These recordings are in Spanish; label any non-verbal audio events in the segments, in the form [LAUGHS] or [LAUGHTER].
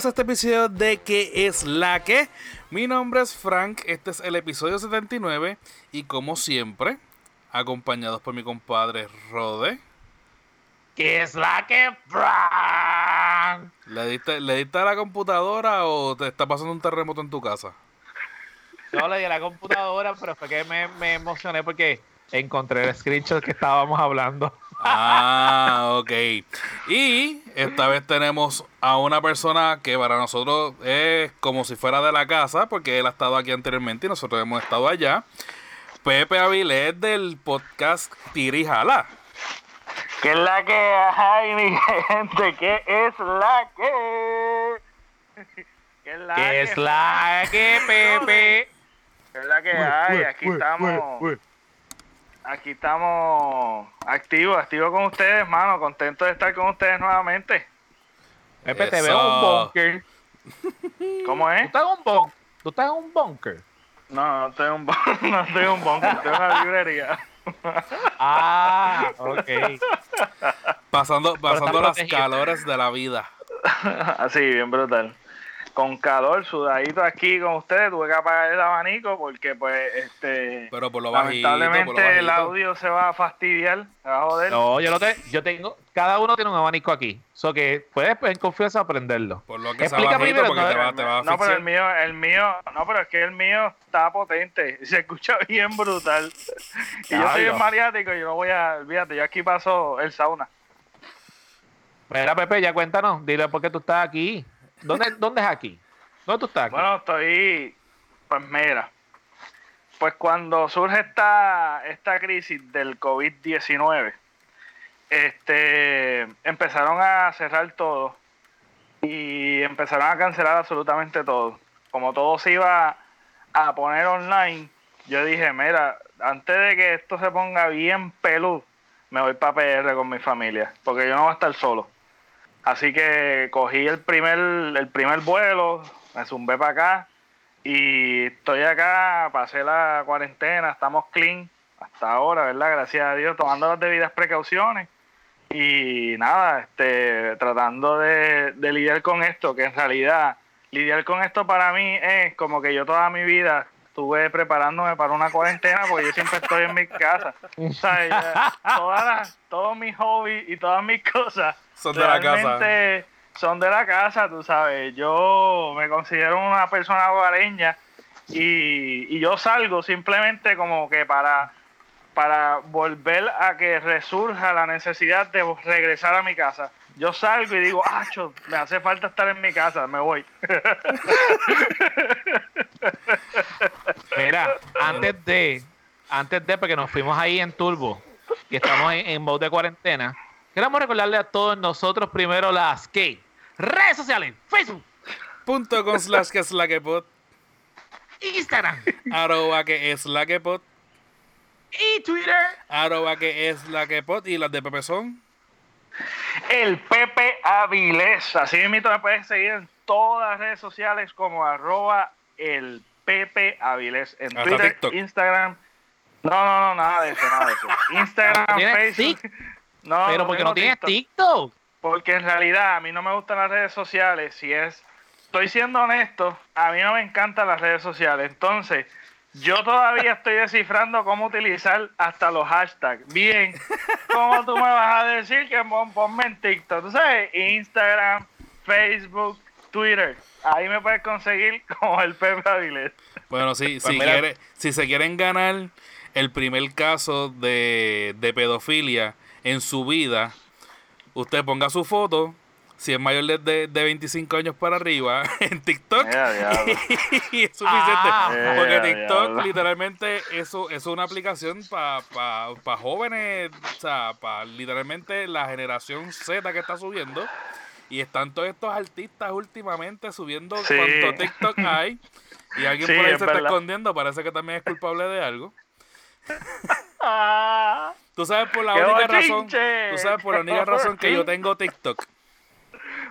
bienvenidos a este episodio de ¿Qué es la que? Mi nombre es Frank, este es el episodio 79 y como siempre, acompañados por mi compadre Rode. ¿Qué es la que Frank? ¿Le diste, ¿Le diste a la computadora o te está pasando un terremoto en tu casa? No le di a la computadora, pero fue que me, me emocioné porque encontré el screenshot que estábamos hablando. Ah, ok. Y esta vez tenemos a una persona que para nosotros es como si fuera de la casa, porque él ha estado aquí anteriormente y nosotros hemos estado allá. Pepe Avilés del podcast Tirijala. ¿Qué es la que hay, mi gente? ¿Qué es la que? ¿Qué es la ¿Qué es la que, Pepe? ¿Qué es la que hay? Aquí estamos aquí estamos activos, activos con ustedes, mano. Contento de estar con ustedes nuevamente. Pepe, te veo un bunker. [LAUGHS] ¿Cómo es? ¿Tú estás en un, bunker? ¿Tú estás en un bunker? No, no estoy en un, [LAUGHS] no estoy en un bunker, estoy en una librería. [LAUGHS] ah, ok. Pasando, pasando las calores de la vida. Así, bien brutal con calor, sudadito aquí con ustedes, tuve que apagar el abanico porque pues este pero por lo lamentablemente el audio se va a fastidiar, se va a joder. No, yo no te, yo tengo, cada uno tiene un abanico aquí, so que puedes en confianza aprenderlo. Por lo que Explícame porque no, te va, te va a No, pero el mío, el mío, no, pero es que el mío está potente, [LAUGHS] se escucha bien brutal. y yo soy un maniático y yo no voy a, olvídate, yo aquí paso el sauna. Mira, Pepe, ya cuéntanos, dile por qué tú estás aquí. ¿Dónde, ¿Dónde es aquí? ¿Dónde tú estás? Aquí? Bueno, estoy. Pues mira. Pues cuando surge esta, esta crisis del COVID-19, este, empezaron a cerrar todo y empezaron a cancelar absolutamente todo. Como todo se iba a poner online, yo dije, mira, antes de que esto se ponga bien peludo, me voy para PR con mi familia, porque yo no voy a estar solo. Así que cogí el primer, el primer vuelo, me zumbé para acá y estoy acá, pasé la cuarentena, estamos clean hasta ahora, ¿verdad? Gracias a Dios, tomando las debidas precauciones y nada, este, tratando de, de lidiar con esto, que en realidad lidiar con esto para mí es como que yo toda mi vida estuve preparándome para una cuarentena porque yo siempre estoy en mi casa. O sea, todas todos mis hobbies y todas mis cosas son de la casa. Son de la casa, tú sabes. Yo me considero una persona hogareña y, y yo salgo simplemente como que para para volver a que resurja la necesidad de regresar a mi casa. Yo salgo y digo, acho, me hace falta estar en mi casa, me voy. [LAUGHS] Mira, antes de, antes de, porque nos fuimos ahí en Turbo y estamos en, en mode de cuarentena, queremos recordarle a todos nosotros primero las que redes sociales, Facebook. Punto con slash que es la que pot. Instagram. Arroba que es la que pot. Y Twitter. Arroba que es la que pot. Y las de Pepe son. El Pepe Avilés. Así mismo me puedes seguir en todas las redes sociales como arroba el Pepe Avilés. En Twitter, Instagram. No, no, no, nada de eso, nada de eso. Instagram, Facebook. No, Pero porque no tienes TikTok. Porque en realidad a mí no me gustan las redes sociales. Si es. Estoy siendo honesto, a mí no me encantan las redes sociales. Entonces, yo todavía estoy descifrando cómo utilizar hasta los hashtags. Bien, ¿cómo tú me vas a decir que ponme en TikTok? Tú sabes, Instagram, Facebook, Twitter. Ahí me puedes conseguir [LAUGHS] como el Pepe Avilés. Bueno, sí, pues si, quiere, si se quieren ganar el primer caso de, de pedofilia en su vida, usted ponga su foto si es mayor de, de 25 años para arriba [LAUGHS] en TikTok [LAUGHS] y, es suficiente. Ah. porque TikTok literalmente eso es una aplicación para pa, jóvenes o sea para literalmente la generación Z que está subiendo. Y están todos estos artistas últimamente subiendo cuánto TikTok hay. Y alguien por ahí se está escondiendo parece que también es culpable de algo [LAUGHS] tú sabes por la única razón tú sabes por la única [LAUGHS] razón que yo tengo TikTok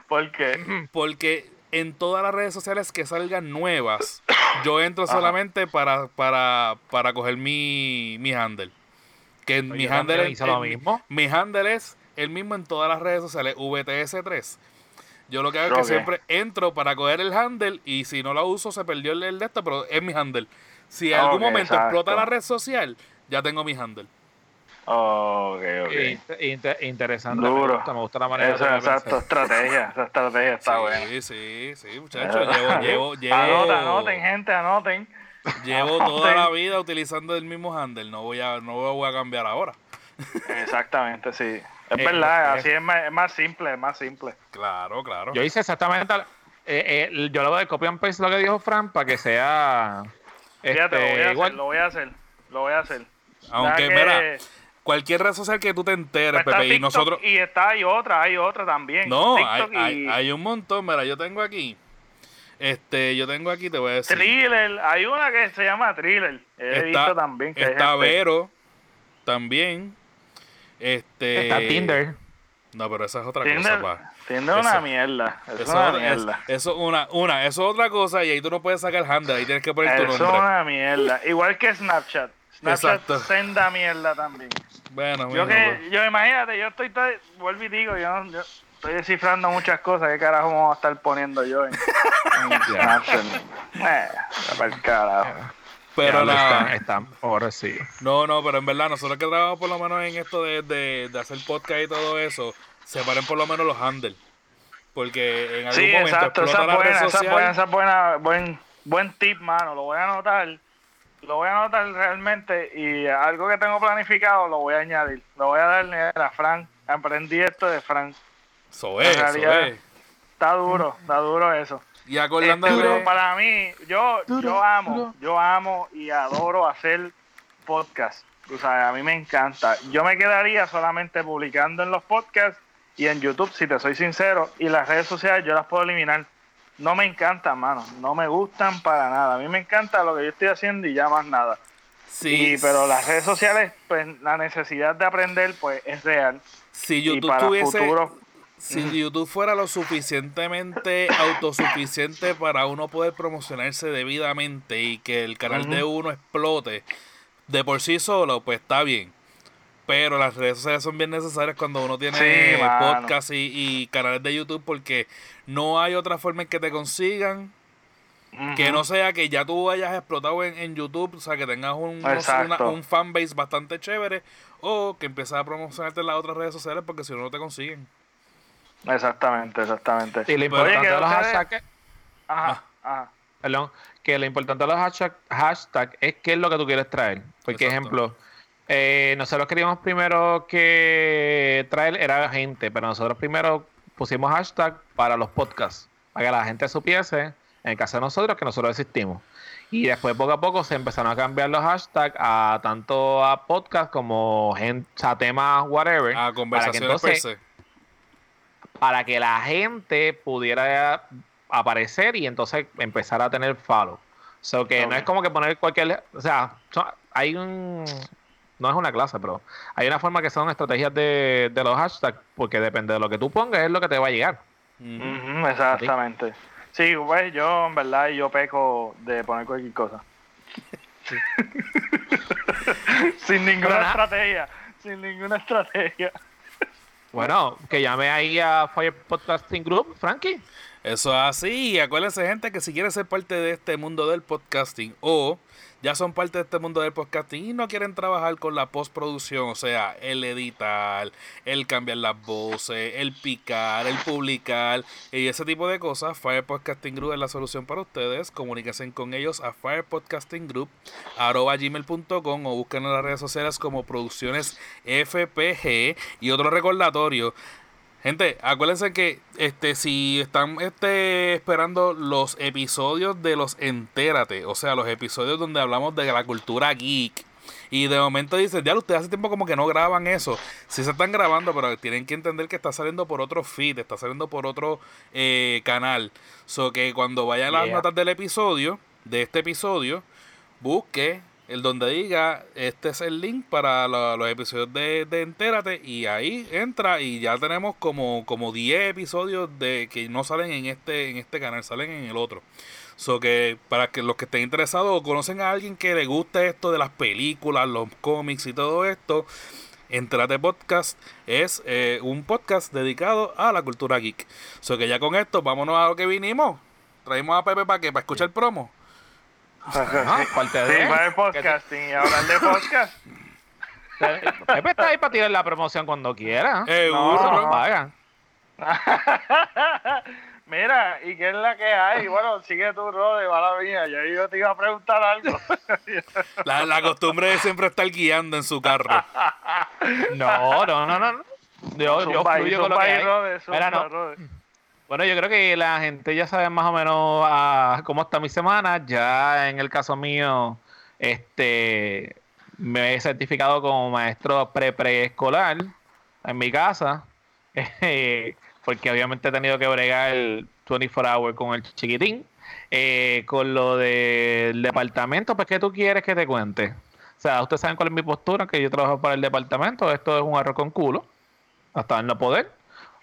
¿Por qué? [CLEARS THROAT] Porque en todas las redes sociales que salgan nuevas, [COUGHS] yo entro solamente para, para, para coger mi, mi handle. Que mi handle, es, lo mismo. mi handle es el mismo en todas las redes sociales, VTS3. Yo lo que hago es que siempre entro para coger el handle y si no lo uso se perdió el, el de esto, pero es mi handle. Si en algún momento explota la red social, ya tengo mi handle. Ok, ok. Inter- inter- interesante. Duro. Me gusta, me gusta la manera Eso, de exacto, estrategia. Esa estrategia está sí, buena. sí, sí, muchachos. Llevo, llevo, llevo, Anoten, anoten, gente, anoten. llevo Anoten. toda la vida utilizando el mismo handle. No voy a, no voy a cambiar ahora. Exactamente, sí. Es Eh, verdad, eh. así es más, es más simple, es más simple. Claro, claro. Yo hice exactamente. eh, eh, yo lo voy a copy and paste lo que dijo Fran para que sea. Fíjate, lo voy a este, hacer, igual. lo voy a hacer, lo voy a hacer. Aunque, mira, cualquier red social que tú te enteres, Pues Pepe, y nosotros... Y está, hay otra, hay otra también. No, hay, hay, un montón. Mira, yo tengo aquí. Este, yo tengo aquí, te voy a decir. Thriller, hay una que se llama Thriller. He visto también que está gente- Vero también. Este. Está Tinder. No, pero esa es otra Tinder, cosa, pa. Tinder es una mierda. Es Eso, una es- mierda. eso una, una, eso es otra cosa y ahí tú no puedes sacar el handle, ahí tienes que poner tu Eso es nombre. una mierda. Igual que Snapchat. Snapchat Exacto. senda mierda también. Bueno, Yo que, pues. yo imagínate, yo estoy, todo- vuelvo y digo, yo, no- yo estoy descifrando muchas cosas. ¿Qué carajo vamos a estar poniendo yo en, [LAUGHS] en Snapchat? Eh, está pa'l carajo. pero Ya, nada. Está, está, ahora sí. No, no, pero en verdad, nosotros que trabajamos por lo menos en esto de, de, de hacer podcast y todo eso, separen por lo menos los handles. Porque en algún Sí, momento exacto, explota esa es la red buena, esa es social. buena, esa es buena, buen, buen tip, mano. Lo voy a anotar. Lo voy a anotar realmente y algo que tengo planificado lo voy a añadir. Lo voy a darle a Frank. Aprendí esto de Frank. Eso es, eso es. Está duro, está duro eso. Y acordándole... Este, para mí, yo, Duro, yo amo, duro. yo amo y adoro hacer podcast. O sea, a mí me encanta. Yo me quedaría solamente publicando en los podcasts y en YouTube, si te soy sincero, y las redes sociales yo las puedo eliminar. No me encantan, mano. No me gustan para nada. A mí me encanta lo que yo estoy haciendo y ya más nada. Sí, Y, pero las redes sociales, pues la necesidad de aprender, pues es real. si y YouTube para tuviese... futuro, Si YouTube fuera lo suficientemente autosuficiente para uno poder promocionarse debidamente y que el canal de uno explote de por sí solo, pues está bien. Pero las redes sociales son bien necesarias cuando uno tiene Sí, podcast y, y canales de YouTube porque no hay otra forma en que te consigan que no sea que ya tú hayas explotado en, en YouTube, o sea, que tengas un, una- un fanbase bastante chévere o que empieces a promocionarte en las otras redes sociales porque si no, no te consiguen. Exactamente, exactamente. Y lo importante de los ustedes- hashtags, Ajá, ajá. perdón, que lo importante de los hashtag, hashtag es qué es lo que tú quieres traer. Porque, Exacto. ejemplo, eh, nosotros queríamos primero que traer era gente, pero nosotros primero pusimos hashtag para los podcasts, para que la gente supiese, en el caso de nosotros, que nosotros existimos. Y después poco a poco se empezaron a cambiar los hashtags a tanto a podcast como gente, a temas whatever. A para que conversaciones entonces se. para que la gente pudiera aparecer y entonces empezar a tener follow. So que no es como que poner cualquier, o sea, hay un no es una clase, pero hay una forma que son estrategias de, de los hashtags, porque depende de lo que tú pongas, es lo que te va a llegar. Exactamente. Sí, pues yo en verdad yo peco de poner cualquier cosa. [LAUGHS] sin ninguna Pero nada. estrategia, sin ninguna estrategia. Bueno, que llame ahí a Fire Podcasting Group, Frankie. Eso es así. Y acuérdense, gente, que si quieren ser parte de este mundo del podcasting o ya son parte de este mundo del podcasting y no quieren trabajar con la postproducción, o sea, el editar, el cambiar las voces, el picar, el publicar y ese tipo de cosas, Fire Podcasting Group es la solución para ustedes. Comuníquense con ellos a firepodcastinggroup.gmail.com o busquen en las redes sociales como Producciones FPG y otro recordatorio. Gente, acuérdense que este si están este, esperando los episodios de los Entérate, o sea, los episodios donde hablamos de la cultura geek, y de momento dicen, ya ustedes hace tiempo como que no graban eso. Sí se están grabando, pero tienen que entender que está saliendo por otro feed, está saliendo por otro eh, canal. So que cuando vayan las Yeah. notas del episodio, de este episodio, busque el donde diga este es el link para la- los episodios de, de Entérate y ahí entra y ya tenemos como, como 10 episodios de que no salen en este en este canal, salen en el otro. So que para que los que estén interesados o conocen a alguien que le guste esto de las películas, los cómics y todo esto, Entrate Podcast es eh, un podcast dedicado a la cultura geek. So que ya con esto, vámonos a lo que vinimos. Traímos a Pepe para que para escuchar promo. Ah, parte Sí, de- para el podcasting y hablar de podcast. [LAUGHS] Pepe está ahí para tirar la promoción cuando quiera. Seguro. Eso nos no. pagan. [LAUGHS] Mira, ¿y qué es la que hay? Bueno, sigue tu rol de mala mía. Ya yo te iba a preguntar algo. [LAUGHS] La, la costumbre de siempre estar guiando en su carro. No, no, no, no. no. Yo, yo Zumba fluyo con lo que hay. Rode, zumba, Mira, no. Rode. Bueno, yo creo que la gente ya sabe más o menos ah, cómo está mi semana. Ya en el caso mío, este, me he certificado como maestro pre-preescolar en mi casa, [LAUGHS] porque obviamente he tenido que bregar el 24 hour con el chiquitín. Eh, con lo del departamento, pues, ¿qué tú quieres que te cuente? O sea, ustedes saben cuál es mi postura, que yo trabajo para el departamento, esto es un arroz con culo, hasta no poder.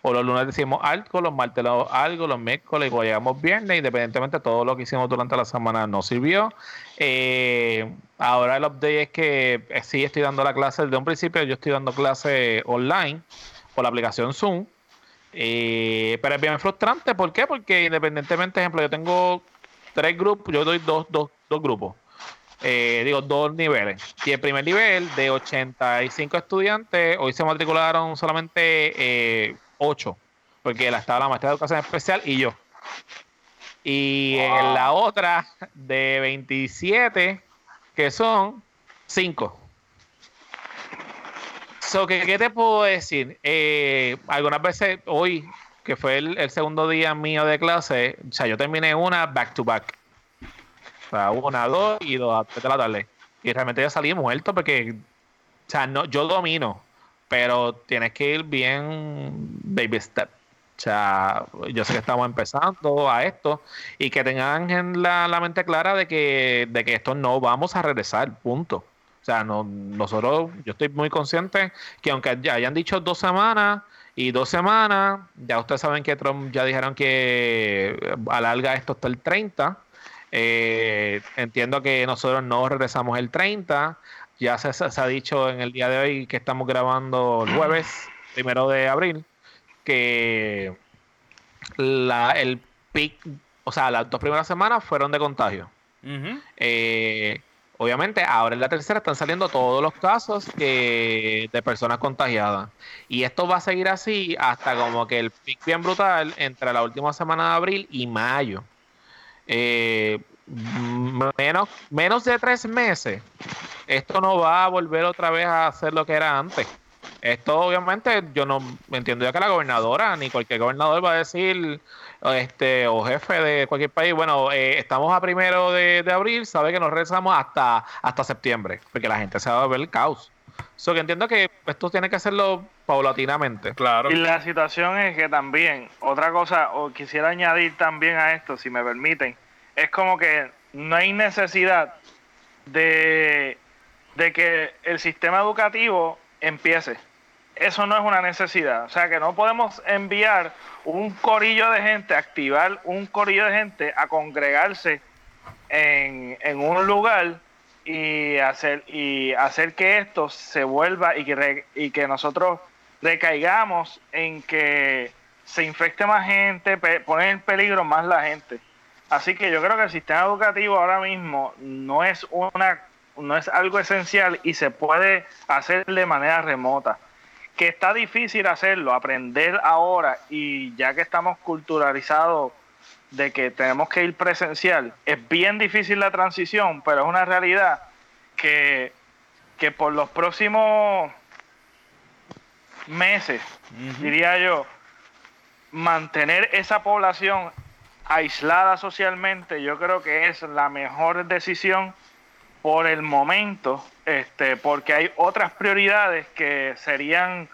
O los lunes decimos algo, los martes algo, los miércoles cuando llegamos viernes, independientemente todo lo que hicimos durante la semana no sirvió. Eh, ahora el update es que eh, sí estoy dando la clase desde un principio, yo estoy dando clase online por la aplicación Zoom. Eh, pero es bien frustrante, ¿por qué? Porque independientemente, ejemplo, yo tengo tres grupos, yo doy dos, dos, dos grupos, digo, dos niveles. Y el primer nivel de 85 estudiantes, hoy se matricularon solamente 8, porque la estaba la maestra de educación especial y yo. Y en la otra de 27, que son 5. So, ¿qué, qué te puedo decir? Eh, algunas veces hoy, que fue el, el segundo día mío de clase, o sea, yo terminé una back to back. O sea, una, dos y dos a tres de la tarde. Y realmente ya salí muerto porque, o sea, no, yo domino, pero tienes que ir bien baby step. O sea, yo sé que estamos empezando a esto y que tengan en la, mente clara de que, de que esto no vamos a regresar, punto. O sea, no, nosotros, yo estoy muy consciente que aunque ya hayan dicho dos semanas y dos semanas, ya ustedes saben que Trump ya dijeron que alarga esto hasta el 30. Eh, entiendo que nosotros no regresamos el 30. Ya se, se ha dicho en el día de hoy que estamos grabando el jueves, primero de abril, que la, el pic, o sea, las dos primeras semanas fueron de contagio. Eh, obviamente, ahora en la tercera están saliendo todos los casos que- de personas contagiadas. Y esto va a seguir así hasta como que el pic bien brutal entre la última semana de abril y mayo. Eh, menos, menos de tres meses, esto no va a volver otra vez a ser lo que era antes. Esto obviamente yo no entiendo ya que la gobernadora ni cualquier gobernador va a decir este o jefe de cualquier país, bueno, eh, estamos a primero de, de abril, sabe que nos regresamos hasta, hasta septiembre, porque la gente se va a ver el caos. So que entiendo que esto tiene que hacerlo paulatinamente. Claro. Y la situación es que también, otra cosa, o quisiera añadir también a esto, si me permiten, es como que no hay necesidad de, de que el sistema educativo empiece. Eso no es una necesidad. O sea que no podemos enviar un corillo de gente, activar un corillo de gente a congregarse en, en un lugar y hacer y hacer que esto se vuelva y que y que nosotros recaigamos en que se infecte más gente, poner en peligro más la gente. Así que yo creo que el sistema educativo ahora mismo no es una no es algo esencial y se puede hacer de manera remota. Que está difícil hacerlo, aprender ahora y ya que estamos culturalizados de que tenemos que ir presencial, es bien difícil la transición, pero es una realidad que, que por los próximos meses, diría yo, mantener esa población aislada socialmente, yo creo que es la mejor decisión por el momento, este, porque hay otras prioridades que serían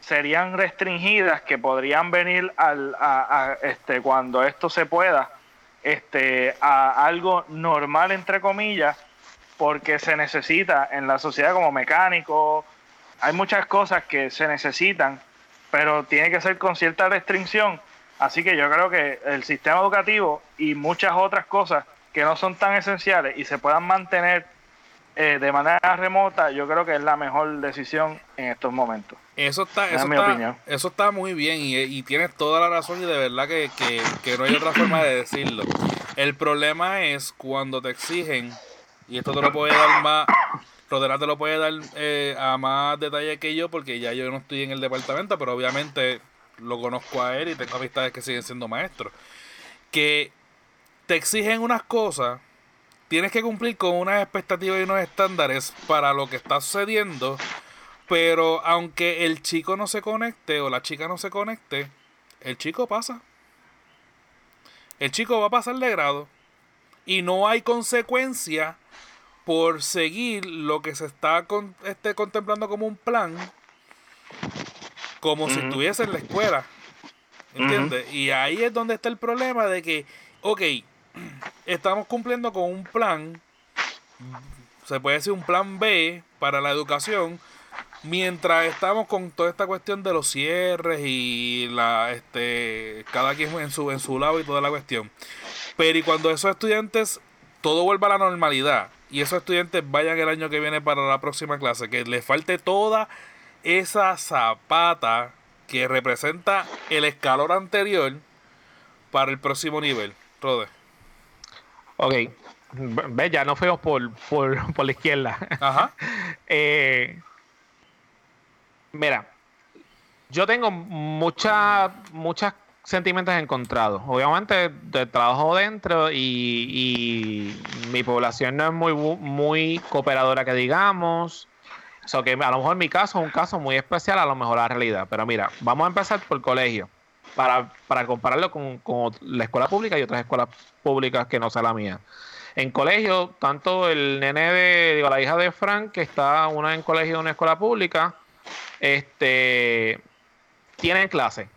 serían restringidas que podrían venir al, a, este, cuando esto se pueda este, a algo normal entre comillas porque se necesita en la sociedad como mecánico hay muchas cosas que se necesitan pero tiene que ser con cierta restricción así que yo creo que el sistema educativo y muchas otras cosas que no son tan esenciales y se puedan mantener eh, de manera remota, yo creo que es la mejor decisión en estos momentos. Eso está, eso, está eso está muy bien y, y, tienes toda la razón y de verdad que, que, que no hay otra forma de decirlo. El problema es cuando te exigen, y esto te lo puede dar más, Rodera te lo puede dar eh, a más detalle que yo porque ya yo no estoy en el departamento, pero obviamente lo conozco a él y tengo amistades que siguen siendo maestros. Que te exigen unas cosas tienes que cumplir con unas expectativas y unos estándares para lo que está sucediendo. Pero aunque el chico no se conecte o la chica no se conecte, el chico pasa. El chico va a pasar de grado. Y no hay consecuencia por seguir lo que se está este, contemplando como un plan. Como si estuviese en la escuela. ¿Entiendes? Y ahí es donde está el problema de que, ok, [CLEARS THROAT] estamos cumpliendo con un plan, se puede decir un plan B para la educación, mientras estamos con toda esta cuestión de los cierres y la este cada quien en su en su lado y toda la cuestión. Pero y cuando esos estudiantes todo vuelva a la normalidad y esos estudiantes vayan el año que viene para la próxima clase, que les falte toda esa zapata que representa el escalón anterior para el próximo nivel. Rode. Ok, ve, ya no fuimos por, por, [LAUGHS] por la izquierda. Ajá. [LAUGHS] eh, mira, yo tengo muchas muchas sentimientos encontrados. Obviamente, de trabajo dentro y, y, mi población no es muy, muy cooperadora que digamos. Que a lo mejor mi caso es un caso muy especial, a lo mejor la realidad. Pero mira, vamos a empezar por colegio para, para compararlo con, la escuela pública y otras escuelas públicas que no sea la mía. En colegio, tanto el nene de, digo, la hija de Frank, que está una en colegio de una escuela pública, este, tienen clase.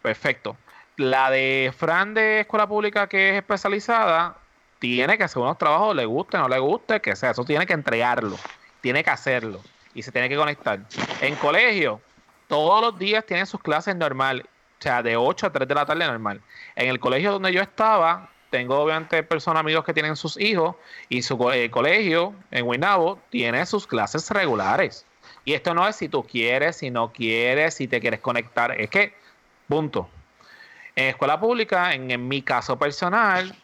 Perfecto. La de Fran de escuela pública que es especializada, tiene que hacer unos trabajos, le guste, no le guste, que sea, eso tiene que entregarlo, tiene que hacerlo y se tiene que conectar. En colegio, todos los días tienen sus clases normal o sea, de 8 a 3 de la tarde normal. En el colegio donde yo estaba, tengo obviamente personas, amigos que tienen sus hijos y su eh, colegio en Guaynabo tiene sus clases regulares. Y esto no es si tú quieres, si no quieres, si te quieres conectar. Es que, punto. En escuela pública, en, en mi caso personal,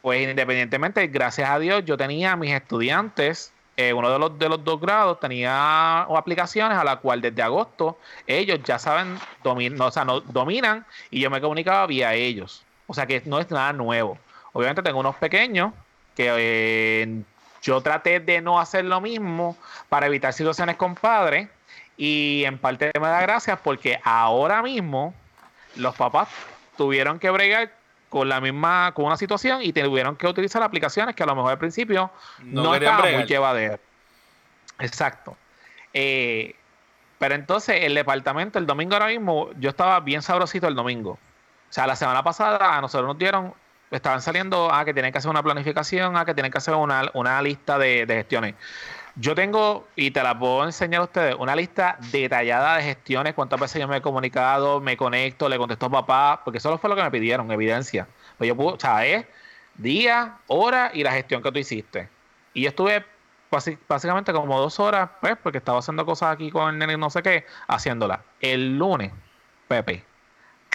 pues independientemente, gracias a Dios, yo tenía a mis estudiantes eh, uno de los, de los dos grados tenía aplicaciones a la cual desde agosto ellos ya saben, o sea, no, dominan y yo me comunicaba vía ellos. O sea que no es nada nuevo. Obviamente tengo unos pequeños que eh, yo traté de no hacer lo mismo para evitar situaciones con padres y en parte me da gracias porque ahora mismo los papás tuvieron que bregar con la misma, con una situación y tuvieron que utilizar aplicaciones que a lo mejor al principio no, no estaban muy llevaderas. Exacto. Eh, pero entonces el departamento, el domingo ahora mismo, yo estaba bien sabrosito el domingo. O sea, la semana pasada a nosotros nos dieron, estaban saliendo a que tienen que hacer una planificación, a que tienen que hacer una, una lista de, de gestiones. Yo tengo, y te la puedo enseñar a ustedes, una lista detallada de gestiones, cuántas veces yo me he comunicado, me conecto, le contesto a papá, porque eso fue lo que me pidieron, evidencia. Pues yo puedo, o sea, es día, hora y la gestión que tú hiciste. Y yo estuve básicamente como dos horas, pues, porque estaba haciendo cosas aquí con el nene no sé qué, haciéndola. El lunes, Pepe,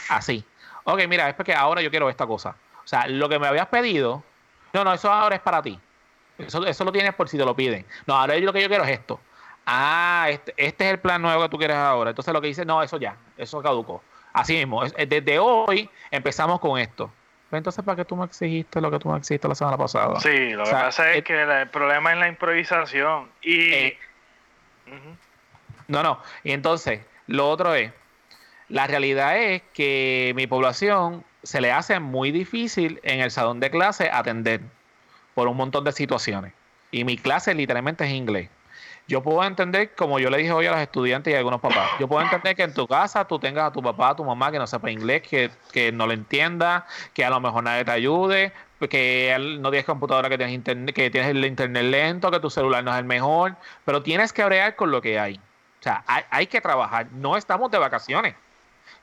así. Ok, mira, es porque ahora yo quiero esta cosa. O sea, lo que me habías pedido, no, no, eso ahora es para ti. Eso, eso lo tienes por si te lo piden. No, ahora lo que yo quiero es esto. Ah, este, este, es el plan nuevo que tú quieres ahora. Entonces lo que dice, no, eso ya, eso caducó. Así mismo, desde hoy empezamos con esto. Pues entonces, ¿para qué tú me exigiste lo que tú me exigiste la semana pasada? Sí, lo que pasa es que el problema es la improvisación. Y. Eh, no, no. Y entonces, lo otro es: la realidad es que mi población se le hace muy difícil en el salón de clase atender por un montón de situaciones. Y mi clase literalmente es inglés. Yo puedo entender, como yo le dije hoy a los estudiantes y a algunos papás, yo puedo entender que en tu casa tú tengas a tu papá, a tu mamá que no sepa inglés, que, que no lo entienda, que a lo mejor nadie te ayude, que no tienes computadora, que tienes, internet, que tienes el internet lento, que tu celular no es el mejor, pero tienes que bregar con lo que hay. O sea, hay, hay que trabajar, no estamos de vacaciones.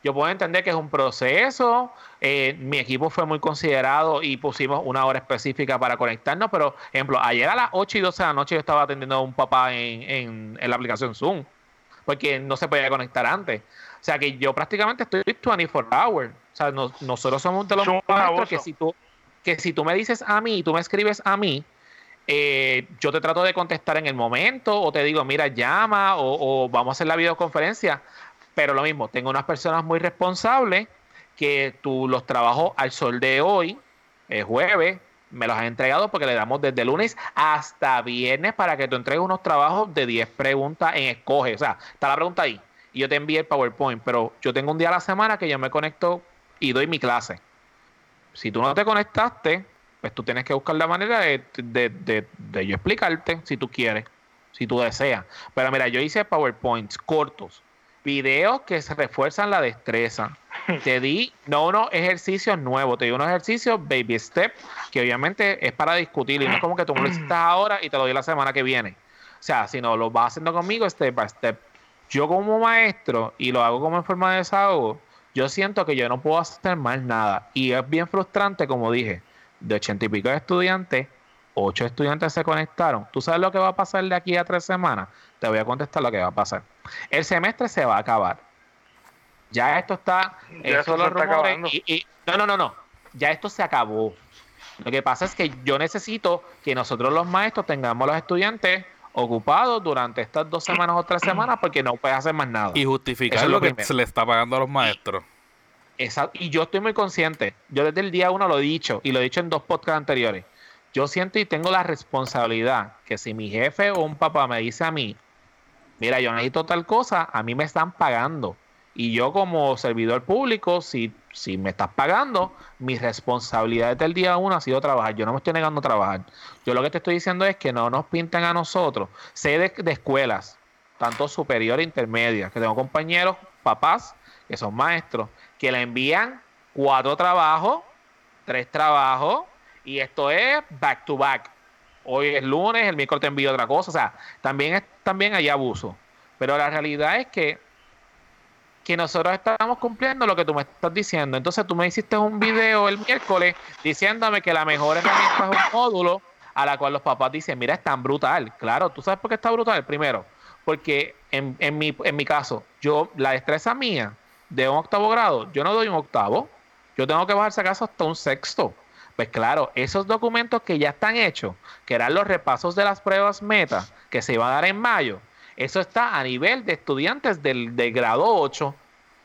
Yo puedo entender que es un proceso, eh, mi equipo fue muy considerado y pusimos una hora específica para conectarnos, pero, ejemplo, ayer a las 8 y 12 de la noche yo estaba atendiendo a un papá en, en, la aplicación Zoom, porque no se podía conectar antes. O sea que yo prácticamente estoy 24 hours. O sea, nosotros somos de los maestros que si tú que si tú me dices a mí, tú me escribes a mí, eh, yo te trato de contestar en el momento o te digo, mira, llama o, vamos a hacer la videoconferencia. Pero lo mismo, tengo unas personas muy responsables que tú los trabajos al sol de hoy, es jueves, me los has entregado porque le damos desde lunes hasta viernes para que tú entregues unos trabajos de 10 preguntas en escoge. O sea, está la pregunta ahí y yo te envío el PowerPoint, pero yo tengo un día a la semana que yo me conecto y doy mi clase. Si tú no te conectaste, pues tú tienes que buscar la manera de, yo explicarte si tú quieres, si tú deseas. Pero mira, yo hice PowerPoints cortos, videos que se refuerzan la destreza. Te di no unos ejercicios nuevos, te di unos ejercicios baby step, que obviamente es para discutir y no es como que tú lo hiciste [CLEARS THROAT] ahora y te lo doy la semana que viene. O sea, si no lo vas haciendo conmigo step by step. Yo como maestro, y lo hago como en forma de desahogo, yo siento que yo no puedo hacer más nada. Y es bien frustrante, como dije, de ochenta y pico de estudiantes, ocho estudiantes se conectaron. ¿Tú sabes lo que va a pasar de aquí a tres semanas? Te voy a contestar lo que va a pasar. El semestre se va a acabar. Ya esto está. Ya esto los y, no, no, no, no. Ya esto se acabó. Lo que pasa es que yo necesito que nosotros los maestros tengamos los estudiantes ocupado durante estas dos semanas o tres semanas porque no puede hacer más nada. Y justificar lo, que se le está pagando a los maestros. Exacto. Y yo estoy muy consciente. Yo desde el día uno lo he dicho y lo he dicho en dos podcasts anteriores. Yo siento y tengo la responsabilidad que si mi jefe o un papá me dice a mí, mira, yo necesito tal cosa, a mí me están pagando. Y yo como servidor público, si, si me estás pagando, mi responsabilidad desde el día uno ha sido trabajar. Yo no me estoy negando a trabajar. Yo lo que te estoy diciendo es que no nos pinten a nosotros. Sé de, escuelas, tanto superior e intermedia, que tengo compañeros, papás, que son maestros, que le envían cuatro trabajos, tres trabajos, y esto es back to back. Hoy es lunes, el miércoles te envío otra cosa. O sea, también, también hay abuso. Pero la realidad es que que nosotros estamos cumpliendo lo que tú me estás diciendo. Entonces tú me hiciste un video el miércoles diciéndome que la mejor herramienta es un módulo a la cual los papás dicen, mira, es tan brutal. Claro, ¿tú sabes por qué está brutal? Primero, porque en, en, mi, en mi caso, yo, la destreza mía de un octavo grado, yo no doy un octavo, yo tengo que bajarse acaso hasta un sexto. Pues claro, esos documentos que ya están hechos, que eran los repasos de las pruebas meta, que se iban a dar en mayo, eso está a nivel de estudiantes del, grado 8.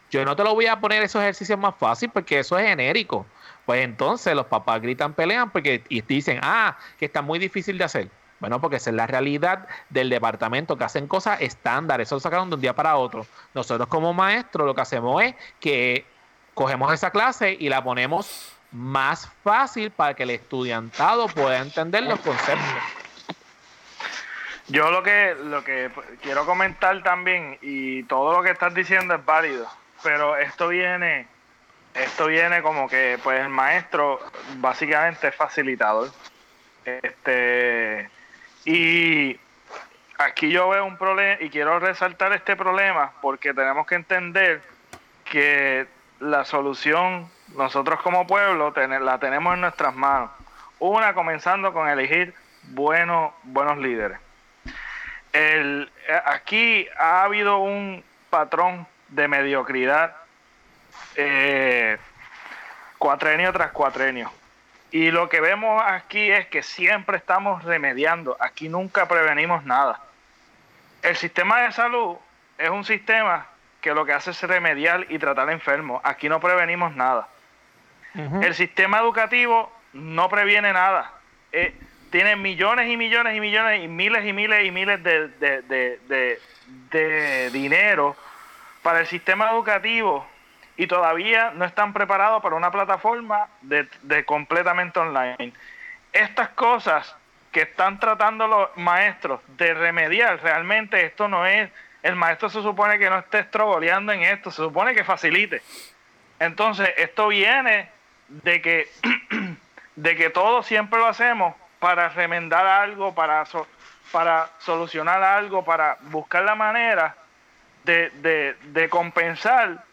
Yo no te lo voy a poner esos ejercicios más fácil porque eso es genérico. Pues entonces los papás gritan, pelean porque y dicen, ah, que está muy difícil de hacer. Bueno, porque esa es la realidad del departamento, que hacen cosas estándar, eso lo sacaron de un día para otro. Nosotros como maestros lo que hacemos es que cogemos esa clase y la ponemos más fácil para que el estudiantado pueda entender los conceptos. Yo lo que, lo que quiero comentar también, y todo lo que estás diciendo es válido, pero esto viene, esto viene como que pues el maestro básicamente es facilitador. Este y aquí yo veo un problema y quiero resaltar este problema porque tenemos que entender que la solución nosotros como pueblo la tenemos en nuestras manos. Una comenzando con elegir buenos buenos líderes el, eh, aquí ha habido un patrón de mediocridad eh, cuatrenio tras cuatrenio. Y lo que vemos aquí es que siempre estamos remediando, aquí nunca prevenimos nada. El sistema de salud es un sistema que lo que hace es remediar y tratar enfermos, aquí no prevenimos nada. El sistema educativo no previene nada. Eh, tiene millones y millones y millones y miles y miles y miles de, de, dinero para el sistema educativo y todavía no están preparados para una plataforma de, completamente online. Estas cosas que están tratando los maestros de remediar, realmente esto no es, el maestro se supone que no esté estrogoleando en esto, se supone que facilite. Entonces, esto viene de que, [CLEARS THROAT] de que todo siempre lo hacemos para remendar algo, para, para solucionar algo, para buscar la manera de, compensar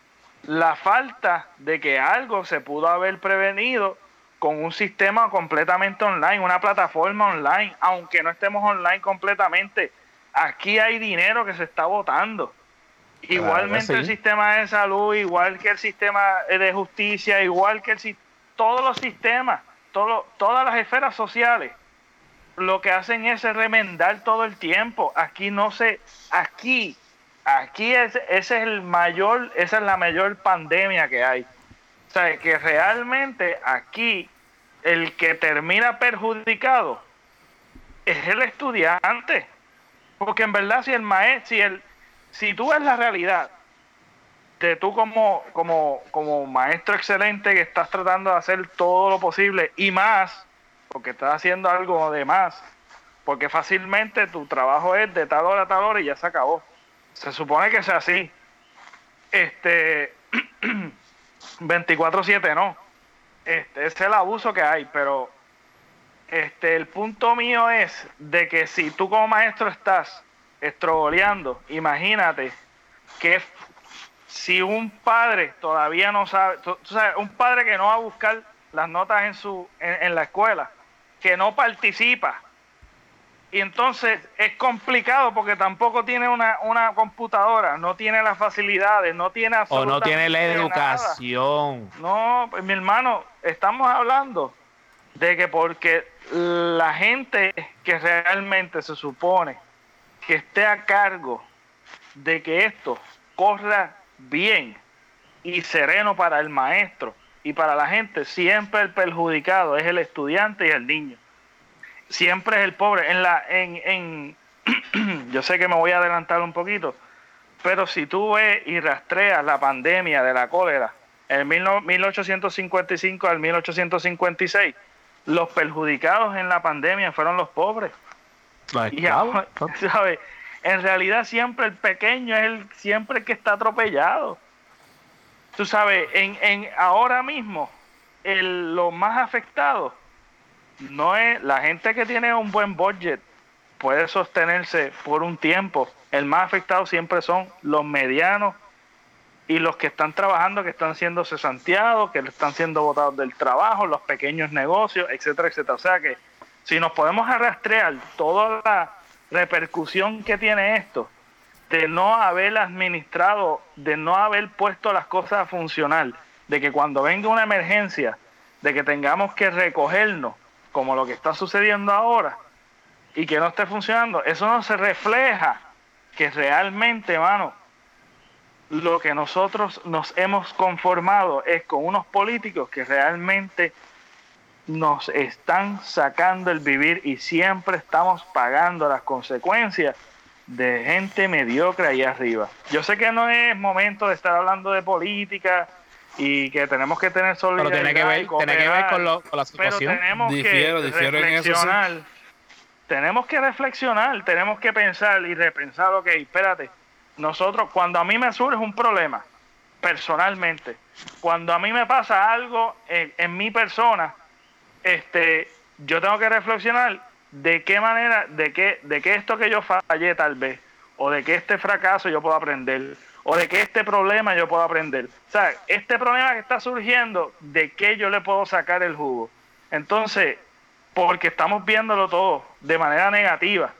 la falta de que algo se pudo haber prevenido con un sistema completamente online, una plataforma online, aunque no estemos online completamente. Aquí hay dinero que se está votando. Igualmente el sistema de salud, igual que el sistema de justicia, igual que el, todos los sistemas, todo, todas las esferas sociales, lo que hacen es remendar todo el tiempo. Aquí no se, aquí, aquí es, ese es el mayor, esa es la mayor pandemia que hay. O sea, que realmente aquí el que termina perjudicado es el estudiante. Porque en verdad si el maestro, si el, si tú ves la realidad de tú como, como, como maestro excelente que estás tratando de hacer todo lo posible y más, porque estás haciendo algo de más, porque fácilmente tu trabajo es de tal hora a tal hora y ya se acabó. Se supone que sea así. Este [CLEARS THROAT] 24/7 no. Este es el abuso que hay, pero este el punto mío es de que si tú como maestro estás estrogoleando, imagínate que si un padre todavía no sabe, tú, sabes, un padre que no va a buscar las notas en su en, la escuela, que no participa, y entonces es complicado porque tampoco tiene una, una computadora, no tiene las facilidades, no tiene O no tiene la educación. No, pues mi hermano, estamos hablando de que porque la gente que realmente se supone que esté a cargo de que esto corra bien y sereno para el maestro y para la gente, siempre el perjudicado es el estudiante y el niño. Siempre es el pobre. En la, en, en [CLEARS THROAT] yo sé que me voy a adelantar un poquito, pero si tú ves y rastreas la pandemia de la cólera en 1855 al 1856, los perjudicados en la pandemia fueron los pobres. Y [LAUGHS] En realidad siempre el pequeño es el siempre el que está atropellado. Tú sabes, en, en ahora mismo el, lo más afectado no es la gente que tiene un buen budget puede sostenerse por un tiempo. El más afectado siempre son los medianos y los que están trabajando, que están siendo cesanteados, que están siendo votados del trabajo, los pequeños negocios, etcétera, etcétera. O sea que si nos podemos arrastrear toda la repercusión que tiene esto, de no haber administrado, de no haber puesto las cosas a funcionar, de que cuando venga una emergencia, de que tengamos que recogernos, como lo que está sucediendo ahora, y que no esté funcionando, eso no se refleja que realmente, hermano, lo que nosotros nos hemos conformado es con unos políticos que realmente nos están sacando el vivir y siempre estamos pagando las consecuencias de gente mediocre ahí arriba. Yo sé que no es momento de estar hablando de política y que tenemos que tener solidaridad. Pero tiene que ver, tiene que ver con, lo, con, la situación. Pero tenemos que reflexionar. Tenemos que reflexionar, tenemos que pensar y repensar, ok, espérate, nosotros, cuando a mí me surge un problema, personalmente, cuando a mí me pasa algo en, en mi persona, este, yo tengo que reflexionar de qué manera, de qué, de qué esto que yo fallé tal vez, o de que este fracaso yo puedo aprender, o de que este problema yo puedo aprender. O sea, este problema que está surgiendo, ¿de qué yo le puedo sacar el jugo? Entonces, porque estamos viéndolo todo de manera negativa.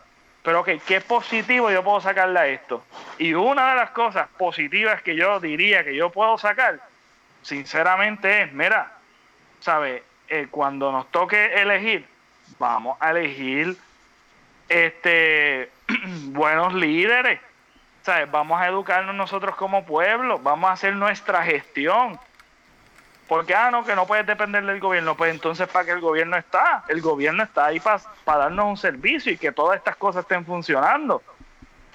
Pero, ok, ¿qué positivo yo puedo sacarle a esto? Y una de las cosas positivas que yo diría que yo puedo sacar, sinceramente, es, mira, ¿sabes? Eh, cuando nos toque elegir, vamos a elegir este [CLEARS THROAT] buenos líderes. ¿sabes? Vamos a educarnos nosotros como pueblo, vamos a hacer nuestra gestión. Porque, ah, no, que no puedes depender del gobierno. Pues entonces, ¿para qué el gobierno está? El gobierno está ahí para, darnos un servicio y que todas estas cosas estén funcionando.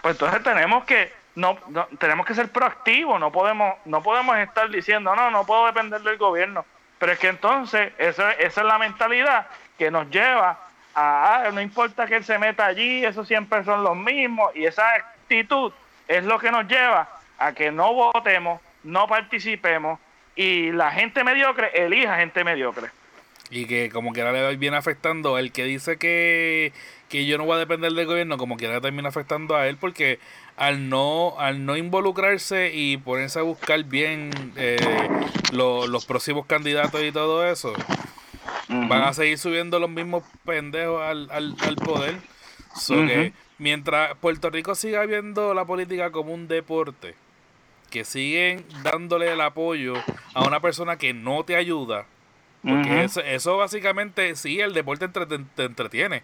Pues entonces tenemos que no, tenemos que ser proactivos, no podemos no podemos estar diciendo, no, no puedo depender del gobierno. Pero es que entonces esa, esa es la mentalidad que nos lleva a, ah, no importa que él se meta allí, eso siempre son los mismos, y esa actitud es lo que nos lleva a que no votemos, no participemos y la gente mediocre elija gente mediocre. Y que como quiera le viene afectando. El que dice que, que yo no voy a depender del gobierno, como quiera termina afectando a él porque al no, al no involucrarse y ponerse a buscar bien eh, los próximos candidatos y todo eso, van a seguir subiendo los mismos pendejos al, al, al poder. que mientras Puerto Rico siga viendo la política como un deporte, que siguen dándole el apoyo a una persona que no te ayuda, porque eso, eso, básicamente, sí, el deporte te, entretiene.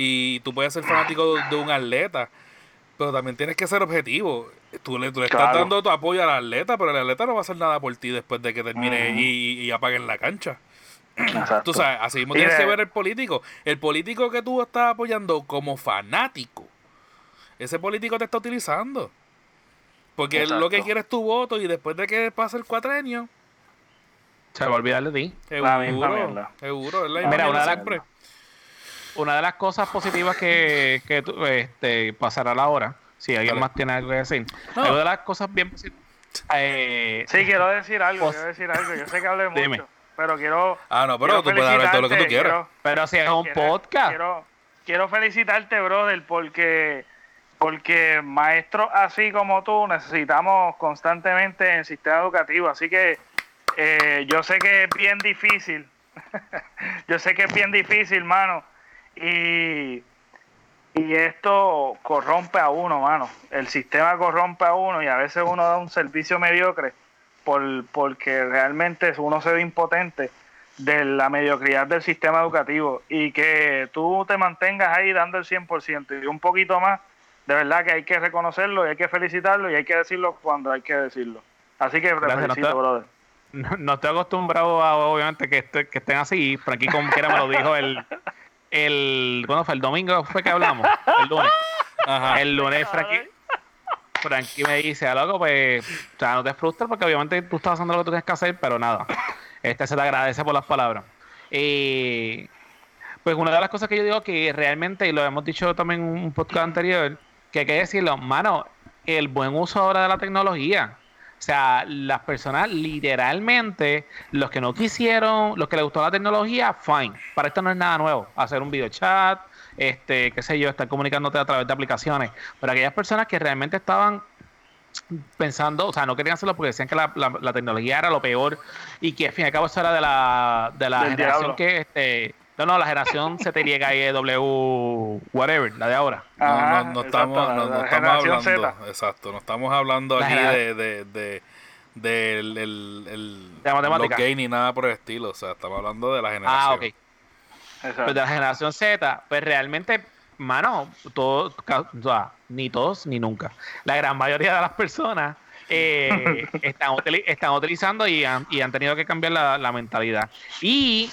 Y tú puedes ser fanático de, un atleta, pero también tienes que ser objetivo. Tú le, estás dando tu apoyo al atleta, pero el atleta no va a hacer nada por ti después de que termine y, y apaguen la cancha. Tú sabes, así mismo tienes que ver el político. El político que tú estás apoyando como fanático, ese político te está utilizando. Porque lo que quiere es tu voto y después de que pase el cuatrenio, se va a olvidar de ti. Seguro, seguro. Es la Mira, una de, las, una de las cosas positivas que, que este, pasará la hora, si alguien más tiene algo que decir, una de las cosas bien positivas. Eh, sí, quiero decir algo, quiero decir algo. Yo sé que hablé mucho, pero quiero. Ah, no, pero tú puedes hablar todo lo que tú quieras. pero si es un podcast. Quiero, quiero felicitarte, brother, porque porque maestros así como tú necesitamos constantemente en el sistema educativo. Así que eh, yo sé que es bien difícil. [LAUGHS] yo sé que es bien difícil, mano. Y, y esto corrompe a uno, mano. El sistema corrompe a uno y a veces uno da un servicio mediocre por, porque realmente uno se ve impotente de la mediocridad del sistema educativo y que tú te mantengas ahí dando el 100% y un poquito más, de verdad que hay que reconocerlo y hay que felicitarlo y hay que decirlo cuando hay que decirlo. Así que felicito, brother no, estoy acostumbrado a, obviamente, que, que estén así. Frankie como quiera me lo dijo el, el, bueno, fue el domingo fue que hablamos, el lunes. El lunes Frankie, Frankie me dice, ah, loco, pues, o sea, no te frustres porque obviamente tú estás haciendo lo que tú tienes que hacer, pero nada. Este se te agradece por las palabras. Y pues una de las cosas que yo digo que realmente, y lo hemos dicho también en un podcast anterior, que hay que decirlo, mano, el buen uso ahora de la tecnología. O sea, las personas literalmente, los que no quisieron, los que les gustó la tecnología, fine. Para esto no es nada nuevo. Hacer un video chat, este, qué sé yo, estar comunicándote a través de aplicaciones. Pero aquellas personas que realmente estaban pensando, o sea, no querían hacerlo porque decían que la, la, tecnología era lo peor y que al fin y al cabo eso era de la, de la generación que este no, no, la generación CTRYW, whatever, la de ahora. no, no, estamos, no, estamos hablando, exacto, no estamos hablando aquí de, de, de, de el, el, el los gay ni nada por el estilo, o sea, estamos hablando de la generación. Ah, ok. Pues de la generación Z, pues realmente, mano, todo, o sea, ni todos ni nunca. La gran mayoría de las personas eh, [LAUGHS] están, están utilizando y han, y han tenido que cambiar la, la mentalidad. Y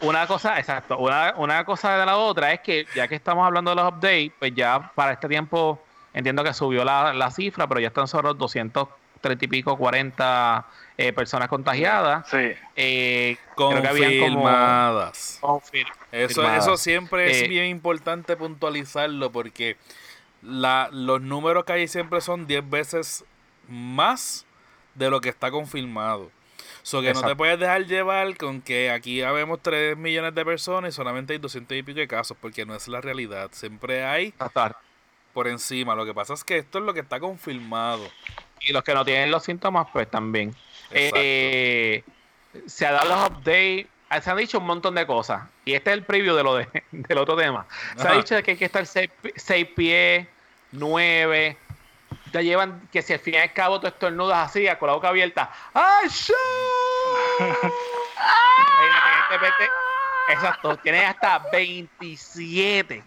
una cosa, exacto, una, una cosa de la otra es que ya que estamos hablando de los updates, pues ya para este tiempo entiendo que subió la, la cifra, pero ya están solo 230 y pico, 40 eh, personas contagiadas. Sí. Eh, confirmadas. Eso, eso siempre es eh, bien importante puntualizarlo porque la, los números que hay siempre son 10 veces más de lo que está confirmado. So que no te puedes dejar llevar con que aquí habemos 3 millones de personas y solamente hay 200 y pico de casos, porque no es la realidad. Siempre hay por encima. Lo que pasa es que esto es lo que está confirmado. Y los que no tienen los síntomas, pues también. Eh, se ha dado los updates. Ah, se han dicho un montón de cosas. Y este es el preview de lo de, [LAUGHS] del otro tema. Se ha dicho que hay que estar 6 pies, 9 te llevan que si al fin y al cabo tú estornudas así, con la boca abierta. ¡Ay, Exacto, tienes hasta 27.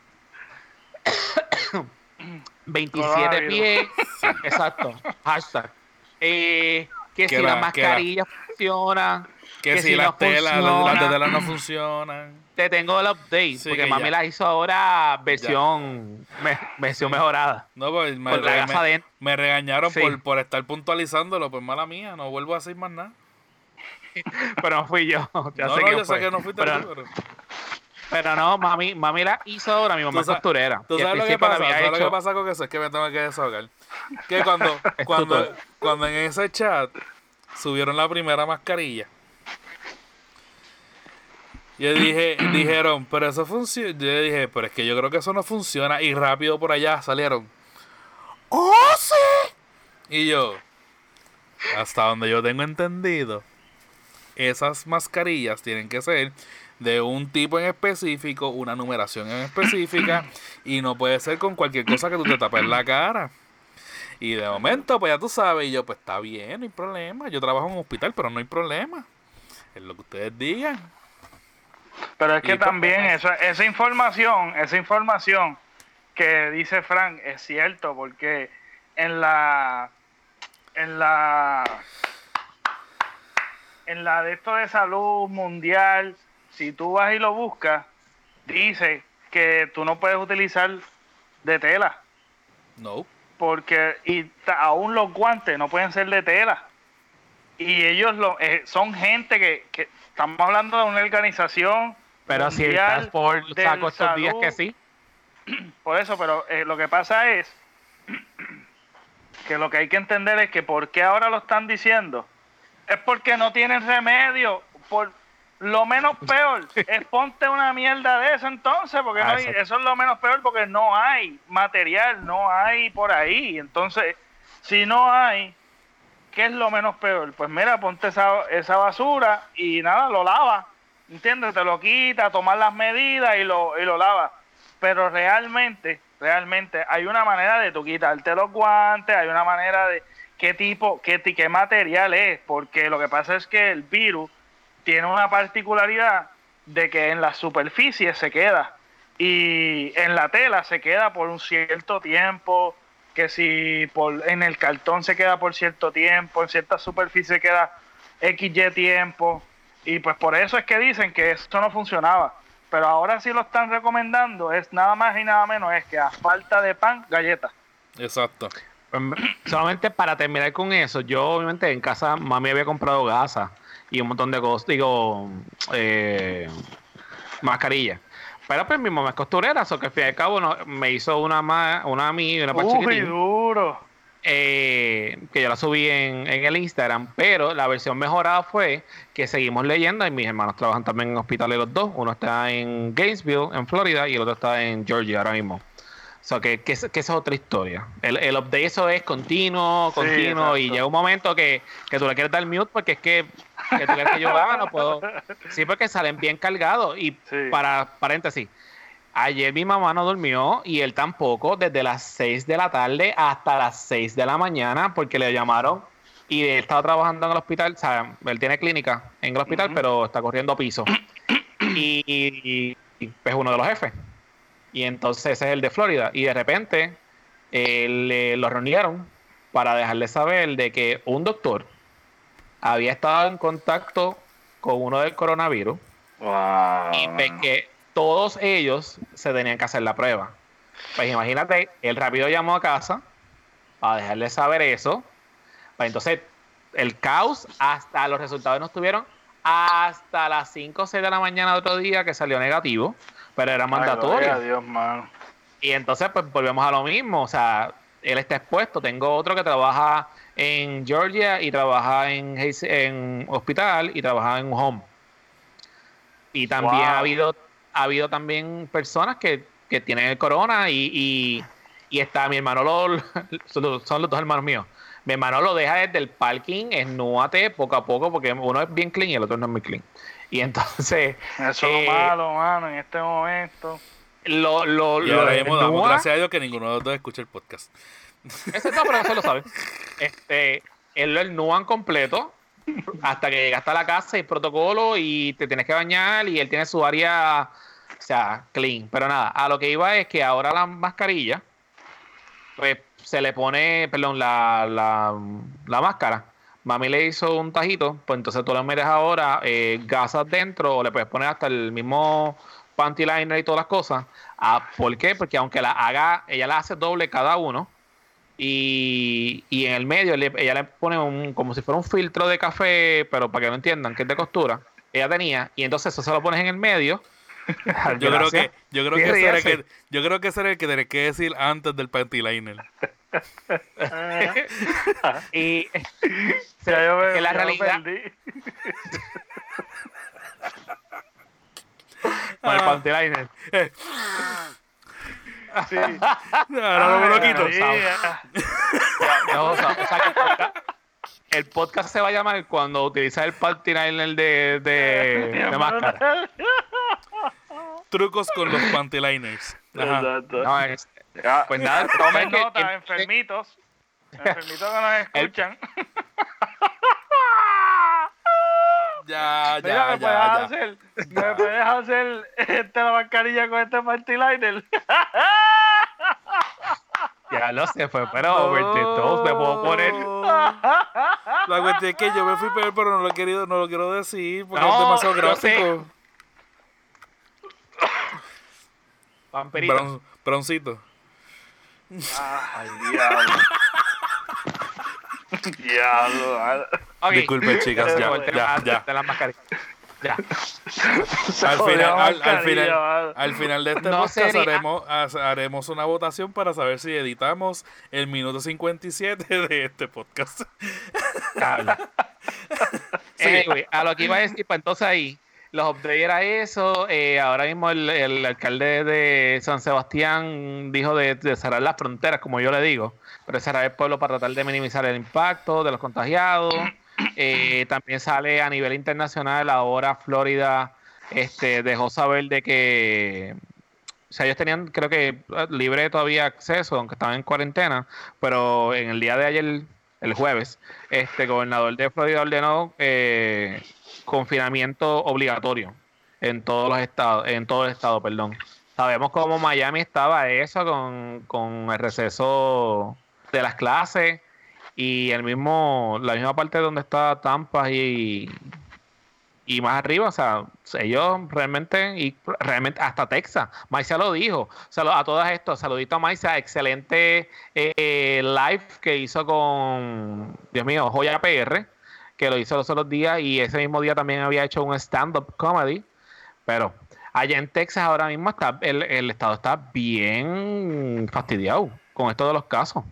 27 [COUGHS] pies. Exacto. Hashtag. Eh, que si la mascarilla funciona. Que, si, las telas, las telas no funcionan. Te tengo el update, porque mami la hizo ahora versión versión mejorada. No, pues me, me, regañaron por, por estar puntualizándolo, pues mala mía, no vuelvo a hacer más nada. [LAUGHS] pero no fui yo. [LAUGHS] Ya no, sé no, que yo sé que no fuiste pero, tú, pero... pero... no, mami, mami la hizo ahora, mi mamá es costurera. ¿Tú sabes lo que pasa? ¿Sabes lo que pasa con eso? Es que me tengo que desahogar. Que cuando, [LAUGHS] cuando, cuando en ese chat subieron la primera mascarilla, Yo dije, [CLEARS THROAT] dijeron, pero eso funciona. Yo dije, pero es que yo creo que eso no funciona. Y rápido por allá salieron. ¡Oh, sí! Y yo, hasta donde yo tengo entendido, esas mascarillas tienen que ser de un tipo en específico, una numeración en específica, [CLEARS THROAT] y no puede ser con cualquier cosa que tú te tapes la cara. Y de momento, pues ya tú sabes, y yo, pues está bien, no hay problema. Yo trabajo en un hospital, pero no hay problema. Es lo que ustedes digan. Pero es que también esa, esa información, esa información que dice Frank es cierto, porque en la en la en la de esto de salud mundial, si tú vas y lo buscas, dice que tú no puedes utilizar de tela. No. Porque y aún los guantes no pueden ser de tela. Y ellos lo, eh, son gente que, que estamos hablando de una organización pero si el Task saco estos días que sí. [CLEARS THROAT] Por eso, pero eh, lo que pasa es [CLEARS THROAT] que lo que hay que entender es que por qué ahora lo están diciendo es porque no tienen remedio. Por lo menos peor [LAUGHS] es ponte una mierda de eso entonces, porque no eso es lo menos peor porque no hay material, no hay por ahí. Entonces, si no hay, ¿qué es lo menos peor? Pues mira, ponte esa, esa basura y nada, lo lava ¿entiendes? Te lo quita, tomar las medidas y lo, y lo lava. Pero realmente, realmente hay una manera de tú quitarte los guantes, hay una manera de qué tipo, qué, qué material es, porque lo que pasa es que el virus tiene una particularidad de que en la superficie se queda y en la tela se queda por un cierto tiempo, que si por, en el cartón se queda por cierto tiempo, en cierta superficie queda XY tiempo. Y pues por eso es que dicen que esto no funcionaba. Pero ahora sí lo están recomendando, es nada más y nada menos, es que a falta de pan, galletas. Exacto. Pues, solamente para terminar con eso, yo obviamente en casa mami había comprado gasas y un montón de cosas, digo, eh, mascarillas. Pero pues mi mamá es costurera, eso que al fin y al cabo me hizo una más, una a mí y una para Uy, duro. Eh, que yo la subí en, el Instagram, pero la versión mejorada fue que seguimos leyendo y mis hermanos trabajan también en hospitales los dos. Uno está en Gainesville, en Florida, y el otro está en Georgia ahora mismo. O sea, que, que, es otra historia. El, el update eso es continuo, continuo, y llega un momento que, tú le quieres dar mute porque es que, que tú quieres que yo haga, no puedo. [LAUGHS] Sí, porque salen bien cargados. Y para paréntesis, Ayer mi mamá no durmió y él tampoco, desde las 6 de la tarde hasta las 6 de la mañana, porque le llamaron y él estaba trabajando en el hospital, o sea, él tiene clínica en el hospital, pero está corriendo piso. [CLEARS THROAT] Y, es uno de los jefes. Y entonces ese es el de Florida. Y de repente eh, lo reunieron para dejarle saber de que un doctor había estado en contacto con uno del coronavirus. Y que todos ellos se tenían que hacer la prueba. Pues imagínate, él rápido llamó a casa para dejarle saber eso. Pues entonces, el caos, hasta los resultados no estuvieron hasta las 5 o 6 de la mañana de otro día que salió negativo, pero era mandatorio. Dios, Y entonces, pues volvemos a lo mismo. O sea, él está expuesto. Tengo otro que trabaja en Georgia y trabaja en, en hospital y trabaja en home. Y también ha habido ha habido también personas que, tienen el corona y, está mi hermano, lo, son los dos hermanos míos. Mi hermano lo deja desde el parking, esnúate poco a poco, porque uno es bien clean y el otro no es muy clean. Y entonces. Eso es lo eh, malo, mano, en este momento. Lo, lo, y ahora lo gracias a Dios que ninguno de los dos escucha el podcast. Ese no, pero eso lo sabe. [LAUGHS] Este, él lo nuan completo hasta que llegaste a la casa y protocolo y te tienes que bañar y él tiene su área, o sea, clean. Pero nada, a lo que iba es que ahora la mascarilla, pues se le pone, perdón, la, la, máscara. Mami le hizo un tajito, pues entonces tú le metes ahora eh, gasas dentro o le puedes poner hasta el mismo panty liner y todas las cosas. Ah, ¿Por qué? Porque aunque la haga, ella la hace doble cada uno y, en el medio ella le pone un, como si fuera un filtro de café, pero para que no entiendan que es de costura. Ella tenía, y entonces eso se lo pones en el medio. [LAUGHS] yo creo que, yo creo que ese era el que, yo creo que ese era el que tenés que decir antes del panty liner. [LAUGHS] y [LAUGHS] que la realidad Con el [LAUGHS] panty liner. Sí. Ahora no me lo quito. Ay, María. No, o sea, o sea que el podcast- el podcast se va a llamar cuando utilizas el panty liner de, de, de máscara. Trucos con los panty liners. Ajá. Exacto. No, es- Ya, pues nada, tomen nota, que- enfermitos. Enfermitos que nos escuchan. [LAUGHS] Ya, Mira, ya, me puedes ya, ya. hacer, me puedes hacer este, la mascarilla con este party liner. ya lo sé, fue, pero over the toast me puedo poner. La cuestión es que yo me fui peor, pero no lo he querido, no lo quiero decir porque No, es demasiado gráfico. Vampirito. Brown- Ay, diablo. diablo. Disculpen, chicas, ya, ya, ya. de las mascarillas. Ya. Se Al final, al, final, vale. al final de este No podcast haremos, ha- haremos una votación para saber si editamos el minuto 57 de este podcast. Habla. [LAUGHS] Anyway, a lo que iba a decir, pues entonces ahí, los updates era eso. eh, ahora mismo el, alcalde de San Sebastián dijo de, cerrar las fronteras, como yo le digo, pero cerrar el pueblo para tratar de minimizar el impacto de los contagiados. Eh, también sale a nivel internacional, ahora Florida este, dejó saber de que o sea, ellos tenían, creo que, libre todavía acceso, aunque estaban en cuarentena, pero en el día de ayer, el jueves, este gobernador de Florida ordenó eh, confinamiento obligatorio en todos los estados, en todo el estado, perdón. Sabemos cómo Miami estaba eso con, con el receso de las clases y el mismo, la misma parte donde está Tampa y, y más arriba, o sea, ellos realmente, y realmente hasta Texas, Maisa lo dijo, Salu- a todas estas, saludito a Maisa, excelente eh, live que hizo con, Dios mío, Joya PR, que lo hizo los otros días y ese mismo día también había hecho un stand-up comedy, pero allá en Texas ahora mismo está, el, el estado está bien fastidiado con esto de los casos.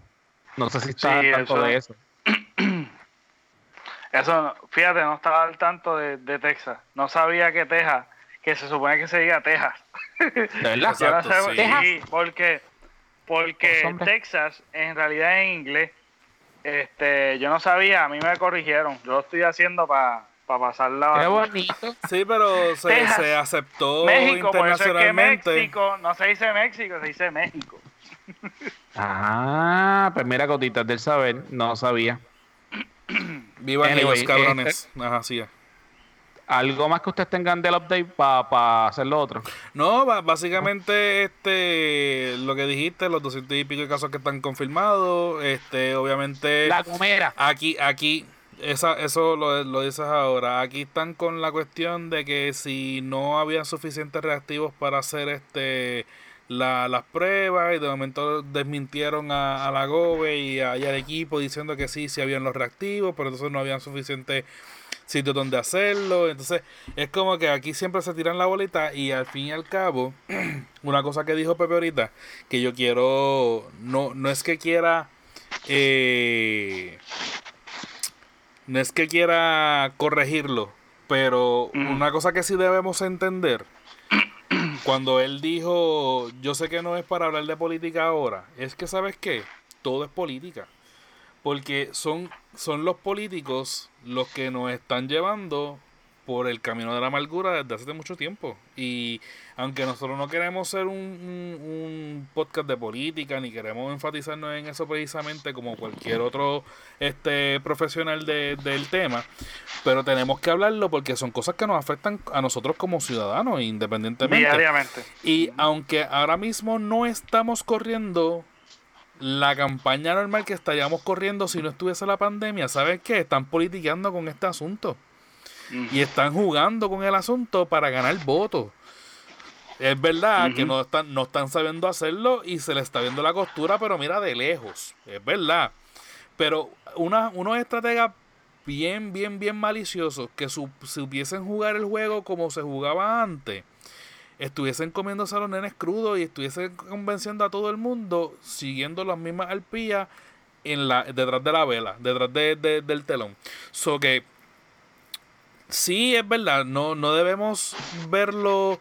No sé si está Sí, al tanto eso- de eso. [CLEARS THROAT] Eso, fíjate, no estaba al tanto de, de Texas. No sabía que Texas, que se supone que se diga Texas. ¿De verdad? [LAUGHS] Exacto, sí. Texas. sí, porque, porque. Texas, en realidad en inglés, este, yo no sabía, a mí me corrigieron. Yo lo estoy haciendo para pasar la Qué bonito. [LAUGHS] Sí, pero se, Texas. se aceptó México, por eso es que internacionalmente. México, no se dice México, se dice México. [LAUGHS] Ah, pues mira, gotitas del saber, no sabía. Vivan Anyway, ellos, cabrones. Ajá, sí. ¿Algo más que ustedes tengan del update para hacer lo otro? No, básicamente este lo que dijiste, los 200 y pico de casos que están confirmados, este obviamente La comera. aquí aquí esa, eso lo, lo dices ahora. Aquí están con la cuestión de que si no había suficientes reactivos para hacer este la- las pruebas y de momento desmintieron a, a la GOBE y, a- y al equipo diciendo que sí, sí habían los reactivos, pero entonces no habían suficientes sitios donde hacerlo. Entonces es como que aquí siempre se tiran la bolita y al fin y al cabo, [CLEARS THROAT] una cosa que dijo Pepe ahorita, que yo quiero, no, no es que quiera... Eh, no es que quiera corregirlo, pero una cosa que sí debemos entender, [CLEARS THROAT] cuando él dijo, yo sé que no es para hablar de política ahora, es que sabes qué, todo es política, porque son, son los políticos los que nos están llevando por el camino de la amargura desde hace mucho tiempo. Y aunque nosotros no queremos ser un, un- un podcast de política, ni queremos enfatizarnos en eso precisamente como cualquier otro este profesional de- del tema, pero tenemos que hablarlo porque son cosas que nos afectan a nosotros como ciudadanos, independientemente. Diariamente. Y aunque ahora mismo no estamos corriendo la campaña normal que estaríamos corriendo si no estuviese la pandemia, ¿sabes qué? Están politiqueando con este asunto. Y están jugando con el asunto para ganar votos. Es verdad que no están, no están sabiendo hacerlo y se le está viendo la costura, pero mira de lejos. Es verdad. Pero una, unos estrategas bien, bien, bien maliciosos que su- supiesen jugar el juego como se jugaba antes, estuviesen comiéndose a los nenes crudos y estuviesen convenciendo a todo el mundo siguiendo las mismas arpías en la, detrás de la vela, detrás de- de- del telón. So que sí es verdad, no, no debemos verlo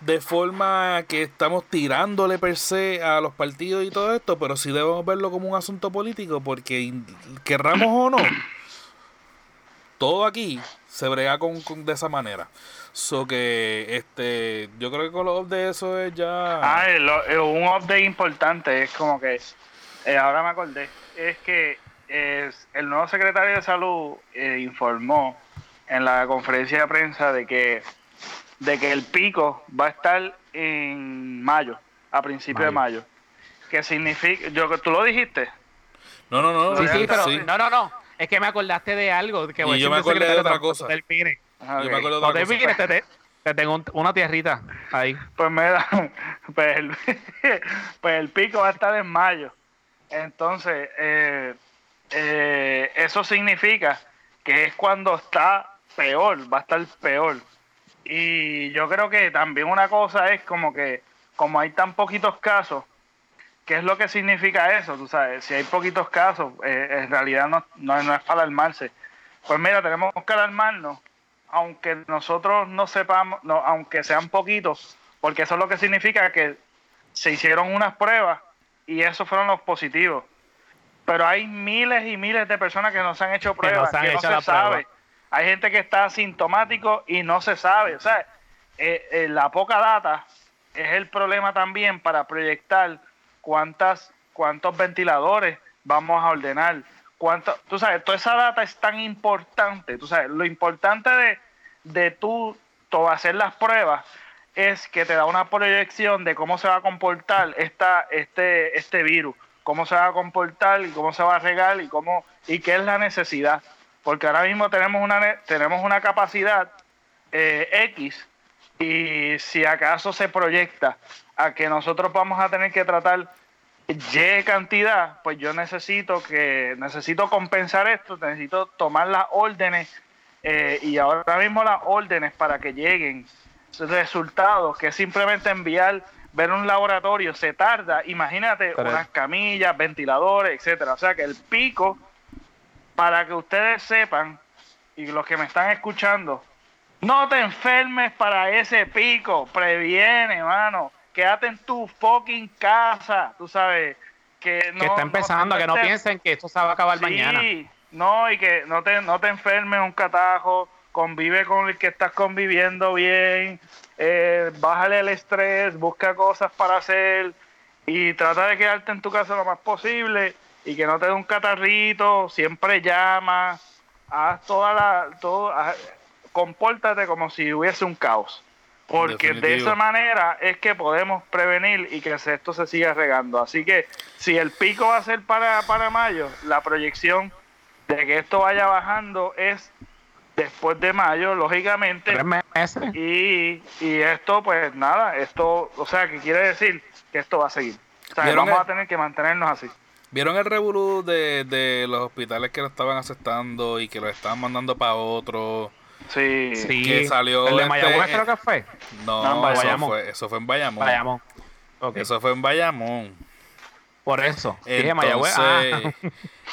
de forma que estamos tirándole per se a los partidos y todo esto, pero sí debemos verlo como un asunto político, porque querramos o no, todo aquí se brega con, de esa manera. So que este yo creo que con los de eso es ya. Ah, un update importante es como que eh, ahora me acordé. Es que es, el nuevo secretario de salud eh, informó en la conferencia de prensa de que de que el pico va a estar en mayo, a principios de mayo. ¿Qué significa? Yo tú lo dijiste. No, no, no. Sí, sí, pero no, no, no. Es que me acordaste de algo que y yo me acordé de otra cosa. Del Yo me acuerdo de otra cosa. Te, te, tengo una tierrita ahí. Pues mira, [LAUGHS] pues el, [LAUGHS] pues el pico va a estar en mayo. Entonces, eh, eh, eso significa que es cuando está peor, va a estar peor. Y yo creo que también una cosa es como que, como hay tan poquitos casos, ¿qué es lo que significa eso? Tú sabes, si hay poquitos casos, eh, en realidad no, no, es para alarmarse. Pues mira, tenemos que alarmarnos, aunque nosotros no sepamos, no, aunque sean poquitos, porque eso es lo que significa que se hicieron unas pruebas y esos fueron los positivos. Pero hay miles y miles de personas que no se han hecho pruebas, que no, se, sabe. Hay gente que está asintomático y no se sabe. O sea, eh, eh, la poca data es el problema también para proyectar cuántas, cuántos ventiladores vamos a ordenar. Cuánto, tú sabes, toda esa data es tan importante. Tú sabes, lo importante de, de tú hacer las pruebas es que te da una proyección de cómo se va a comportar esta, este, este virus, cómo se va a comportar y cómo se va a regar y cómo y qué es la necesidad. Porque ahora mismo tenemos una, tenemos una capacidad eh, X y si acaso se proyecta a que nosotros vamos a tener que tratar Y cantidad, pues yo necesito que necesito compensar esto, necesito tomar las órdenes eh, y ahora mismo las órdenes para que lleguen resultados, que simplemente enviar, ver un laboratorio, se tarda, imagínate, unas camillas, ventiladores, etcétera. O sea que el pico, para que ustedes sepan, y los que me están escuchando, no te enfermes para ese pico, previene, hermano. Quédate en tu fucking casa, tú sabes. Que, no, que está empezando, que no piensen que esto se va a acabar sí, mañana. No, y que no te, no te enfermes un catajo, convive con el que estás conviviendo bien, eh, bájale el estrés, busca cosas para hacer y trata de quedarte en tu casa lo más posible y que no te dé un catarrito, siempre llama, haz toda la, todo, compórtate como si hubiese un caos. Porque de esa manera es que podemos prevenir y que esto se siga regando. Así que si el pico va a ser para, para mayo, la proyección de que esto vaya bajando es después de mayo, lógicamente. Y, y esto, pues nada, esto, o sea, que quiere decir que esto va a seguir. O sea, vamos a tener que mantenernos así. ¿Vieron el revolú de, de los hospitales que lo estaban aceptando y que lo estaban mandando para otro? Sí. Que salió ¿El de Mayagüez este, creo que fue? No, eso, fue, eso fue en Bayamón. Bayamón. Eso fue en Bayamón. Por eso. Dije Mayagüez. Ah.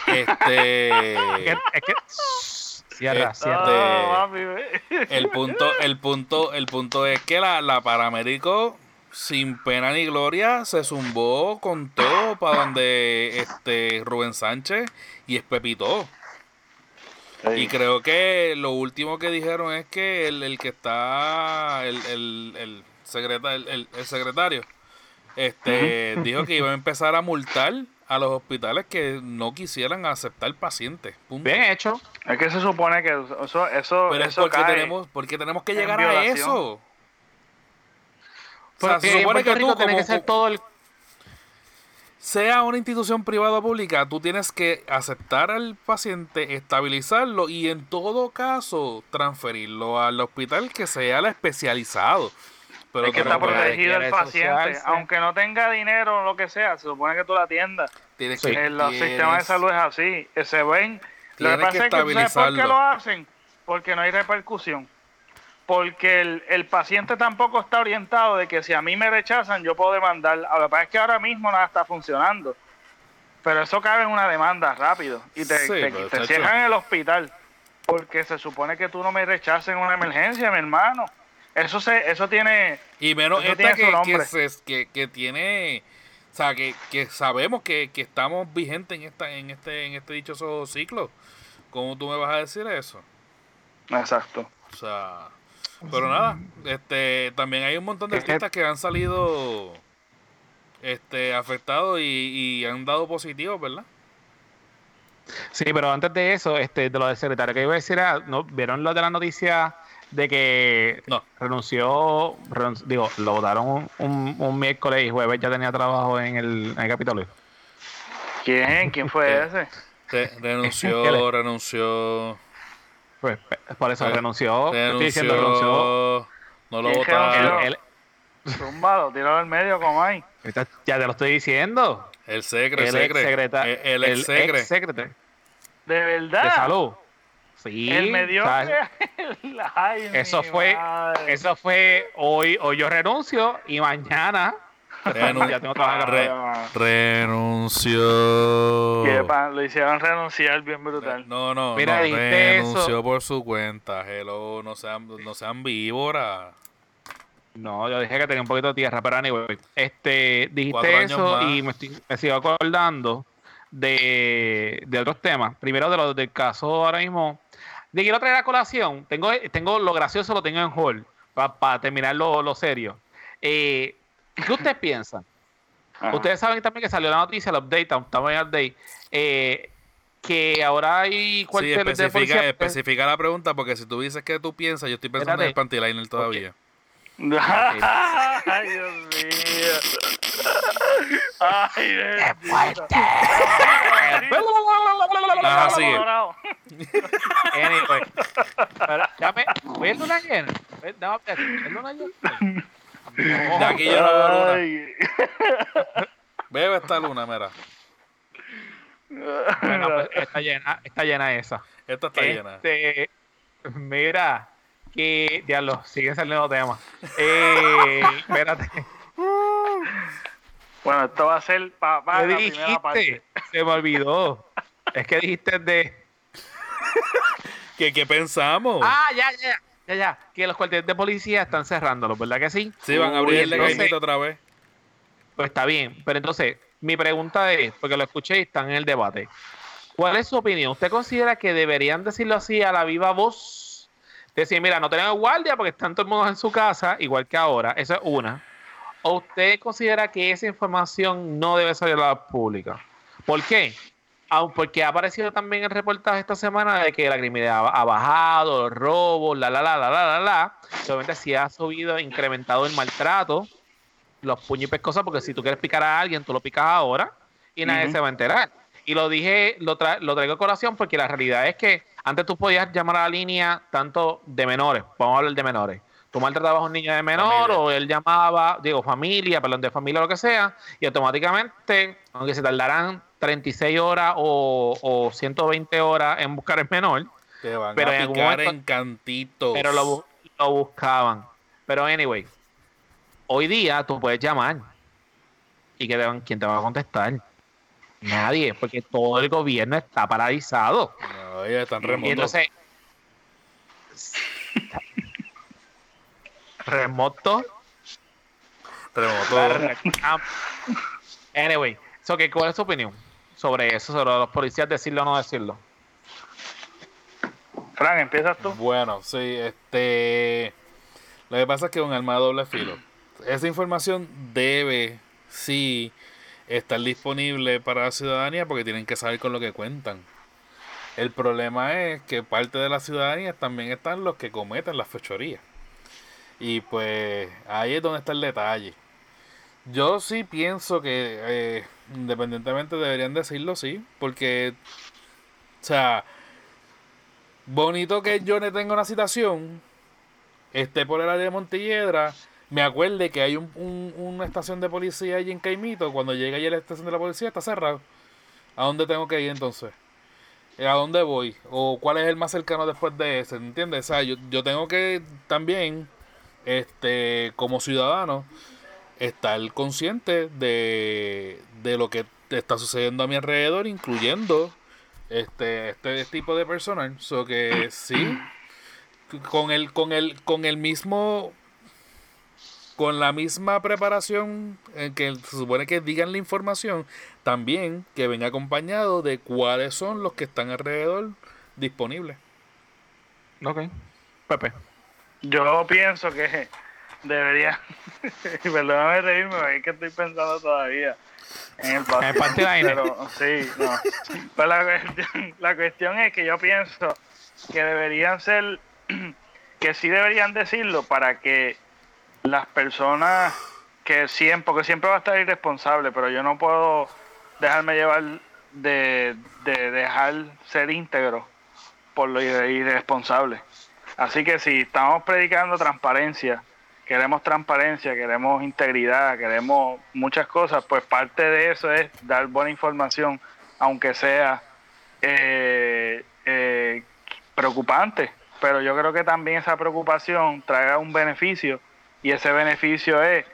Este. [LAUGHS] es que este, el punto, el punto, el punto es que la, la paramédico sin pena ni gloria se zumbó con todo para donde este Rubén Sánchez y es Pepito. Y creo que lo último que dijeron es que el, el que está, el, el, el, el, el secretario, este, dijo que iba a empezar a multar a los hospitales que no quisieran aceptar pacientes. Bien hecho. Es que se supone que eso, eso, Pero eso porque tenemos, porque tenemos que llegar a eso. O sea, se supone que tú que ser todo el sea una institución privada o pública, tú tienes que aceptar al paciente, estabilizarlo y en todo caso transferirlo al hospital que sea el especializado. Pero es que está protegido el paciente. Aunque no tenga dinero o lo que sea, se supone que tú la atiendas. Tienes que, el sistema de salud es así. Se ven. Lo que pasa es que, ¿sabes por qué lo hacen? Porque no hay repercusión. Porque el, el, paciente tampoco está orientado de que si a mí me rechazan, yo puedo demandar. Lo que pasa es que ahora mismo nada está funcionando. Pero eso cabe en una demanda rápido. Y te, te, cierran en el hospital. Porque se supone que tú no me rechaces en una emergencia, mi hermano. Eso se, eso tiene. Y menos esta que, que, se- que, que tiene. O sea, que, que sabemos que, que estamos vigentes en esta en este en este dichoso ciclo. ¿Cómo tú me vas a decir eso? Exacto. O sea, pero nada, este también hay un montón de artistas que han salido este afectados y, y han dado positivos, ¿verdad? Sí, pero antes de eso, este, de lo del secretario que iba a decir, era, ¿no? ¿vieron lo de la noticia de que No. renunció, renunci- digo, lo votaron un, un, un miércoles y jueves ya tenía trabajo en el, en el Capitolio? ¿Quién? ¿Quién fue Eh, ese? Re- [LAUGHS] ¿Qué renunció, renunció, Pues pe- por eso Re- renunció, estoy diciendo renunció. no lo ¿Quién que votaron. el- Zúmbalo, tíralo al medio como hay. ya te lo estoy diciendo. El secre, El secre. secretario. El, el ex secre. secretario ¿De verdad? de salud. Sí. Él me dio. o sea, [LAUGHS] Ay, Eso fue- madre. Eso fue hoy, hoy yo renuncio y mañana Renun- ya tengo trabajo. Re- renunció. Lo hicieron renunciar bien brutal. No, no, Mira, no, renunció eso. por su cuenta. Hello, no sean, no sean víboras. No, yo dije que tenía un poquito de tierra, pero anyway, este, dijiste años eso más. y me, estoy, me sigo acordando de, de otros temas. Primero de lo del caso ahora mismo. De quiero traer a colación. Tengo, tengo lo gracioso, lo tengo en hold para terminar lo, lo serio. Eh, ¿Qué ustedes [LAUGHS] piensan? Ajá. Ustedes saben también que salió la noticia, el update, estamos en el update, eh, que ahora hay Sí, cuarteles de especifica, policía. especifica la pregunta porque si tú dices que tú piensas, yo estoy pensando en el panty-liner todavía. Ay, [LAUGHS] Dios mío. Ay, bendito. [LAUGHS] Ajá, sigue. Anyway. Pero, ya me, voy a luna llena. No, ¿es luna llena? No. De aquí yo no veo luna. Ay. Bebe esta luna, mira. Bueno, pues está llena, está llena esa. Esta está llena. Este, mira, que diablo, siguen saliendo temas. Eh, [LAUGHS] espérate, Bueno, esto va a ser para ¿qué la primera parte. Se me olvidó. Es que dijiste de. [LAUGHS] ¿Qué, qué pensamos? Ah, ya, ya, ya, ya. Que los cuarteles de policía están cerrándolos, ¿verdad que sí? sí, van a abrir el entonces- Caimito otra vez. Pues está bien, pero entonces mi pregunta es, porque lo escuché y están en el debate, ¿cuál es su opinión? ¿Usted considera que deberían decirlo así a la viva voz? Decir, mira, no tenemos guardia porque están todos modos en su casa, igual que ahora, esa es una. ¿O usted considera que esa información no debe salir a la pública? ¿Por qué? Porque ha aparecido también el reportaje esta semana de que la criminalidad ha bajado, los robos, la, la, la, la, la, la, la. Obviamente sí ha subido, incrementado el maltrato, los puños y pescosas, porque si tú quieres picar a alguien, tú lo picas ahora y nadie se va a enterar. Y lo dije, lo, tra- lo traigo a colación porque la realidad es que antes tú podías llamar a la línea tanto de menores, vamos a hablar de menores. Tú maltratabas a un niño de menor Familia. o él llamaba, digo, familia, perdón, de familia, lo que sea, y automáticamente, aunque se tardarán 36 horas o, o 120 horas en buscar el menor, Te van Pero a en algún picar momento- en cantitos. pero lo, lo buscaban. Pero anyway, hoy día tú puedes llamar. ¿Y que te van- quién te va a contestar? Nadie, porque todo el gobierno está paralizado. No, oye, están Y remotos. entonces. Remoto. Remotos. Anyway, so ¿cuál es tu opinión sobre eso? Sobre los policías decirlo o no decirlo. Fran, empiezas tú. Bueno, sí, este. Lo que pasa es que es un arma de doble filo. Esa información debe, sí, estar disponible para la ciudadanía porque tienen que saber con lo que cuentan. El problema es que parte de la ciudadanía también están los que cometen las fechorías. Y pues ahí es donde está el detalle. Yo sí pienso que eh, independientemente deberían decirlo, sí, porque, o sea, bonito que yo le tenga una citación, esté por el área de Montelledra, me acuerde que hay un, un- una estación de policía allí en Caimito, cuando llegue allí a la estación de la policía está cerrado. ¿A dónde tengo que ir entonces? Eh, ¿A dónde voy? ¿O cuál es el más cercano después de ese? ¿Entiendes? O sea, yo, yo tengo que también, este, como ciudadano, estar consciente de, de lo que está sucediendo a mi alrededor, incluyendo este, este tipo de personal. So que sí, con el, con el, con el mismo con la misma preparación en que se supone que digan la información, también que venga acompañado de cuáles son los que están alrededor disponibles. Ok. Pepe. Yo pienso que debería, [LAUGHS] perdóname reírme, es que estoy pensando todavía en el punchline. Pero sí, no. Pero la cuestión, la cuestión es que yo pienso que deberían ser, [CLEARS THROAT] que sí deberían decirlo para que las personas que siempre, porque siempre va a estar irresponsable, pero yo no puedo dejarme llevar de, de dejar ser íntegro por lo irre- irresponsable. Así que si estamos predicando transparencia, queremos transparencia, queremos integridad, queremos muchas cosas, pues parte de eso es dar buena información, aunque sea eh, eh, preocupante. Pero yo creo que también esa preocupación traiga un beneficio y ese beneficio es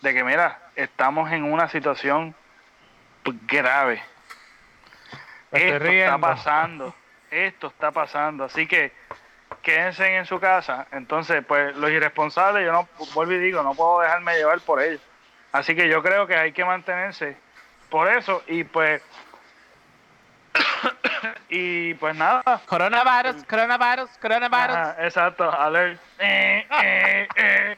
de que, mira, estamos en una situación grave. Esto está pasando, esto está pasando. Así que quédense en su casa. Entonces, pues los irresponsables, yo no vuelvo y digo, no puedo dejarme llevar por ellos. Así que yo creo que hay que mantenerse por eso y pues y pues nada. Coronavirus, coronavirus, coronavirus. Ajá, exacto, alert. Eh, eh, eh.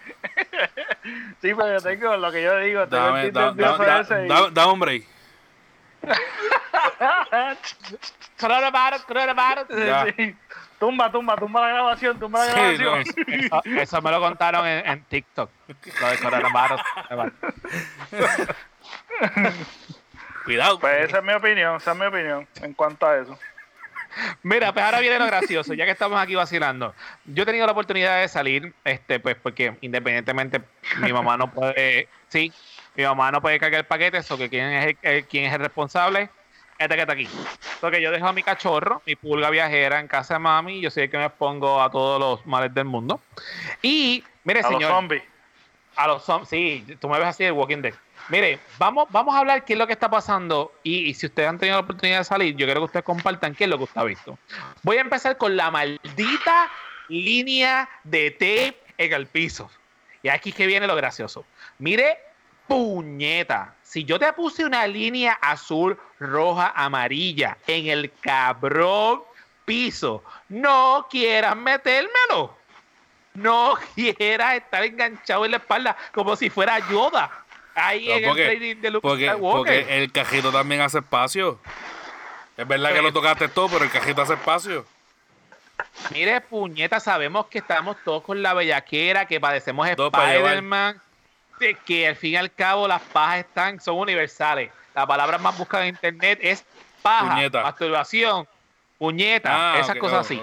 [LAUGHS] sí, pero yo tengo lo que yo digo, tengo Dame, da, da- y- da- da un break. [LAUGHS] Coronavirus, coronavirus. Ya. Sí. Tumba, tumba, tumba la grabación, tumba la Sí, no, grabación. [LAUGHS] Eso, eso me lo contaron en, en TikTok. Lo de coronavirus. Cuidado. Pues esa es mi opinión, esa es mi opinión en cuanto a eso. Mira, pues ahora viene lo gracioso, ya que estamos aquí vacilando. Yo he tenido la oportunidad de salir, este, pues, porque independientemente mi mamá no puede, sí, mi mamá no puede cargar paquetes, o que quién es el, el- quién es el responsable, este que está aquí. Porque yo dejo a mi cachorro, mi pulga viajera en casa de mami, yo soy el que me expongo a todos los males del mundo. Y, mire, A los señor, zombies. a los zombies, sí, tú me ves así de Walking Dead. Mire, vamos, vamos a hablar qué es lo que está pasando y, y si ustedes han tenido la oportunidad de salir, yo quiero que ustedes compartan qué es lo que usted ha visto. Voy a empezar con la maldita línea de tape en el piso. Y aquí es que viene lo gracioso. Mire, puñeta, si yo te puse una línea azul, roja, amarilla en el cabrón piso, no quieras metérmelo no [LAUGHS] quieras estar enganchado en la espalda como si fuera Yoda. Ahí No, en porque- el training de Luke Porque, Skywalker. porque el cajito también hace espacio. Es verdad que lo tocaste todo, pero el cajito hace espacio. Mire, puñeta, sabemos que estamos todos con la bellaquera, que padecemos. Spider-Man, de que al fin y al cabo las pajas están, son universales. La palabra más buscada en internet es paja, Puñeta. masturbación, puñeta, Ah, esas cosas así.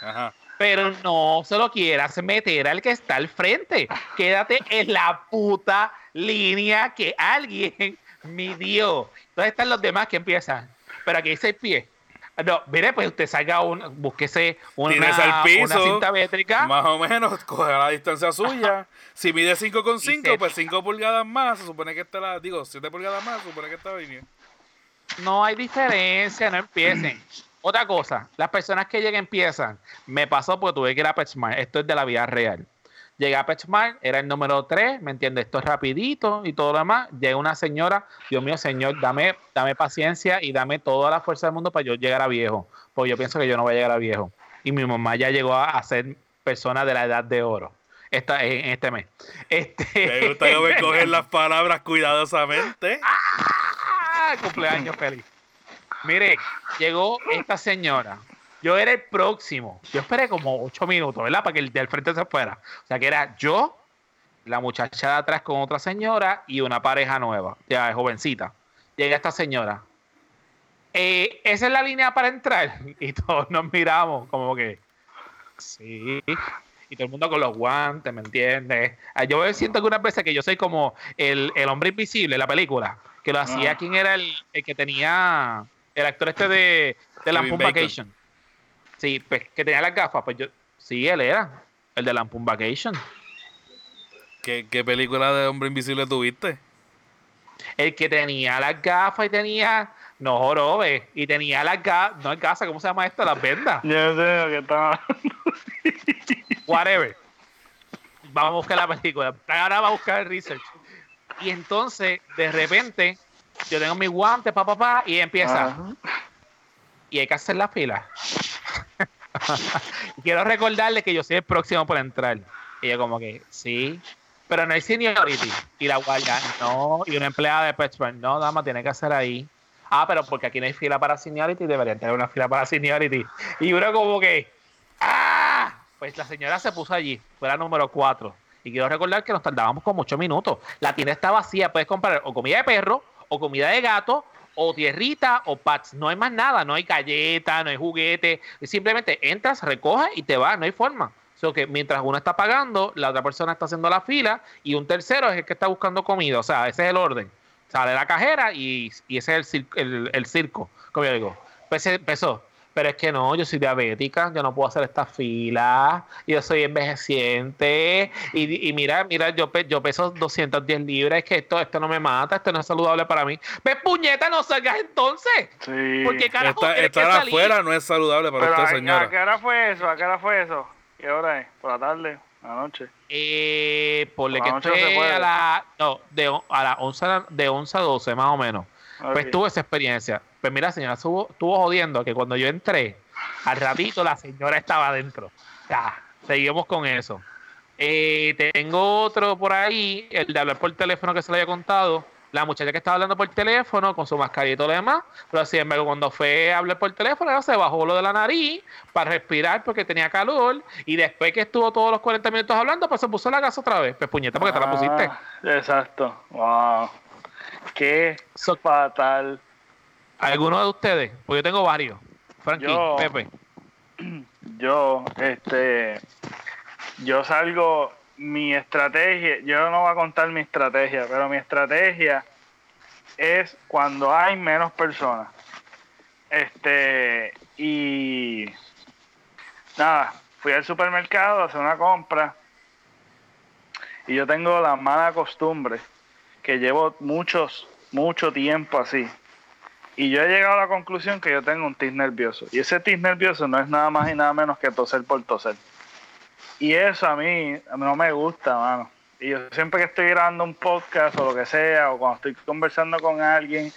ajá. Pero no se lo quieras meter al que está al frente. Quédate en la puta línea que alguien [LAUGHS] midió. Entonces están los demás que empiezan. Pero aquí hay seis pies. No, mire, pues usted salga un, búsquese una, al piso. una cinta métrica. Más o menos, [LAUGHS] coge la distancia suya. Si mide 5,5, Y se- pues 5 pulgadas más. Se supone que está la. Digo, 7 pulgadas más, se supone que está bien. No hay diferencia, no empiecen. [CLEARS THROAT] Otra cosa, las personas que lleguen empiezan. Me pasó porque tuve que ir a PetSmart. Esto es de la vida real. Llegué a PetSmart, era el número 3, ¿me entiendes? Esto es rapidito y todo lo demás. Llega una señora, Dios mío, señor, dame, dame paciencia y dame toda la fuerza del mundo para yo llegar a viejo. Porque yo pienso que yo no voy a llegar a viejo. Y mi mamá ya llegó a, a ser persona de la edad de oro. Esta, en, en este mes. Este, Me gusta que [LAUGHS] me cogen las palabras cuidadosamente. ¡Ah! Cumpleaños feliz. Mire, llegó esta señora. Yo era el próximo. Yo esperé como ocho minutos, ¿verdad? Para que el del frente se fuera. O sea, que era yo, la muchacha de atrás con otra señora y una pareja nueva, ya jovencita. Llega esta señora. Eh, Esa es la línea para entrar. [LAUGHS] Y todos nos miramos como que, sí. Y todo el mundo con los guantes, ¿me entiendes? Ah, Yo siento algunas veces que yo soy como el, el hombre invisible, la película, que lo hacía, Ah. ¿quién era el, el que tenía, el actor este de, de Bacon. Vacation? Sí, pues que tenía las gafas, pues yo, sí, él era, el de Lampoon Vacation. ¿Qué, ¿Qué película de hombre invisible tuviste? El que tenía las gafas y tenía, no jorobe, y tenía las gafas, no es gafas, ¿cómo se llama esto? Las vendas. [LAUGHS] Yo no sé lo que estaba whatever. vamos a buscar la película. Ahora va a buscar el research. Y entonces, de repente, yo tengo mi guante, pa, pa, pa, y empieza. Ajá. Y hay que hacer la fila. [LAUGHS] quiero recordarle que yo soy el próximo por entrar. Y yo como que, sí. Pero no hay seniority. Y la guardia, no. Y una empleada de PetSmart, no, dama, tiene que hacer ahí. Ah, pero porque aquí no hay fila para seniority, deberían tener una fila para seniority. Y uno como que, ¡ah! Pues la señora se puso allí, fue la número 4. Y quiero recordar que nos tardábamos como 8 minutos. La tienda está vacía, puedes comprar o comida de perro, o comida de gato, o tierrita, o pats. No hay más nada, no hay galleta, no hay juguete. Simplemente entras, recoges y te vas, no hay forma. So que mientras uno está pagando, la otra persona está haciendo la fila y un tercero es el que está buscando comida. O sea, ese es el orden. Sale la cajera y, y ese es el, el, el circo, como yo digo. Pues empezó. Pero es que no, yo soy diabética, yo no puedo hacer esta fila, yo soy envejeciente. Y, y mira, mira, yo, pe- yo peso 210 libras, es que esto, esto no me mata, esto no es saludable para mí. ¡Ve, puñeta, no salgas entonces! Sí. Porque carajo, Esta- que estar salir. afuera no es saludable para Pero usted, ¿a- ¿a, señora. qué hora fue eso? ¿A qué hora fue eso? ¿Qué hora es? ¿Por la tarde? ¿A la noche? Eh, ponle Por que la noche no se esté puede. a la, no, de, a las 11, a- de 11 a 12 más o menos. Pues Ok. tuve esa experiencia. Pues mira, señora, estuvo, estuvo jodiendo que cuando yo entré, al ratito la señora estaba adentro. Ya, seguimos con eso. Eh, tengo otro por ahí, el de hablar por teléfono que se le había contado. La muchacha que estaba hablando por teléfono con su mascarita y todo lo demás, pero sin embargo, cuando fue a hablar por teléfono, ella se bajó lo de la nariz para respirar porque tenía calor. Y después que estuvo todos los 40 minutos hablando, pues se puso la gas otra vez. Pues puñeta, porque te la pusiste. Ah, exacto. Wow. Qué So- fatal. ¿Alguno de ustedes? Pues yo tengo varios. Frankie, Yo- Pepe. [CLEARS THROAT] Yo, este, yo salgo, mi estrategia, yo no voy a contar mi estrategia, pero mi estrategia es cuando hay menos personas. Este, y nada, fui al supermercado a hacer una compra y yo tengo la mala costumbre que llevo muchos, mucho tiempo así. Y yo he llegado a la conclusión que yo tengo un tic nervioso. Y ese tic nervioso no es nada más y nada menos que toser por toser. Y eso a mí, no me gusta, mano. Y yo siempre que estoy grabando un podcast o lo que sea, o cuando estoy conversando con alguien,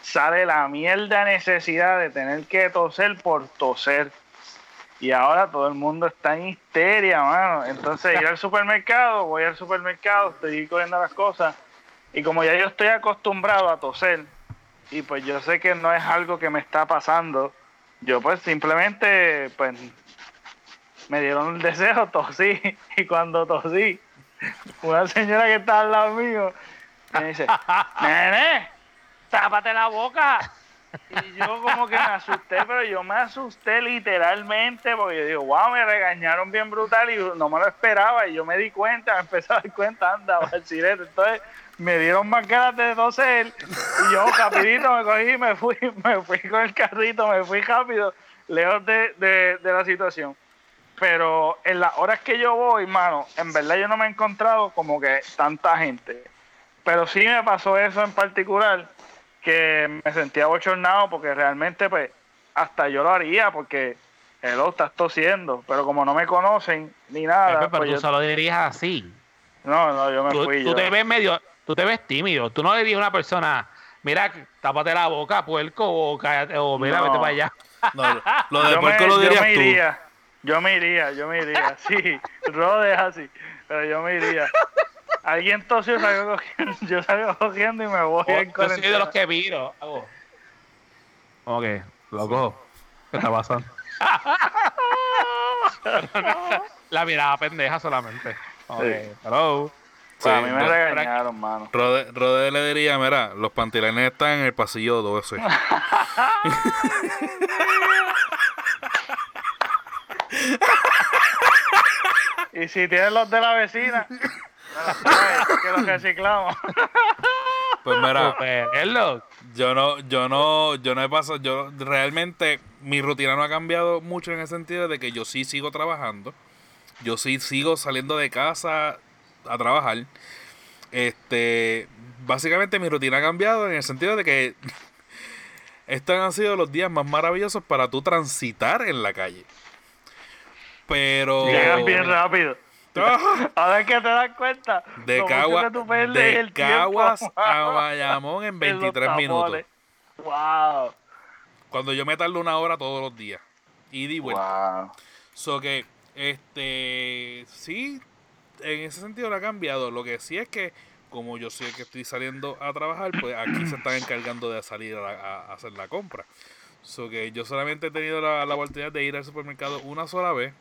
sale la mierda necesidad de tener que toser por toser. Y ahora todo el mundo está en histeria, mano. Entonces, ir al supermercado, voy al supermercado, estoy cogiendo las cosas. Y como ya yo estoy acostumbrado a toser, y pues yo sé que no es algo que me está pasando, yo pues simplemente, pues, me dieron el deseo, [LAUGHS] tosí. Y cuando tosí, una señora que está al lado mío me dice, [LAUGHS] nene, tápate la boca. Y yo como que me asusté, pero yo me asusté literalmente porque yo digo, wow, me regañaron bien brutal y no me lo esperaba y yo me di cuenta, me empecé a dar cuenta, anda, Bachilete. Entonces me dieron más ganas de toser y yo rapidito me cogí y me fui, [LAUGHS] me fui con el carrito, me fui rápido, lejos de, de, de la situación. Pero en las horas que yo voy, mano, en verdad yo no me he encontrado como que tanta gente. Pero sí me pasó eso en particular, que me sentía bochornado porque realmente, pues, hasta yo lo haría porque, hello, estás tosiendo. Pero como no me conocen ni nada, Pepe, pero pues tú yo- solo dirías así. no, no, yo me Tú, fui. tú yo. te ves medio, tú te ves tímido. Tú no le dices a una persona, mira, tápate la boca, puerco, o cállate, o mira, No. vete para allá. No, lo [LAUGHS] de yo puerco me, lo yo dirías me tú. iría, yo me iría, yo me iría, [LAUGHS] sí, Rode es así, pero yo me iría. Alguien tosió, salgo cogiendo, [LAUGHS] yo salgo cogiendo y me voy en Yo soy de los que viro. Hago. Ok, loco. ¿Qué está pasando? la mirada pendeja solamente. Ok, Sí. hello. Pues a mí me regañaron, mano. Rode, Rode le diría, mira, los pantilanes están en el pasillo 12. [LAUGHS] Y si tienes los de la vecina, que los reciclamos. [LAUGHS] Pues mira, yo no, yo no, yo no he pasado, yo realmente mi rutina no ha cambiado mucho en el sentido de que yo sí sigo trabajando, yo sí sigo saliendo de casa a trabajar. Este, básicamente mi rutina ha cambiado en el sentido de que [LAUGHS] estos han sido los días más maravillosos para tú transitar en la calle. Pero Llegan bien rápido. [LAUGHS] Ahora es que te das cuenta. De, Cagua- de tiempo Caguas a [LAUGHS] Bayamón en en los 23 minutos. Wow. Cuando yo me tardo una hora todos los días. Y di vuelta. Wow. So que, este, sí, en ese sentido lo ha cambiado. Lo que sí es que, como yo el que estoy saliendo a trabajar, pues aquí se están encargando de salir a, a hacer la compra. So que yo solamente he tenido la, la oportunidad de ir al supermercado una sola vez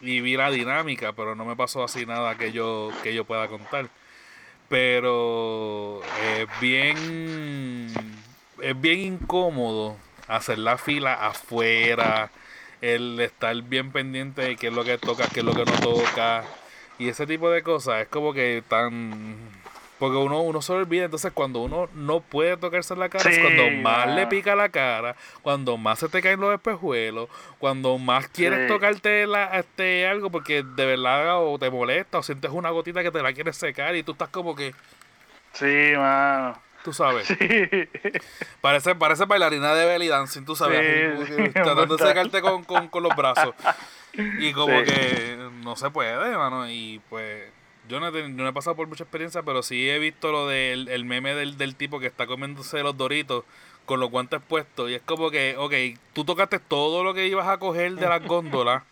y vi la dinámica, pero no me pasó así nada que yo, que yo pueda contar. Pero es bien, es bien incómodo hacer la fila afuera, el estar bien pendiente de qué es lo que toca, qué es lo que no toca, y ese tipo de cosas. Es como que tan. Porque uno, uno se olvida, entonces cuando uno no puede tocarse la cara es cuando más le pica la cara, cuando más se te caen los espejuelos, cuando más quieres Sí. tocarte la, este, algo porque de verdad o te molesta o sientes una gotita que te la quieres secar y tú estás como que, Sí, mano. tú sabes, Sí. parece, parece bailarina de belly dancing, tú sabes, Sí, [LAUGHS] tratando de secarte con, con, con los brazos. Y [LAUGHS] como Sí. que no se puede, mano, y pues... Yo no, he, teni- yo no he pasado por mucha experiencia, pero sí he visto lo del el meme del, del tipo que está comiéndose los doritos con los guantes puestos. Y es como que, ok, tú tocaste todo lo que ibas a coger de las góndolas,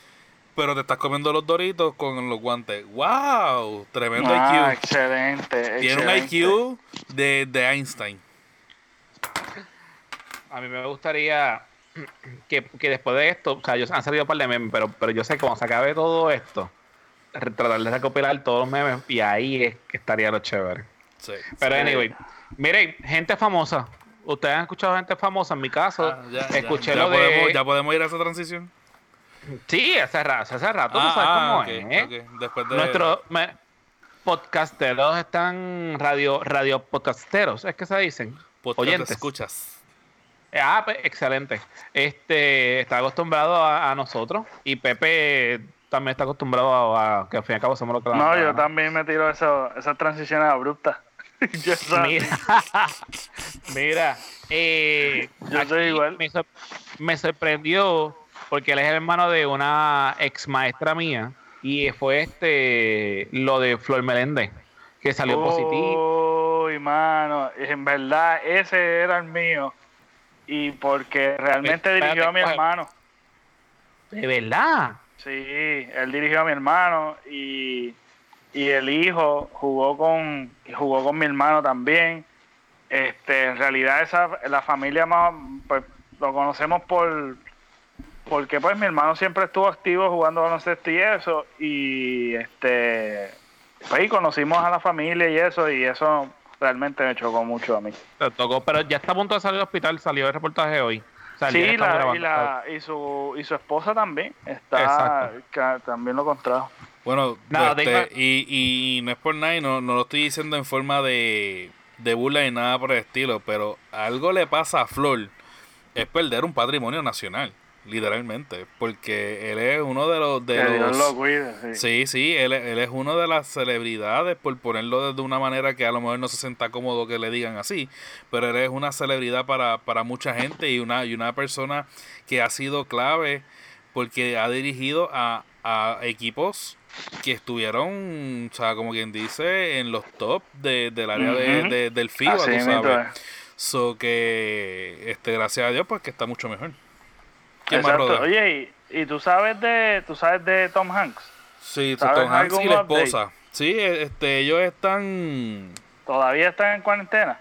[LAUGHS] pero te estás comiendo los doritos con los guantes. ¡Wow! Tremendo Ah, IQ. excelente. Tiene un excelente. IQ de, de Einstein. A mí me gustaría que, que después de esto, o sea, ellos han salido un par de memes, pero, pero yo sé que cuando se acabe todo esto, tratar de recopilar todos los memes y ahí es que estaría lo chévere. Sí. Pero Sí. anyway, miren, gente famosa. Ustedes han escuchado gente famosa, en mi caso, Ah, ya, escuché ya lo de... podemos, ya podemos ir a esa transición. Sí, hace rato, hace rato, tú Ah, sabes ah, cómo es. ¿eh? ok. Después de... Nuestros me- podcasteros están radio, radio podcasteros, es que se dicen. podcast oyentes. escuchas. Ah, pues, excelente. Este está acostumbrado a, a nosotros y Pepe también está acostumbrado a, a que al fin y al cabo somos lo que No, yo también me tiro eso, esas transiciones abruptas. [LAUGHS] Mira, [LAUGHS] mira, eh, Yo soy igual. Me, sor- me sorprendió porque él es hermano de una ex maestra mía y fue este lo de Flor Meléndez que salió positivo. Uy, mano, en verdad ese era el mío. Y porque realmente Espérate, dirigió a mi coge. hermano. De verdad. Sí, él dirigió a mi hermano y, y el hijo jugó con jugó con mi hermano también. Este, en realidad esa la familia más pues, lo conocemos por porque pues mi hermano siempre estuvo activo jugando baloncesto y eso y este pues y conocimos a la familia y eso y eso realmente me chocó mucho a mí. Te tocó, pero ya está a punto de salir del hospital, salió el reportaje hoy. Sí, la, y, la, y, su, y su esposa también está que también lo contrajo. Bueno, Nada, este, y, y no es por nada, y no, no lo estoy diciendo en forma de, de burla ni nada por el estilo, pero algo le pasa a Flor, es perder un patrimonio nacional, literalmente, porque él es uno de los... De que Dios los lo cuide, sí. Sí, sí, él, él es uno de las celebridades, por ponerlo de una manera que a lo mejor no se sienta cómodo que le digan así, pero él es una celebridad para, para mucha gente y una, y una persona que ha sido clave porque ha dirigido a, a equipos que estuvieron, o sea, como quien dice, en los top de, del área de- del FIBA, Así tú sabes. es. So que, este, gracias a Dios, pues que está mucho mejor. Oye, y, y tú sabes de tú sabes de Tom Hanks? Sí, ¿sabes Tom Hanks y la update? esposa. Sí, e- este, ellos están... ¿Todavía están en cuarentena?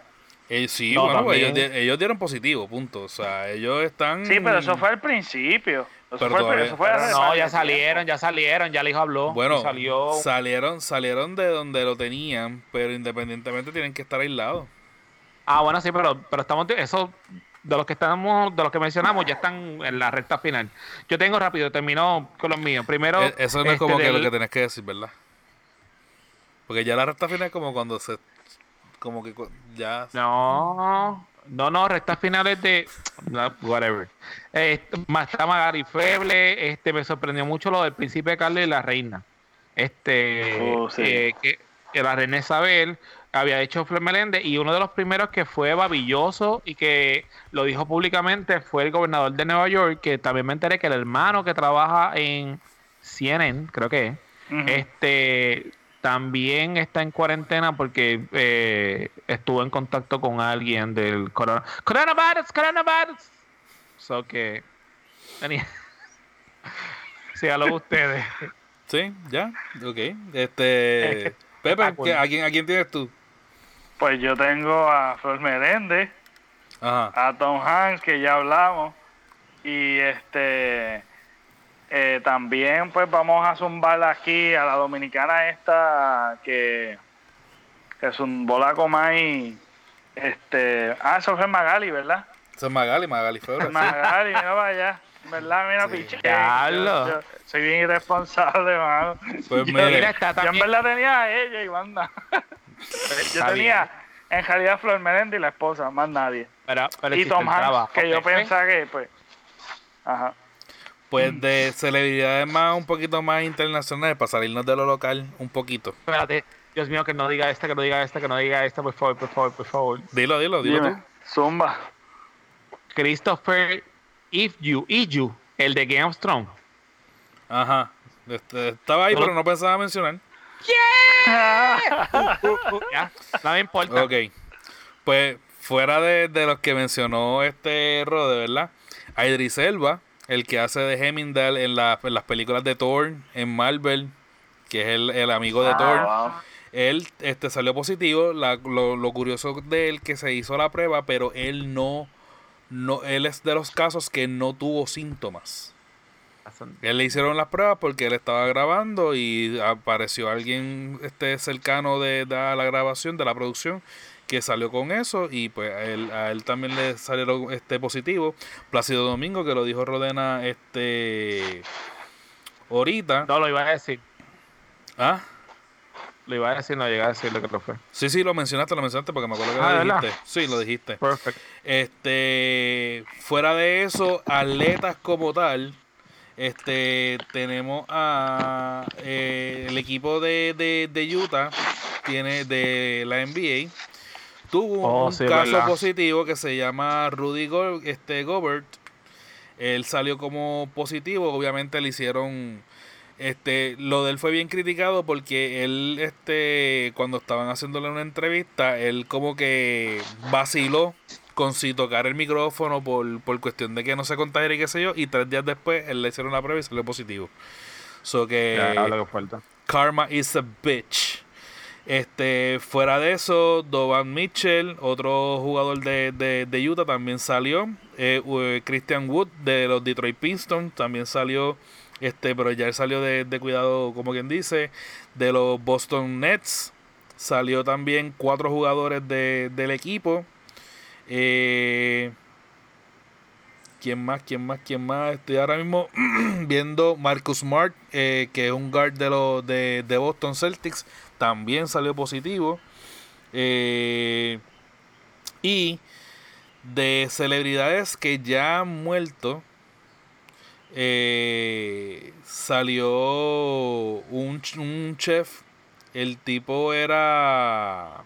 eh, sí, No, bueno, pues, ellos, dieron positivo, punto. O sea, ellos están... Sí, pero eso fue al principio. Eso Pero fue, al- todavía- eso fue Pero no, ya salieron, ya salieron, ya el hijo habló. Bueno, salió. salieron, salieron de donde lo tenían, pero independientemente tienen que estar aislados. Ah, bueno, sí, pero, pero estamos. Eso, de los que estamos, de los que mencionamos, ya están en la recta final. Yo tengo rápido, terminó con los míos. Primero. Eh, Eso no es este, como que del- lo que tenés que decir, ¿verdad? Porque ya la recta final es como cuando se... Como que ya... No, no, no, rectas finales de. no, whatever. Eh, más está Magari Feble. Este, me sorprendió mucho lo del príncipe Carlos y la reina. Este. Oh, sí. eh, que, que la reina Isabel había hecho Flor Meléndez y uno de los primeros que fue babilloso y que lo dijo públicamente fue el gobernador de Nueva York, que también me enteré que el hermano que trabaja en CNN, creo que es, Ujú. Este también está en cuarentena porque eh, estuvo en contacto con alguien del corona coronavirus, coronavirus. So que [LAUGHS] sígalo ustedes. Sí, ya. Ok. Este. Pepe, Ah, ¿qué- ¿a, quién, ¿a quién tienes tú? Pues yo tengo a Flor Meléndez, Ajá. a Tom Hanks, que ya hablamos. Y este eh, también pues vamos a zumbar aquí a la dominicana esta que, que zumbó la Comay. Este, ah, eso fue Magali, ¿verdad? Eso es Magali, Magali Febres. Magali, mira para allá. ¿Verdad? Mira, Sí. piché. Diablo. Yo- yo Soy bien irresponsable, mano. Pues Yo- Mira, está Yo en también. verdad tenía a ella y banda. [LAUGHS] Yo Está tenía en realidad Flor Meléndez y la esposa, más nadie. pero- pero y Tom Hanks, trabajo, que yo pensaba que, pues. Ajá. pues de celebridades más, un poquito más internacionales, para salirnos de lo local un poquito. Espérate, Dios mío, que no diga esta, que no diga esta, que no diga esta, por favor, por favor, por favor. Dilo, dilo, dilo Dime, tú. Zumba. Christopher Ifyu, Iju, el de Game of Thrones. Ajá. Este, estaba ahí, pero no pensaba mencionar. [LAUGHS] Ya, no me importa. Ok. Pues fuera de, de los que mencionó este Rode, ¿verdad? A Idris Elba, el que hace de Hemingway en, la- en las películas de Thor, en Marvel, que es el, el amigo de Ah, Thor. wow. Él este, salió positivo. La- lo, lo curioso de él que se hizo la prueba, pero él no, no, él es de los casos que no tuvo síntomas. Él le hicieron las pruebas porque él estaba grabando y apareció alguien este cercano de, de a la grabación, de la producción, que salió con eso y pues a él, a él también le salieron este positivo. Plácido Domingo, que lo dijo Rodena este ahorita. No, lo iba a decir. Ah, Lo iba a decir, no llegué a decir lo que lo fue. sí, sí, lo mencionaste, lo mencionaste porque me acuerdo que Ah, lo ¿verdad? dijiste. Sí, lo dijiste. Perfect. Este, fuera de eso, atletas como tal, este, tenemos a eh, el equipo de, de, de Utah, tiene de la NBA, tuvo Oh, un sí, caso verdad. positivo que se llama Rudy Go- este, Gobert. Él salió como positivo, obviamente le hicieron este, lo de él fue bien criticado porque él, este, cuando estaban haciéndole una entrevista, él como que vaciló con si tocar el micrófono por, por cuestión de que no se contagiara y qué sé yo, y tres días después él le hicieron la prueba y salió positivo. So que Ya, lo que falta. Karma is a bitch. Este, fuera de eso, Dovan Mitchell, otro jugador de, de, de Utah, también salió. Eh, eh, Christian Wood de los Detroit Pistons también salió. Este, pero ya él salió de, de cuidado, como quien dice. De los Boston Nets salió también cuatro jugadores de, del equipo. Eh, ¿Quién más? ¿Quién más? ¿Quién más? Estoy ahora mismo [CLEARS THROAT] viendo Marcus Smart, eh, que es un guard de, los de, Boston Celtics. También salió positivo. Eh, y de celebridades que ya han muerto, salió un, un chef. El tipo era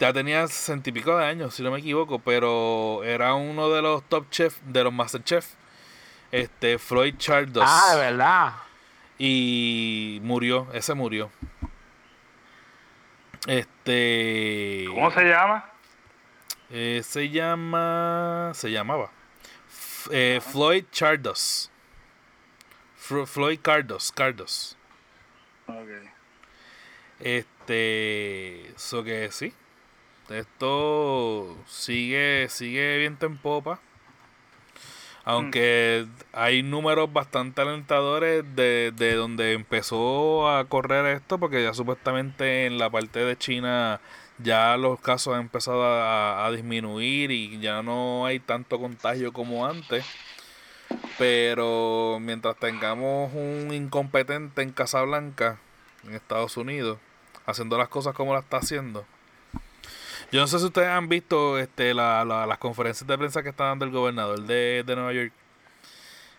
ya tenía sesenta y pico de años, si no me equivoco, pero era uno de los top chefs, de los master chef, este Floyd Chardos. Ah, de verdad. y murió, ese murió. Este ¿Cómo se llama? eh, se llama se llamaba F- eh, Floyd Chardos. Floyd Cardos, Cardos. Ok. Este, eso que sí. Esto sigue sigue viento en popa. Aunque hay números bastante alentadores de, de donde empezó a correr esto, porque ya supuestamente en la parte de China ya los casos han empezado a, a disminuir y ya no hay tanto contagio como antes. Pero mientras tengamos un incompetente en Casablanca, en Estados Unidos, haciendo las cosas como las está haciendo. Yo no sé si ustedes han visto este, la- la- las conferencias de prensa que está dando el gobernador de, Nueva York.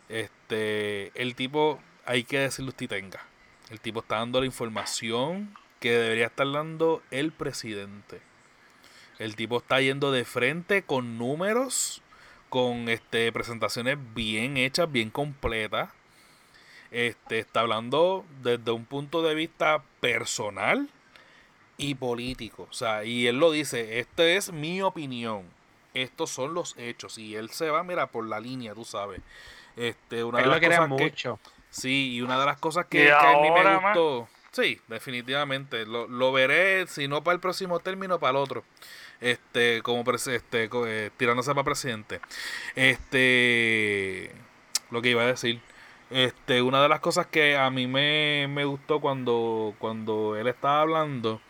Este, el tipo, hay que decirle usted tenga. El tipo está dando la información que debería estar dando el presidente. El tipo está yendo de frente con números, con este presentaciones bien hechas, bien completas. este, está hablando desde un punto de vista personal y político. O sea, y él lo dice, esta es mi opinión. Estos son los hechos. Y él se va, mira, por la línea, tú sabes. Este, una él de lo las quiere cosas que- mucho. Sí, y una de las cosas que, que a mí me más. gustó. Sí, definitivamente. Lo, lo veré, si no para el próximo término, para el otro. Este, como pres- este, co- eh, tirándose para presidente. Este, lo que iba a decir. Este, una de las cosas que a mí me, me gustó cuando, cuando él estaba hablando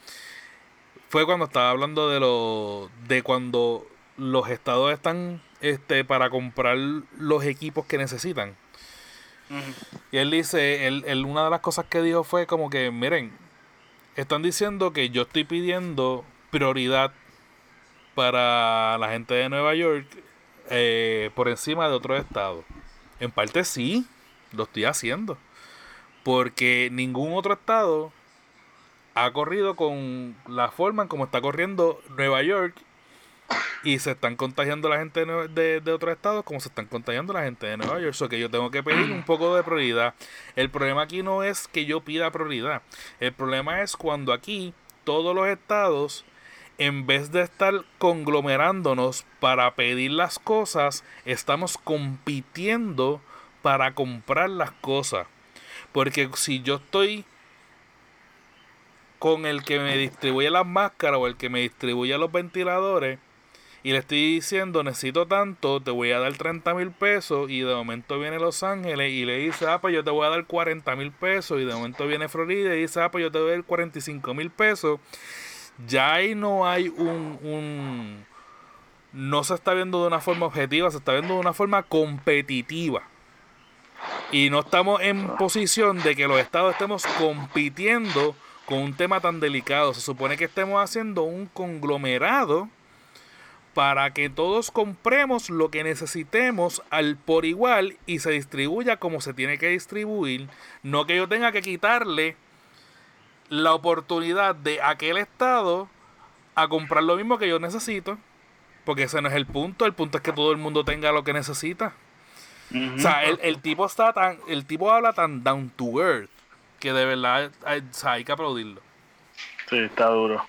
fue cuando estaba hablando de lo de cuando los estados están este para comprar los equipos que necesitan. Y él dice, él, él- una de las cosas que dijo fue como que, miren, están diciendo que yo estoy pidiendo prioridad para la gente de Nueva York eh, por encima de otros estados. En parte sí, lo estoy haciendo. Porque ningún otro estado ha corrido con la forma en como está corriendo Nueva York y se están contagiando la gente de, de, otros estados como se están contagiando la gente de Nueva York. Que yo tengo que pedir un poco de prioridad. El problema aquí no es que yo pida prioridad. El problema es cuando aquí todos los estados, en vez de estar conglomerándonos para pedir las cosas, estamos compitiendo para comprar las cosas. Porque si yo estoy con el que me distribuye las máscaras o el que me distribuye los ventiladores y le estoy diciendo necesito tanto, te voy a dar 30 mil pesos y de momento viene Los Ángeles y le dice, ah, pues yo te voy a dar 40 mil pesos y de momento viene Florida y dice, ah, pues yo te voy a dar 45 mil pesos. Ya ahí no hay un, un... No se está viendo de una forma objetiva, se está viendo de una forma competitiva. Y no estamos en posición de que los estados estemos compitiendo con un tema tan delicado. Se supone que estemos haciendo un conglomerado para que todos compremos lo que necesitemos al por igual y se distribuya como se tiene que distribuir. No que yo tenga que quitarle la oportunidad de aquel estado a comprar lo mismo que yo necesito. Porque ese no es el punto. El punto es que todo el mundo tenga lo que necesita. O sea, el, el tipo está tan, el tipo habla tan down to earth que de verdad hay, o sea, hay que aplaudirlo. Sí, está duro.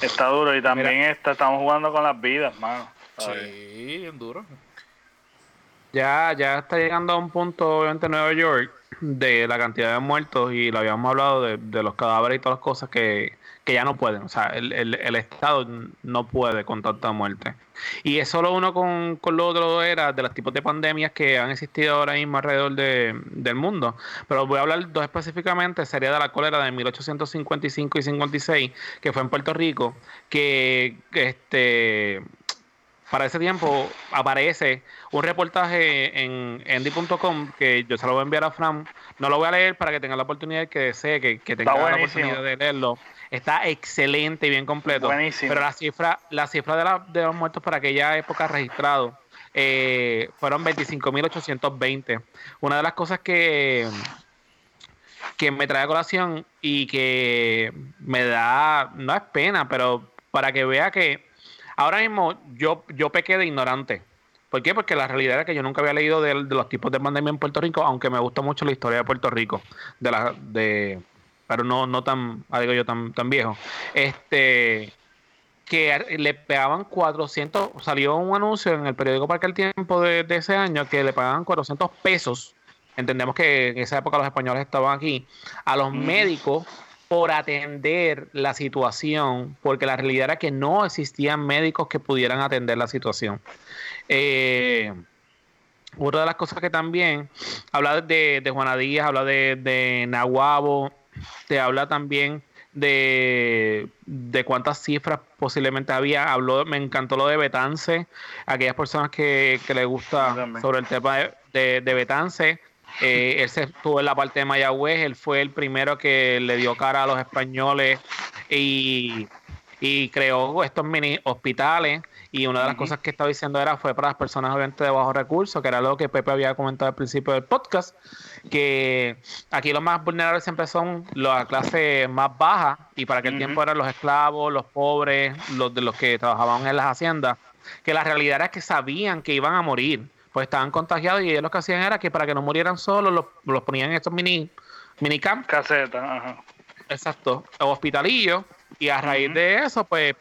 Está duro y también está, estamos jugando con las vidas, mano. Sí, bien duro. Ya, ya está llegando a un punto, obviamente, en Nueva York, de la cantidad de muertos, y lo habíamos hablado de, de los cadáveres y todas las cosas que, que ya no pueden. O sea, el, el, el Estado no puede con tanta muerte. Y es solo uno con, con lo otro era de los tipos de pandemias que han existido ahora mismo alrededor de- del mundo. Pero voy a hablar dos específicamente, sería de la cólera de 1855 y 56, que fue en Puerto Rico, que este para ese tiempo aparece un reportaje en endy.com que yo se lo voy a enviar a Fran. No lo voy a leer para que tenga la oportunidad que desee que, que tenga la oportunidad de leerlo. Está excelente y bien completo. Buenísimo. Pero la cifra, la cifra de, la- de los muertos para aquella época registrados eh, fueron 25.820. Una de las cosas que, que me trae a colación y que me da, no es pena, pero para que vea que ahora mismo yo, yo pequé de ignorante. ¿Por qué? Porque la realidad era que yo nunca había leído de, de los tipos de pandemia en Puerto Rico, aunque me gusta mucho la historia de Puerto Rico, de la, de, pero no, no tan, ah, digo yo, tan, tan viejo. Este que le pegaban 400, salió un anuncio en el periódico Parque el Tiempo de, de ese año que le pagaban 400 pesos, entendemos que en esa época los españoles estaban aquí, a los médicos por atender la situación, porque la realidad era que no existían médicos que pudieran atender la situación. Eh, otra de las cosas que también habla de, de Juana Díaz, habla de, de Nahuabo, te habla también de, de cuántas cifras posiblemente había. Habló, me encantó lo de Betance, aquellas personas que, que les gusta sobre el tema de, de, de Betance. Eh, él se estuvo en la parte de Mayagüez, él fue el primero que le dio cara a los españoles y, y creó estos mini hospitales. Y una de las cosas que estaba diciendo era fue para las personas obviamente de bajos recursos, que era lo que Pepe había comentado al principio del podcast, que aquí los más vulnerables siempre son la clase más baja, y para aquel tiempo eran los esclavos, los pobres, los de los que trabajaban en las haciendas, que la realidad era que sabían que iban a morir, pues estaban contagiados y ellos lo que hacían era que para que no murieran solos, los, los ponían en estos mini, mini camps. Casetas, ajá. Exacto, hospitalillo. Y a raíz de eso, pues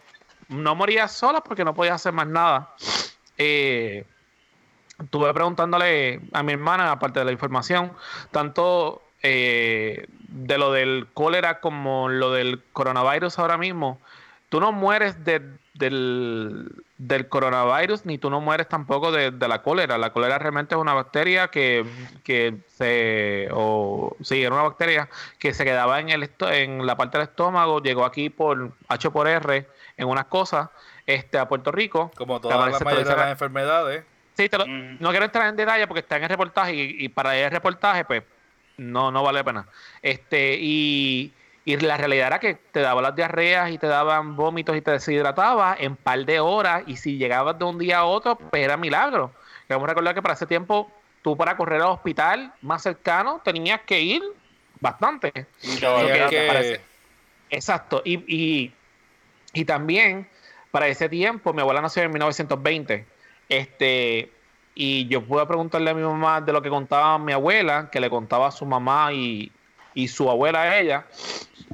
no morías sola porque no podías hacer más nada. Eh, estuve preguntándole a mi hermana, aparte de la información, tanto eh, de lo del cólera como lo del coronavirus ahora mismo. Tú no mueres de, del, del coronavirus ni tú no mueres tampoco de, de, la cólera. La cólera realmente es una bacteria que, que se. O, sí, era una bacteria que se quedaba en, el, en la parte del estómago, llegó aquí por H por R en unas cosas este, a Puerto Rico. Como todas las mayoría de las enfermedades. Sí, lo, mm. no quiero entrar en detalle porque está en el reportaje y, y para el reportaje, pues no, no vale la pena. Este, y, y, la realidad era que te daban las diarreas y te daban vómitos y te deshidrataba en par de horas. Y si llegabas de un día a otro, pues era milagro. Vamos a recordar que para ese tiempo, tú para correr al hospital más cercano tenías que ir bastante. que... Exacto. Y, y, y también, para ese tiempo, mi abuela nació en 1920. Este, y yo pude preguntarle a mi mamá de lo que contaba mi abuela, que le contaba a su mamá y, y su abuela a ella.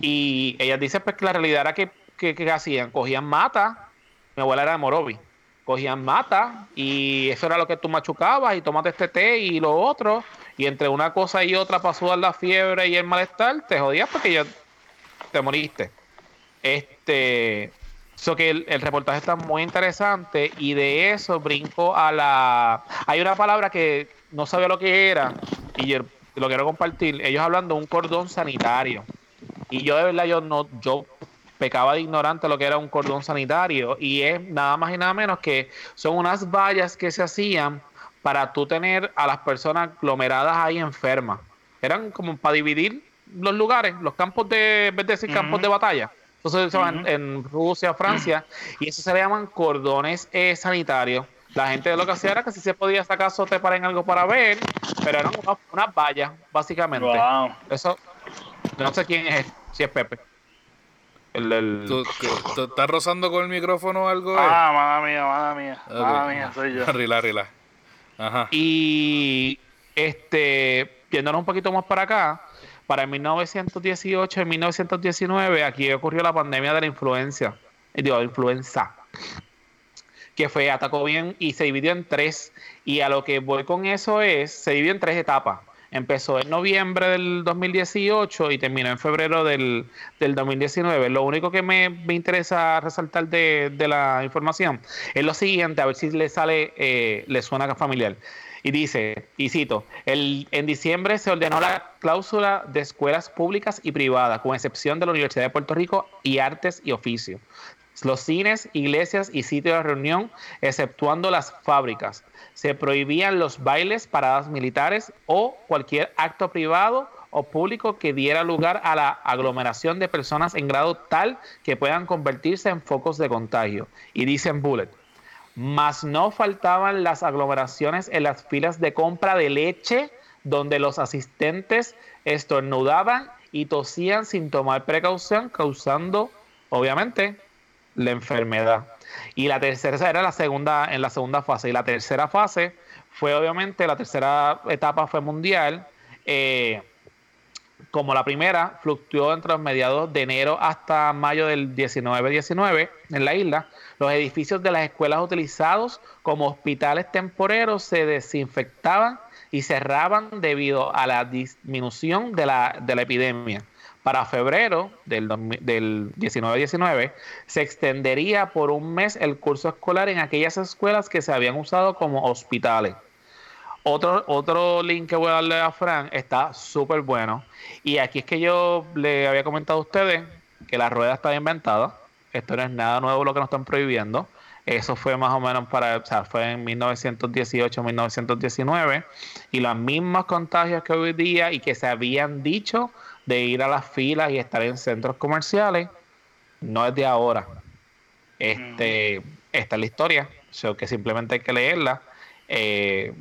Y ella dice pues que la realidad era que, que, hacían, cogían mata, mi abuela era de Morovi, cogían mata y eso era lo que tú machucabas y tomaste este té y lo otro. Y entre una cosa y otra pasó dar la fiebre y el malestar, te jodías porque ya te moriste. Este, So que el, reportaje está muy interesante y de eso brinco a la... Hay una palabra que no sabía lo que era y lo quiero compartir. Ellos hablando de un cordón sanitario. Y yo de verdad yo no, yo pecaba de ignorante lo que era un cordón sanitario y es nada más y nada menos que son unas vallas que se hacían para tú tener a las personas aglomeradas ahí enfermas. Eran como para dividir los lugares, los campos de, en vez de decir campos de batalla entonces se van en Rusia, Francia, y eso se le llaman cordones eh, sanitarios. La gente lo que hacía era que si se podía sacar sote para en algo para ver, pero eran unas, vallas, básicamente. Eso, no sé quién es, si es Pepe. El, el... ¿Tú, estás rozando con el micrófono o algo? Ah, mala mía, mala mía. Mala mía, soy yo. [LAUGHS] Rila, rila. Ajá. Y este, yéndonos un poquito más para acá, para 1918 y 1919 aquí ocurrió la pandemia de la influencia, digo, influenza, que fue, atacó bien y se dividió en tres. Y a lo que voy con eso es, se dividió en tres etapas. Empezó en noviembre del 2018 y terminó en febrero del, del 2019. Lo único que me, me interesa resaltar de, de, la información es lo siguiente, a ver si le sale, eh, le suena familiar. Y dice, y cito, el, en diciembre se ordenó la cláusula de escuelas públicas y privadas, con excepción de la Universidad de Puerto Rico y Artes y Oficio. Los cines, iglesias y sitios de reunión, exceptuando las fábricas. Se prohibían los bailes, paradas militares o cualquier acto privado o público que diera lugar a la aglomeración de personas en grado tal que puedan convertirse en focos de contagio. Y dicen Bullet, mas no faltaban las aglomeraciones en las filas de compra de leche, donde los asistentes estornudaban y tosían sin tomar precaución, causando, obviamente, la enfermedad. Y la tercera era la segunda, en la segunda fase. Y la tercera fase fue, obviamente, la tercera etapa fue mundial. Eh, como la primera, fluctuó entre los mediados de enero hasta mayo del 19-19 en la isla. Los edificios de las escuelas utilizados como hospitales temporeros se desinfectaban y cerraban debido a la disminución de la, de la epidemia. Para febrero del, del 19-19 se extendería por un mes el curso escolar en aquellas escuelas que se habían usado como hospitales. Otro, otro link que voy a darle a Fran está súper bueno. Y aquí es que yo le había comentado a ustedes que la rueda está inventada. Esto no es nada nuevo lo que nos están prohibiendo. Eso fue más o menos para, o sea, fue en 1918, 1919. Y los mismos contagios que hoy día y que se habían dicho de ir a las filas y estar en centros comerciales, no es de ahora. Este, esta es la historia, o que simplemente hay que leerla. Eh,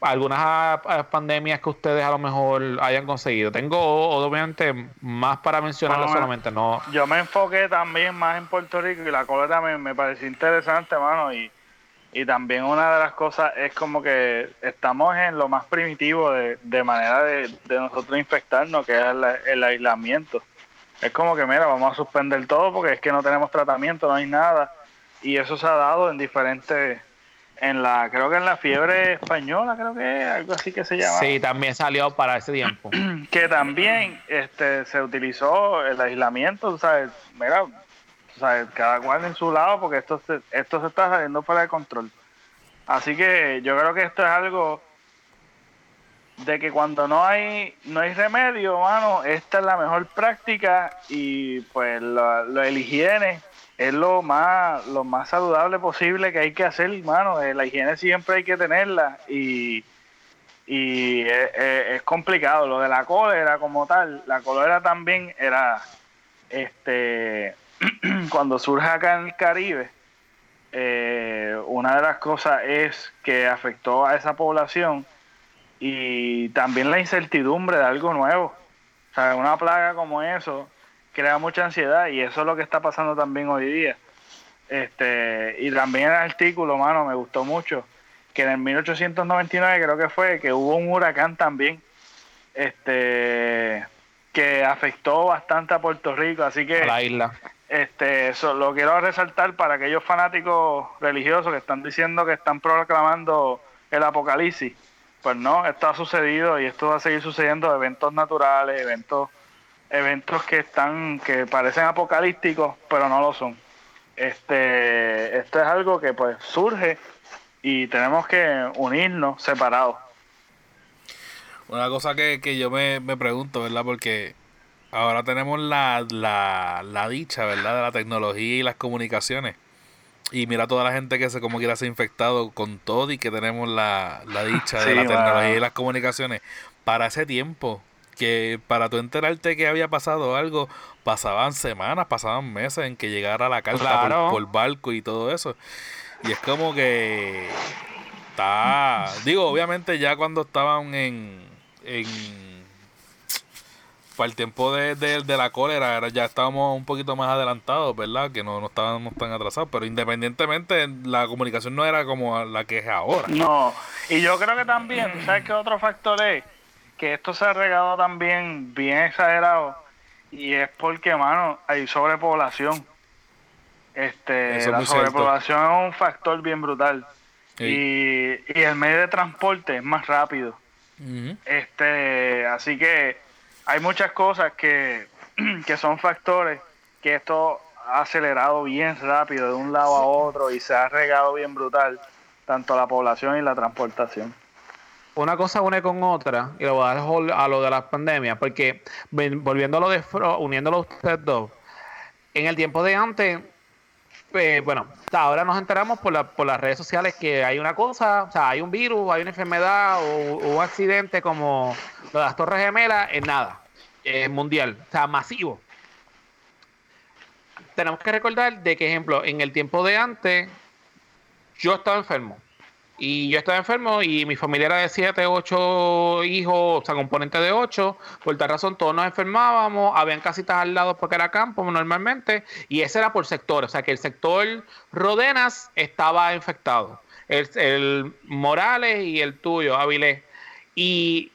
algunas pandemias que ustedes a lo mejor hayan conseguido. Tengo obviamente más para mencionarlo solamente, no. Yo me enfoqué también más en Puerto Rico y la cólera me, me pareció interesante, mano, y, Y también una de las cosas es como que estamos en lo más primitivo de, de manera de, de, nosotros infectarnos, que es el, aislamiento. Es como que, mira, vamos a suspender todo porque es que no tenemos tratamiento, no hay nada. Y eso se ha dado en diferentes, en la, creo que en la fiebre española, creo que es algo así que se llama. Sí, también salió para ese tiempo. [CLEARS THROAT] que también este, se utilizó el aislamiento, ¿sabes? Mira, o sea, cada cual en su lado, porque esto se, esto se está saliendo fuera de control. Así que yo creo que esto es algo de que cuando no hay no hay remedio, mano, esta es la mejor práctica y pues lo, lo el higiene es lo más lo más saludable posible que hay que hacer, mano. Eh, la higiene siempre hay que tenerla y y es, complicado. Lo de la cólera como tal, la cólera también era este [CLEARS THROAT] cuando surge acá en el Caribe, eh, una de las cosas es que afectó a esa población y también la incertidumbre de algo nuevo. O sea, una plaga como eso crea mucha ansiedad y eso es lo que está pasando también hoy día. Este, y también el artículo, mano, me gustó mucho, que en el 1899 creo que fue, que hubo un huracán también, este, que afectó bastante a Puerto Rico, así que... la isla. Este, eso lo quiero resaltar para aquellos fanáticos religiosos que están diciendo que están proclamando el apocalipsis. Pues no, esto ha sucedido y esto va a seguir sucediendo, eventos naturales, eventos eventos que están que parecen apocalípticos, pero no lo son. Este, esto es algo que pues surge y tenemos que unirnos separados. Una cosa que, que yo me, me pregunto, ¿verdad? Porque ahora tenemos la, la, la dicha, ¿verdad? De la tecnología y las comunicaciones. Y mira toda la gente que se como quiera se ha infectado con todo y que tenemos la, la dicha de la tecnología y las comunicaciones. Para ese tiempo, que para tú enterarte que había pasado algo, pasaban semanas, pasaban meses en que llegara la carta por, por, barco y todo eso. Y es como que está, digo, obviamente ya cuando estaban en, en para el tiempo de, de, la cólera ya estábamos un poquito más adelantados, ¿verdad? Que no, no estábamos tan atrasados, pero independientemente la comunicación no era como la que es ahora. No, y yo creo que también, ¿sabes qué otro factor es? Que esto se ha regado también bien exagerado y es porque, mano, hay sobrepoblación. Este, la sobrepoblación es un factor bien brutal. Y, y, el medio de transporte es más rápido. Este, así que hay muchas cosas [CLEARS THROAT] que, son factores que esto ha acelerado bien rápido de un lado a otro y se ha regado bien brutal tanto la población y la transportación. Una cosa une con otra, y lo voy a dejar a lo de las pandemias, porque volviendo a lo de uniéndolo a ustedes dos, en el tiempo de antes, pues, bueno, ahora nos enteramos por, la, por las redes sociales que hay una cosa, o sea, hay un virus, hay una enfermedad o, un accidente como lo de las Torres Gemelas, es nada, es mundial, o sea, masivo. Tenemos que recordar de que, ejemplo, en el tiempo de antes, yo estaba enfermo. Y yo estaba enfermo y mi familia era de 7, 8 hijos, o sea, componente de 8. Por tal razón, todos nos enfermábamos. Habían casitas al lado porque era campo normalmente. Y ese era por sector. O sea, que el sector Rodenas estaba infectado. El, Morales y el tuyo, Avilés. Y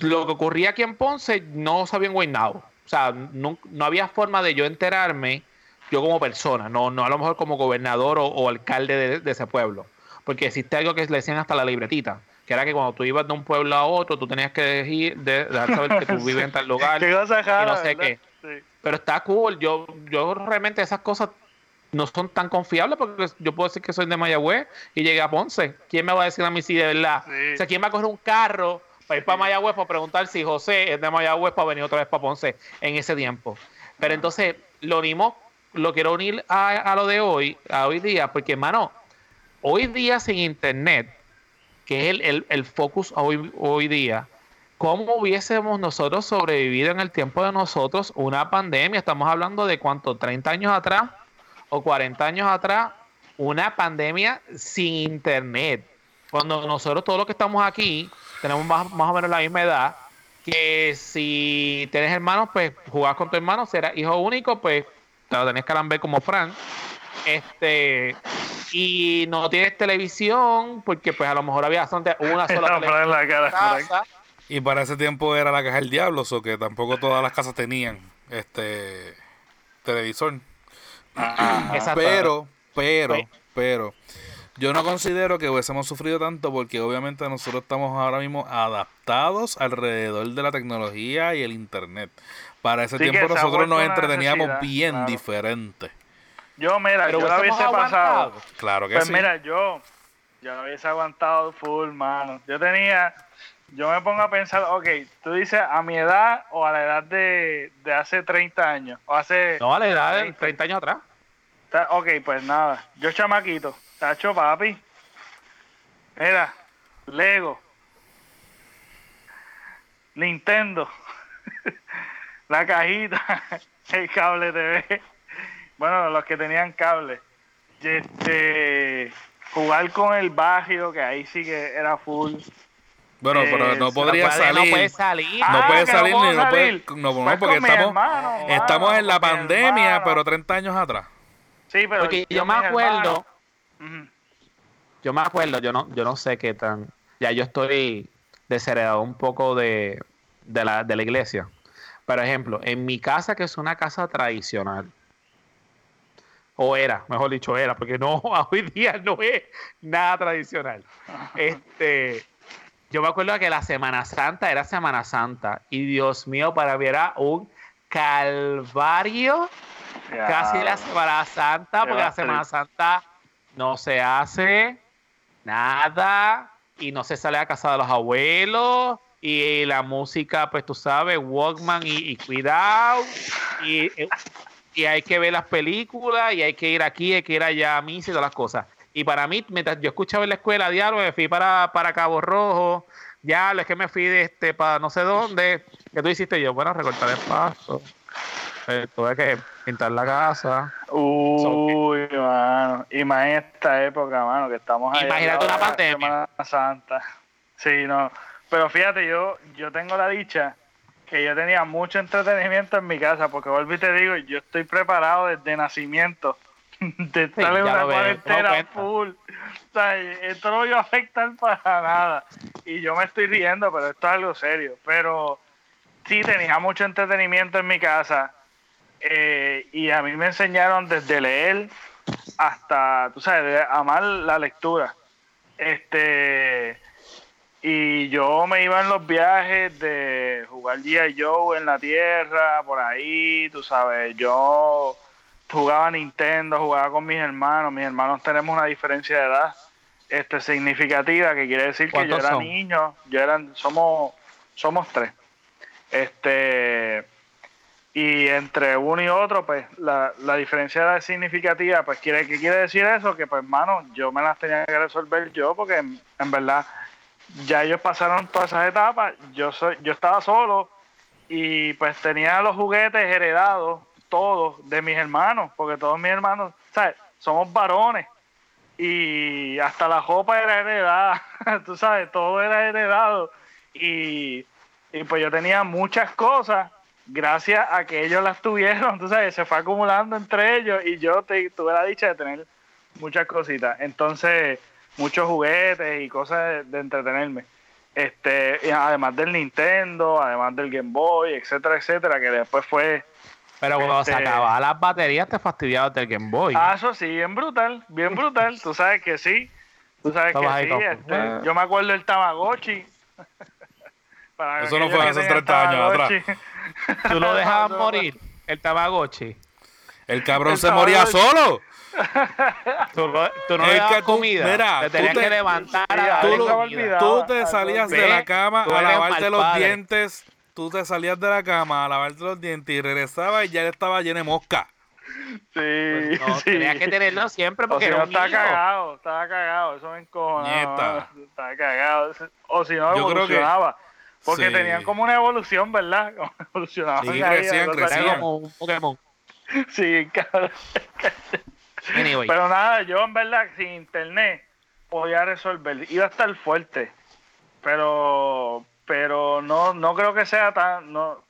lo que ocurría aquí en Ponce no se había enguainado. O sea, no, había forma de yo enterarme, yo como persona, no, no a lo mejor como gobernador o, alcalde de ese pueblo porque existe algo que le decían hasta la libretita, que era que cuando tú ibas de un pueblo a otro, tú tenías que decir, de, dejar saber que tú [LAUGHS] vives en tal lugar y no sé qué. Pero está cool, yo, yo realmente esas cosas no son tan confiables porque yo puedo decir que soy de Mayagüez y llegué a Ponce. ¿Quién me va a decir a mí si de verdad? O sea, ¿quién va a coger un carro para ir para Mayagüez para preguntar si José es de Mayagüez para venir otra vez para Ponce en ese tiempo? Pero entonces lo unimos, lo quiero unir a, a lo de hoy, a hoy día, porque hermano, hoy día sin internet, que es el, el, focus hoy, hoy día, ¿cómo hubiésemos nosotros sobrevivido en el tiempo de nosotros una pandemia? Estamos hablando de cuánto, 30 años atrás o 40 años atrás, una pandemia sin internet. Cuando nosotros todos los que estamos aquí tenemos más, más o menos la misma edad, que si tienes hermanos, pues jugás con tu hermano, serás hijo único, pues te lo tenés que ver como Frank Este, y no tienes televisión, porque pues a lo mejor había una [LAUGHS] sola en la cara, casa. Y para ese tiempo era la caja del diablo, o que tampoco todas las casas tenían este televisor. Exacto. Pero, pero, Pues- pero, yo no considero que hubiésemos sufrido tanto porque obviamente nosotros estamos ahora mismo adaptados alrededor de la tecnología y el internet. Para ese Sí, tiempo nosotros nos entreteníamos bien claro. diferente. Yo, mira, Pero yo la hubiésemos hubiese pasado. aguantado. Claro que Pues sí. mira, yo, yo lo hubiese aguantado full, mano. Yo tenía, yo me pongo a pensar, ok, tú dices a mi edad o a la edad de, de hace 30 años, o hace, No, vale, edad de 30 años atrás. ok, pues nada, yo chamaquito, tacho papi, mira, Lego, Nintendo, [LAUGHS] la cajita, [LAUGHS] el cable TV, bueno, los que tenían cable, este, jugar con el barrio, que ahí sí que era full. Bueno, pero Eh, no no podría puede- salir. No puede salir. No Ah, puede que salir puedo ni no puede- salir. no, no, Pues porque estamos- hermano, mano, Estamos en la pandemia, pero 30 años atrás. Sí, pero Porque yo me acuerdo, yo me acuerdo, yo no, yo no sé qué tan. Ya yo estoy desheredado un poco de, de, la, de la iglesia. Por ejemplo, en mi casa, que es una casa tradicional, o era, mejor dicho, era, porque no, [LAUGHS] hoy día no es nada tradicional. Este, yo me acuerdo que la Semana Santa era Semana Santa, y Dios mío, para mí era un calvario Ya. casi la Semana Santa, porque la Semana. Santa no se hace nada y no se sale a casa de los abuelos y la música, pues tú sabes, Walkman y, y cuidado y, y hay que ver las películas y hay que ir aquí, hay que ir allá a misa y todas las cosas. Y para mí, mientras yo escuchaba en la escuela diálogo, me fui para, para Cabo Rojo, ya es que me fui de este para no sé dónde. ¿Qué tú hiciste? Yo, bueno, recortar el paso. Eh, tuve que pintar la casa. Uy, mano. Y más en esta época, mano, que estamos ahí. Imagínate una pandemia. Semana Santa. Sí, no. Pero fíjate, yo, yo tengo la dicha que yo tenía mucho entretenimiento en mi casa, porque vuelvo y te digo, yo estoy preparado desde nacimiento [LAUGHS] de estar en una cuarentena full. O sea, esto no me iba a afectar para nada. Y yo me estoy riendo, pero esto es algo serio. Pero sí tenía mucho entretenimiento en mi casa. Eh, y a mí me enseñaron desde leer hasta, tú sabes, de amar la lectura. Este. Y yo me iba en los viajes de jugar G.I. Joe en la tierra, por ahí, tú sabes. Yo jugaba Nintendo, jugaba con mis hermanos. Mis hermanos tenemos una diferencia de edad este significativa, que quiere decir que yo ¿Cuántos era son? niño. Yo eran, somos, somos tres. Este. Y entre uno y otro, pues la, la diferencia es significativa. Pues quiere, ¿qué quiere decir eso? Que pues, hermano, yo me las tenía que resolver yo, porque en, en verdad ya ellos pasaron todas esas etapas. Yo soy, yo estaba solo y pues tenía los juguetes heredados, todos, de mis hermanos, porque todos mis hermanos, ¿sabes? Somos varones. Y hasta la ropa era heredada, [LAUGHS] tú sabes, todo era heredado. Y, y pues yo tenía muchas cosas gracias a que ellos las tuvieron, [LAUGHS] tú sabes, se fue acumulando entre ellos y yo te- tuve la dicha de tener muchas cositas. Entonces, muchos juguetes y cosas de, de entretenerme. Este, y además del Nintendo, además del Game Boy, etcétera, etcétera, que después fue Pero cuando se Este- acababan las baterías, te fastidiabas del Game Boy. Ah, eso sí, bien brutal, bien brutal. Tú sabes que sí. Tú sabes que Estabas sí. este, yo me acuerdo del Tamagotchi. [LAUGHS] Para Eso no fue hace tenían 30 años Tamagotchi. [LAUGHS] Tú lo [LAUGHS] dejabas morir, el Tamagotchi. El cabrón El se moría solo. [LAUGHS] Tú, lo- tú no Es le que dabas tú- comida. mira, te tú tenías te- que levantar a tú darle Tú, lo- tú te salías de la cama tú a lavarte los padre. dientes. Tú te salías de la cama a lavarte los dientes y regresabas y ya él estaba lleno de mosca. Sí, Pues no, sí. Tenías que tenerlo siempre O porque si era no, un estaba cagado, estaba cagado, eso me encojona. Nieta. Estaba cagado. O si no, Yo creo que- evolucionaba. Porque Sí. tenían como una evolución, ¿verdad? [LAUGHS] Como evolucionaban Sí, crecían, crecían. Como un Pokémon. [LAUGHS] Sí, cabrón. [LAUGHS] Anyway, Pero nada, yo en verdad sin internet podía resolver. Iba a estar fuerte. Pero pero no no creo que sea tan no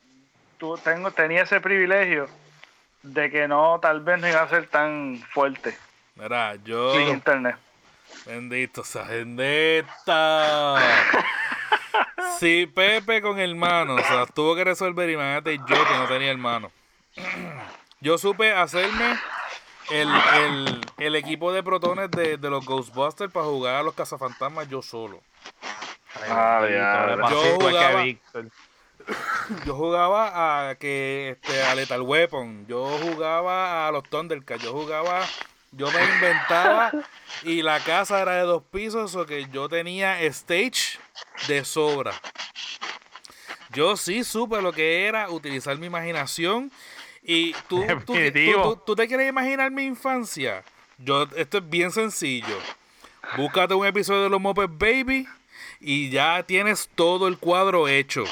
tú tengo tenía ese privilegio de que no tal vez no iba a ser tan fuerte. Mira, yo. Sin internet. Bendito sea, bendita. Si Pepe con hermano, o sea, tuvo que resolver, imagínate yo que no tenía hermano. Yo supe hacerme el, el, el equipo de protones de, de los Ghostbusters para jugar a los cazafantasmas yo solo. Ah, ya. Yo jugaba- Víctor. Yo jugaba a que este, a Lethal Weapon, yo jugaba a los Thundercats, yo jugaba, yo me inventaba y la casa era de dos pisos, o que yo tenía stage de sobra. Yo sí supe lo que era utilizar mi imaginación y tú, tú, tú, tú- te quieres imaginar mi infancia. Yo, esto es bien sencillo. Búscate un episodio de los Muppets Baby y ya tienes todo el cuadro hecho.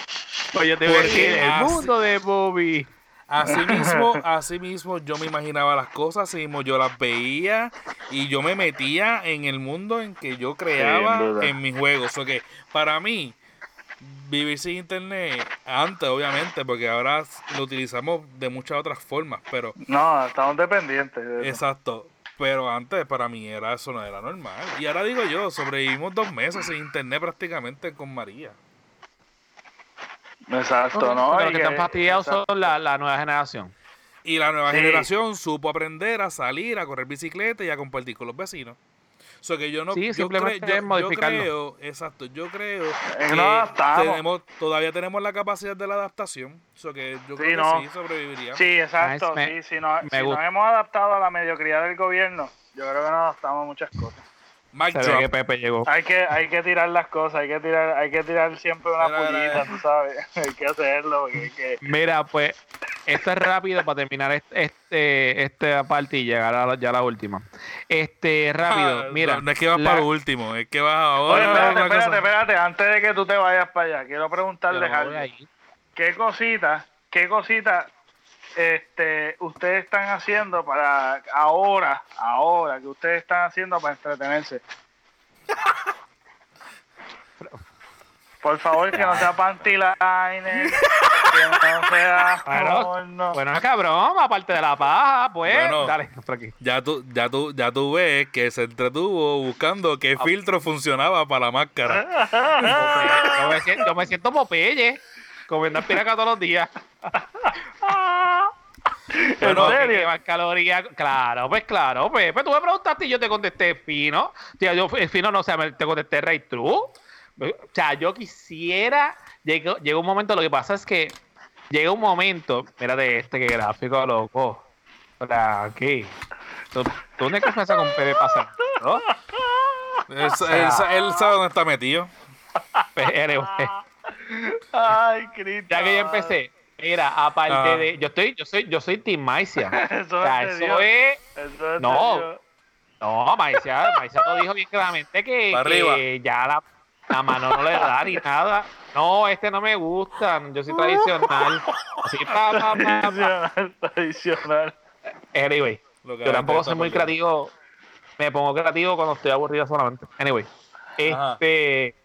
Oye, te voy a decir, el mundo de Bobby. Así mismo, así mismo yo me imaginaba las cosas, así mismo yo las veía y yo me metía en el mundo en que yo creaba en mis juegos. O que para mí, vivir sin internet, antes obviamente, porque ahora lo utilizamos de muchas otras formas, pero No, estamos dependientes. de exacto. Pero antes para mí era eso no era normal. Y ahora digo yo, sobrevivimos dos meses sin internet prácticamente con María. Exacto, ¿no? Los Y que que- están fastidiados son la, la nueva generación. Y la nueva Sí. generación supo aprender a salir, a correr bicicleta y a compartir con los vecinos. So que yo no Sí, yo simplemente cre- yo- es modificarlo. Yo creo, exacto, yo creo que tenemos, todavía tenemos la capacidad de la adaptación. So que yo Sí, creo no. que sí sobreviviría. Sí, exacto. Nice, me- sí, si nos, me si nos hemos adaptado a la mediocridad del gobierno, yo creo que nos adaptamos a muchas cosas. Se ve que Pepe llegó. Hay que, hay que tirar las cosas, hay que tirar, hay que tirar siempre una Mira, pullita, tú sabes. [LAUGHS] hay que hacerlo, porque hay que... Mira, pues, esto es rápido para terminar este, este, esta parte y llegar a la, ya a la última. Este, rápido, Ah, mira. No, es que vas la- para lo último, es que vas Oye, ahora. espérate, espérate, espérate, antes de que tú te vayas para allá, quiero voy algo. ¿Qué cositas, qué cositas este, ustedes están haciendo para ahora, ahora, que ustedes están haciendo para entretenerse? Por favor, que no sea panty liner, que no sea Bueno, porno. Bueno, cabrón, aparte de la paja, pues, Bueno. dale, por aquí. Ya tú, ya tú, ya tú ves que se entretuvo buscando qué Ah. filtro funcionaba para la máscara. [LAUGHS] Yo me, siento, yo me siento Popeye, comiendo espinaca todos los días. ¿En Bueno, Que serio? más calorías. Claro, pues claro, pues, pues tú me preguntaste y yo te contesté fino. Tío, yo fino no, o sea, me- te contesté right true. O sea, yo quisiera. Llegó, llegó un momento, lo que pasa es que llega un momento. Mírate este, que gráfico, loco. Hola, aquí. ¿Tú, tú dónde que pasa con Pepe pasando? ¿No? Él, él sa- él sabe dónde está metido. [LAUGHS] Anyway, Ay, Cristo. ya que yo empecé. Mira, aparte Ah. de. Yo estoy, yo soy, yo soy Team Maicia. Eso [LAUGHS] O sea, es eso es. Eso es de No. No, Maicia, Maicia lo dijo bien claramente que, que ya la, la mano no le da ni nada. No, este no me gusta, yo soy tradicional. Así, pa, pa, pa. Tradicional, tradicional. Anyway, yo tampoco soy muy creativo. Me pongo creativo cuando estoy aburrido solamente. Anyway, Ajá. este.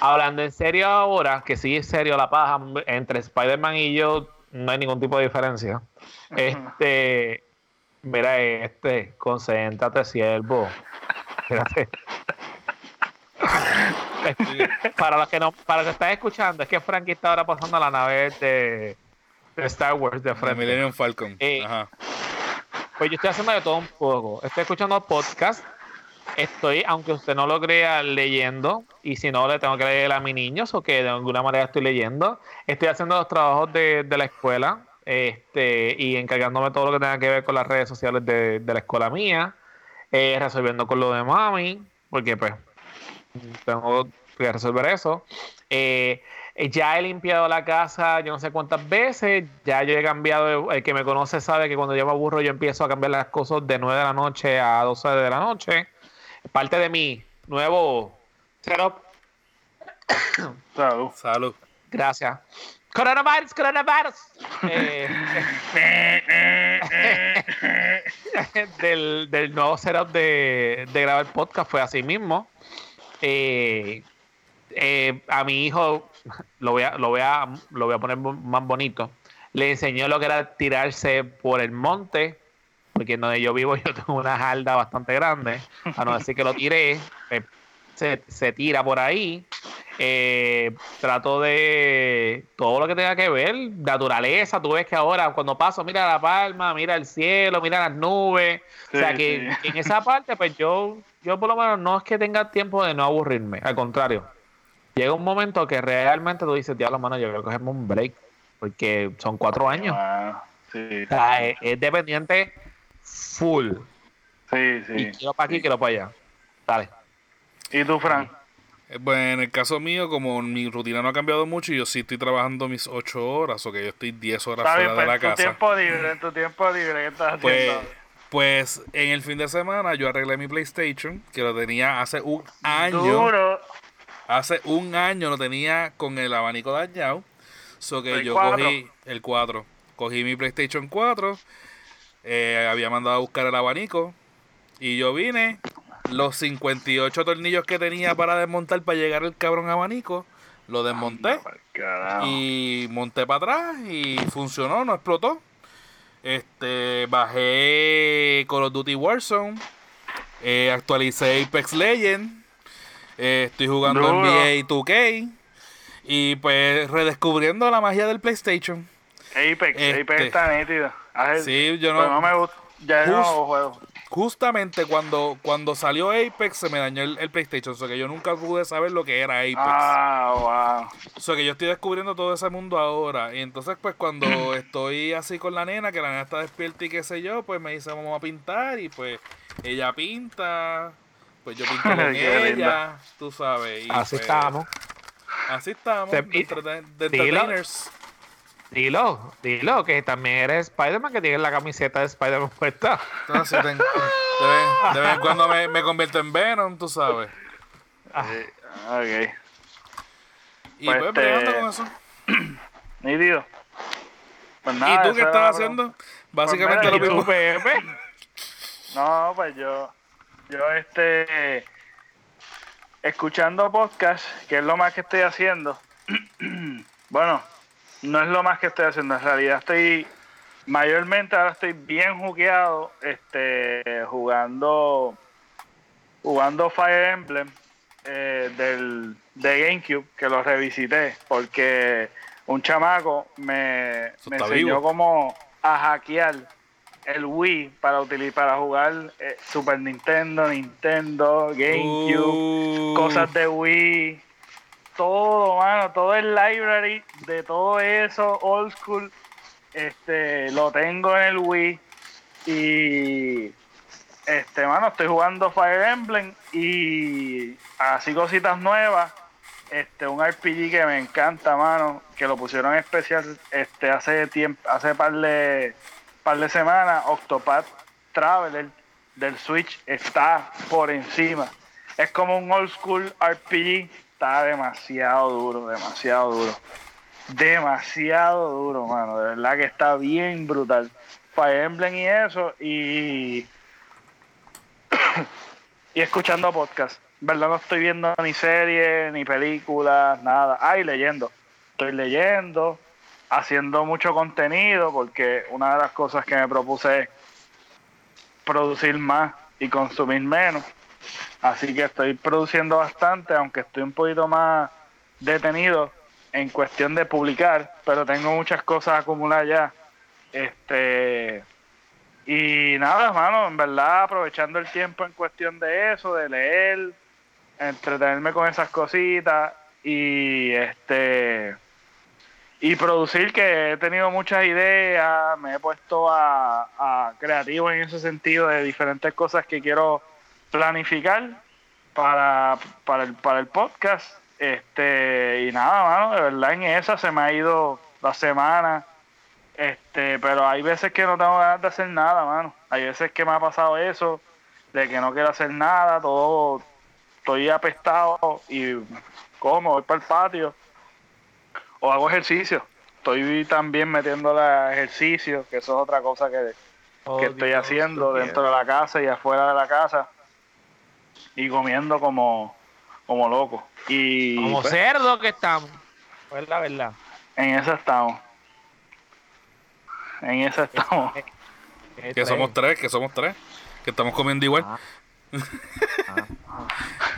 Hablando en serio ahora, que sí es serio la paja, entre Spider-Man y yo no hay ningún tipo de diferencia. Este. Mira este, concéntrate, siervo. Espérate. para los que no, para los que están escuchando, es que Frankie está ahora pasando la nave de, de Star Wars de De frente. Millennium Falcon. Eh, Ajá. Pues yo estoy haciendo de todo un poco. Estoy escuchando podcast. Estoy, aunque usted no lo crea, leyendo. Y si no, le tengo que leer a mis niños o que de alguna manera estoy leyendo. Estoy haciendo los trabajos de, de la escuela. Este, y encargándome todo lo que tenga que ver con las redes sociales de, de la escuela mía. eh, resolviendo con lo de mami. Porque pues tengo que resolver eso. Eh, ya he limpiado la casa yo no sé cuántas veces. Ya yo he cambiado. El que me conoce sabe que cuando yo me aburro, yo empiezo a cambiar las cosas de 9 de la noche a 12 de la noche. Parte de mi nuevo setup. [COUGHS] Salud. Salud. Gracias. Coronavirus, coronavirus. Eh, [LAUGHS] del, del nuevo setup de, de grabar podcast fue así mismo. Eh, eh, a mi hijo lo voy, a, lo, voy a, lo voy a poner más bonito. Le enseñó lo que era tirarse por el monte porque donde yo vivo [LAUGHS] yo tengo una jarda bastante grande, a no decir que lo tiré, eh, se, se tira por ahí. Eh, trato de todo lo que tenga que ver, naturaleza, tú ves que ahora cuando paso, mira la palma, mira el cielo, mira las nubes, o sea que en esa parte pues yo, yo por lo menos no es que tenga tiempo de no aburrirme, al contrario, llega un momento que realmente tú dices, diablo, mano, yo creo que cogemos un break, porque son cuatro años. sí. O sea, es, dependiente full. Sí, sí. Y quiero para aquí, quiero para allá. Dale. ¿Y tú, Fran? Eh, Pues en el caso mío, como mi rutina no ha cambiado mucho, yo sí estoy trabajando mis 8 horas, o que yo estoy 10 horas Está bien, fuera de pues, la en tu casa. tiempo libre, en tu tiempo libre, ¿qué estás Pues, haciendo? pues en el fin de semana yo arreglé mi PlayStation, que lo tenía hace un año. Duro. Hace un año lo tenía con el abanico dañado. So que ¿El yo cuatro? cogí el 4. Cogí mi PlayStation 4. Eh, había mandado a buscar el abanico. Y yo vine. Los 58 tornillos que tenía para desmontar para llegar el cabrón abanico. Lo desmonté. Y monté para atrás y funcionó, no explotó. Este, bajé Call of Duty Warzone, eh, actualicé Apex Legends, eh, estoy jugando Duro. NBA 2K y pues redescubriendo la magia del PlayStation. Apex, Este, Apex está nítido. Sí, yo no- pero no me gusta. Ya yo no Just- juego. Justamente cuando, cuando salió Apex se me dañó el, el PlayStation, o sea que yo nunca pude saber lo que era Apex. Ah, wow. O sea que yo estoy descubriendo todo ese mundo ahora. Y entonces, pues, cuando [CLEARS THROAT] estoy así con la nena, que la nena está despierta y qué sé yo, pues me dice, vamos a pintar. Y pues, ella pinta. Pues yo pinto [LAUGHS] con ella, linda. tú sabes. y, Así pues, estamos. Así estamos. De de Dilo. entertainers. Dilo, dilo, que también eres Spider-Man, que tienes la camiseta de Spider-Man puesta. Entonces, sí, ten- de, vez, de vez en cuando me, me convierto en Venom, tú sabes. Eh, ok. Y Pues, pues, este, con eso. [CLEARS THROAT] Nítido. Pues nada, ¿Y tú qué estás haciendo? Básicamente mira, lo ¿y tú, mismo. Pepe? No, pues yo, yo este, escuchando podcast, que es lo más que estoy haciendo. [CLEARS THROAT] bueno, no es lo más que estoy haciendo, en realidad estoy, mayormente ahora estoy bien jugueado, este, jugando, jugando Fire Emblem eh, del, de GameCube, que lo revisité, porque un chamaco me, me enseñó cómo a hackear el Wii para utilizar para jugar eh, Super Nintendo, Nintendo, GameCube, Uh, cosas de Wii, todo, mano, todo el library de todo eso, old school, este, lo tengo en el Wii y este, mano, estoy jugando Fire Emblem y así cositas nuevas. Este, un RPG que me encanta, mano, que lo pusieron especial este hace tiempo, hace par de par de semanas, Octopath Traveler del Switch está por encima. Es como un old school RPG, está demasiado duro, demasiado duro. Demasiado duro, mano, de verdad que está bien brutal. Fire Emblem y eso y [COUGHS] y escuchando podcast. ¿Verdad? No estoy viendo ni series, ni películas, nada. Ah, y leyendo. Estoy leyendo, haciendo mucho contenido, porque una de las cosas que me propuse es producir más y consumir menos. Así que estoy produciendo bastante, aunque estoy un poquito más detenido en cuestión de publicar, pero tengo muchas cosas acumuladas ya. Este y nada, mano, en verdad aprovechando el tiempo en cuestión de eso, de leer, entretenerme con esas cositas y este y producir que he tenido muchas ideas, me he puesto a creativo en ese sentido de diferentes cosas que quiero planificar para, para, el, para el podcast. Este, y nada, mano, de verdad en esa se me ha ido la semana. Este, pero hay veces que no tengo ganas de hacer nada, mano. Hay veces que me ha pasado eso, de que no quiero hacer nada, todo, estoy apestado y como, voy para el patio o hago ejercicio. Estoy también metiéndole a ejercicio, que eso es otra cosa que, Oh, que estoy Dios, haciendo dentro de la casa y afuera de la casa y comiendo como, como loco. Y Como pues, cerdo que estamos. Pues la verdad. en eso estamos. En eso estamos. Que somos tres, que somos tres. Que estamos comiendo igual. Ah. [LAUGHS]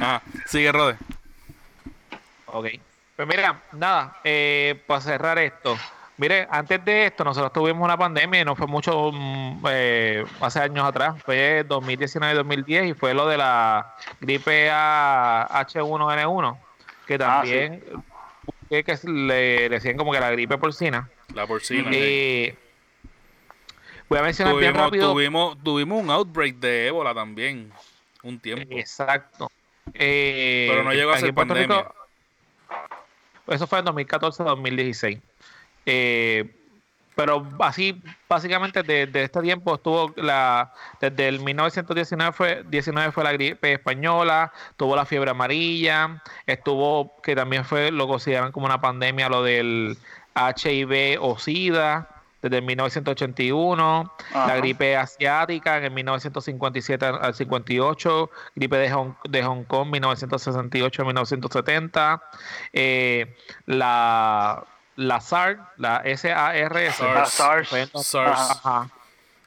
Ah, sigue, Rode. Ok. Pues mira, nada, eh, para cerrar esto. Mire, antes de esto, nosotros tuvimos una pandemia y no fue mucho mm, eh, hace años atrás, fue 2019-2010 y fue lo de la gripe A H1N1, que también que, que le, decían como que la gripe porcina. La porcina. Y voy a mencionar tuvimos, bien rápido. Tuvimos, tuvimos un outbreak de ébola también, un tiempo. Exacto. Eh, Pero no llegó a ser pandemia. Rico- eso fue en 2014-2016. Eh, pero así, básicamente, desde este tiempo estuvo la. Desde el 1919 fue, 19 fue la gripe española, tuvo la fiebre amarilla, estuvo, que también fue, lo consideran como una pandemia, lo del HIV o SIDA, desde el 1981, la gripe asiática en el 1957 al 58, gripe de Hong, de Hong Kong 1968 1970, eh, la, la SARS, la SARS, La SARS. fue en- SARS. Ajá.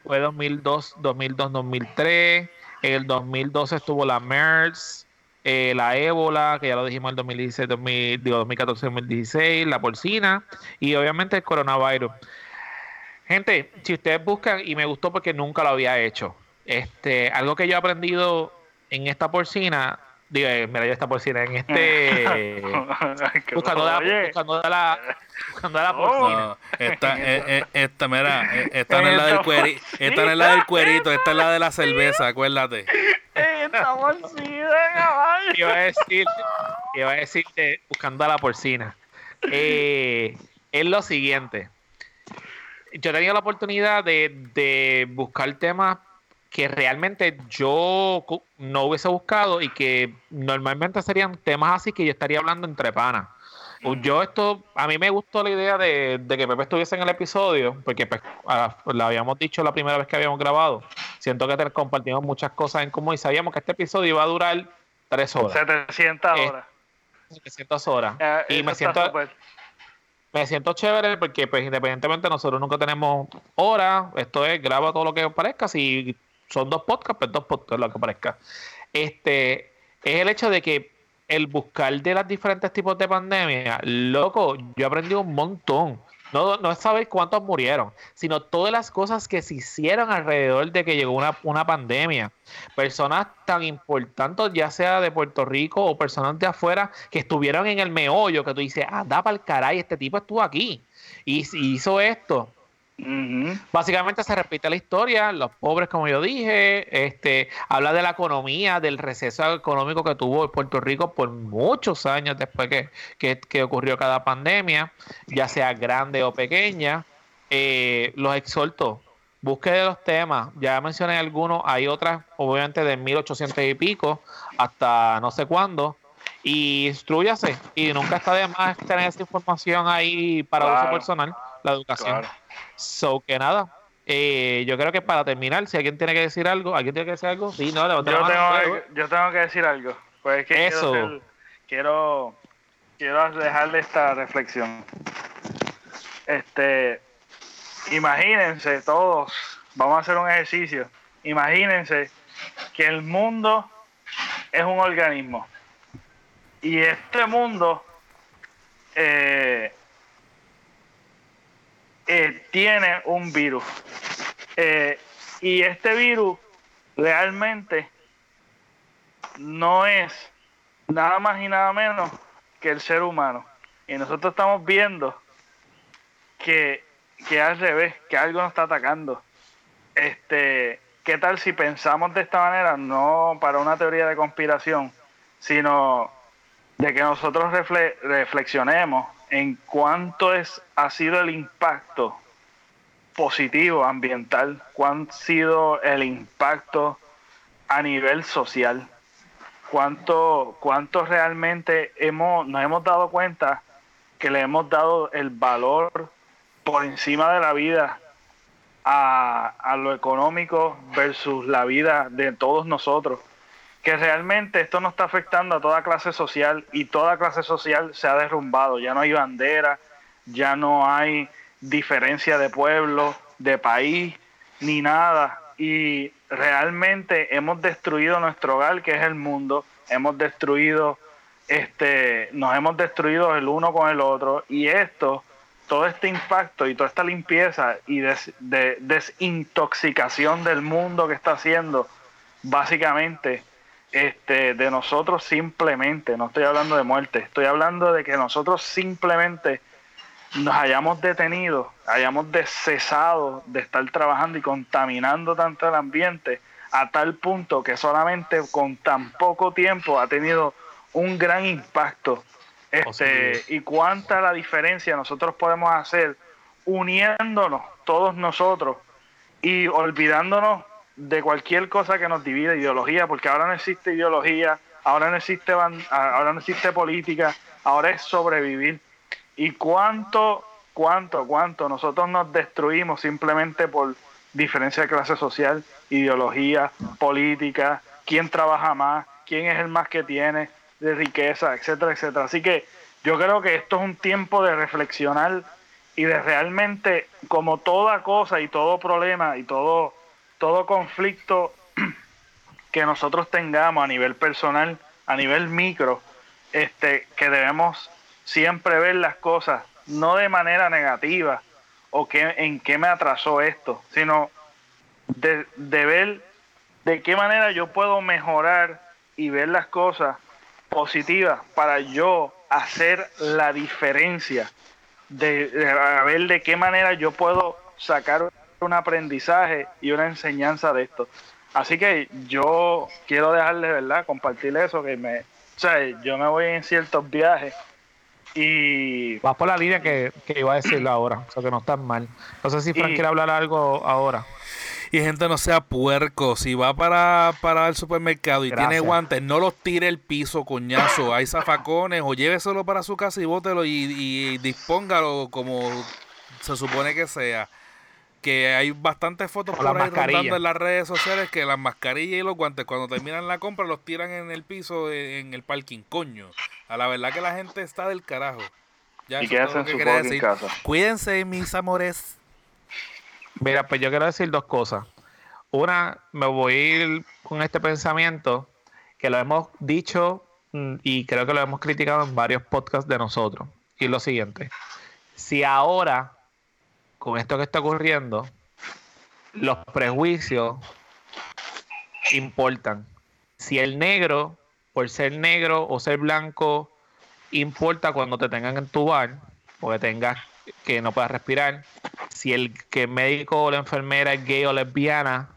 Fue 2002, 2002, 2003. En el 2012 estuvo la MERS, eh, la ébola, que ya lo dijimos en el 2016, 2000, digo, 2014, 2016, la porcina y obviamente el coronavirus. Gente, si ustedes buscan, y me gustó porque nunca lo había hecho, este, algo que yo he aprendido en esta porcina, digo, eh, mira, yo esta porcina, en [LAUGHS] este, buscando, la, buscando la, buscando la porcina. No, esta, [LAUGHS] eh, eh, esta, mira, esta no es la del cuerito, esta no es la del [LAUGHS] cuerito, esta es la de la cerveza, acuérdate. esta bolsita, caballo. iba a decir, iba a decir de buscando a la porcina. Eh, es lo siguiente. Yo he tenido la oportunidad de, de buscar temas que realmente yo no hubiese buscado y que normalmente serían temas así que yo estaría hablando entre panas. Yo esto, a mí me gustó la idea de, de que Pepe estuviese en el episodio, porque pues, ah, lo habíamos dicho la primera vez que habíamos grabado. Siento que te- compartimos muchas cosas en común y sabíamos que este episodio iba a durar tres horas, 700 Eh, horas. 700 horas. Eh, y me siento, me siento chévere porque pues independientemente nosotros nunca tenemos horas, esto es graba todo lo que parezca, si son dos podcasts, pues dos podcasts lo que parezca. Este es el hecho de que el buscar de los diferentes tipos de pandemia, loco, yo aprendí un montón. No, no es saber cuántos murieron, sino todas las cosas que se hicieron alrededor de que llegó una, una pandemia. Personas tan importantes, ya sea de Puerto Rico o personas de afuera, que estuvieron en el meollo, que tú dices, anda para el caray, este tipo estuvo aquí y y hizo esto. Básicamente se repite la historia, los pobres, como yo dije, este, habla de la economía, del receso económico que tuvo Puerto Rico por muchos años después que, que- que ocurrió cada pandemia, ya sea grande o pequeña. Eh, los exhorto, busque de los temas, ya mencioné algunos, hay otras, obviamente de 1800 y pico hasta no sé cuándo. Y instruyase, y nunca está de más tener esa información ahí para uso personal, la educación. Claro. So que nada, eh, yo creo que para terminar, si alguien tiene que decir algo, ¿alguien tiene que decir algo? Sí, no, Yo tengo, yo tengo que decir algo. Pues es que Eso. quiero, quiero quiero dejarle esta reflexión. Este, imagínense todos, vamos a hacer un ejercicio. Imagínense que el mundo es un organismo y este mundo eh, eh, tiene un virus Eh, y este virus realmente no es nada más y nada menos que el ser humano. Y nosotros estamos viendo que, que al revés, que algo nos está atacando. Este, ¿qué tal si pensamos de esta manera? No para una teoría de conspiración, sino de que nosotros refle- reflexionemos en cuánto es, ha sido el impacto positivo ambiental, cuán ha sido el impacto a nivel social, cuánto, cuánto realmente hemos, nos hemos dado cuenta que le hemos dado el valor por encima de la vida a, a lo económico versus la vida de todos nosotros. Que realmente esto nos está afectando a toda clase social y toda clase social se ha derrumbado. Ya no hay bandera, ya no hay diferencia de pueblo, de país, ni nada. Y realmente hemos destruido nuestro hogar, que es el mundo. Hemos destruido, este, nos hemos destruido el uno con el otro. Y esto, todo este impacto y toda esta limpieza y de desintoxicación del mundo que está haciendo, básicamente, este, de nosotros simplemente, no estoy hablando de muerte, estoy hablando de que nosotros simplemente nos hayamos detenido, hayamos cesado de estar trabajando y contaminando tanto el ambiente a tal punto que solamente con tan poco tiempo ha tenido un gran impacto. Este, y cuánta la diferencia nosotros podemos hacer uniéndonos todos nosotros y olvidándonos de cualquier cosa que nos divida ideología, porque ahora no existe ideología, ahora no existe ahora no existe política, ahora es sobrevivir. Y cuánto, cuánto, cuánto nosotros nos destruimos simplemente por diferencia de clase social, ideología, política, quién trabaja más, quién es el más que tiene de riqueza, etcétera, etcétera. Así que yo creo que esto es un tiempo de reflexionar y de realmente, como toda cosa y todo problema y todo todo conflicto que nosotros tengamos a nivel personal, a nivel micro, este, que debemos siempre ver las cosas no de manera negativa o que, en qué me atrasó esto, sino de, ver de qué manera yo puedo mejorar y ver las cosas positivas para yo hacer la diferencia, de, de, ver de qué manera yo puedo sacar un aprendizaje y una enseñanza de esto. Así que yo quiero dejarle, ¿verdad? Compartir eso, que me, o sea, yo me voy en ciertos viajes y... Vas por la línea que, iba a decirlo ahora, o sea que no estás mal. No sé si Frank quiere hablar algo ahora. Y gente, no sea puerco. Si va para, para el supermercado y tiene guantes, no los tire el piso, coñazo. Hay zafacones o lléveselo para su casa y bótelo y, y dispóngalo como se supone que sea que hay bastantes fotos por ahí rondando en las redes sociales que las mascarillas y los guantes cuando terminan la compra los tiran en el piso en el parking, coño. A la verdad que la gente está del carajo. Ya y quédense en su casa. Cuídense, mis amores. Mira, pues yo quiero decir dos cosas. Una, me voy a ir con este pensamiento que lo hemos dicho mm, y creo que lo hemos criticado en varios podcasts de nosotros. Y lo siguiente, si ahora con esto que está ocurriendo, los prejuicios importan. Si el negro, por ser negro o ser blanco, importa cuando te tengan en tu bar, porque tengas que no puedas respirar. Si el que médico o la enfermera es gay o lesbiana,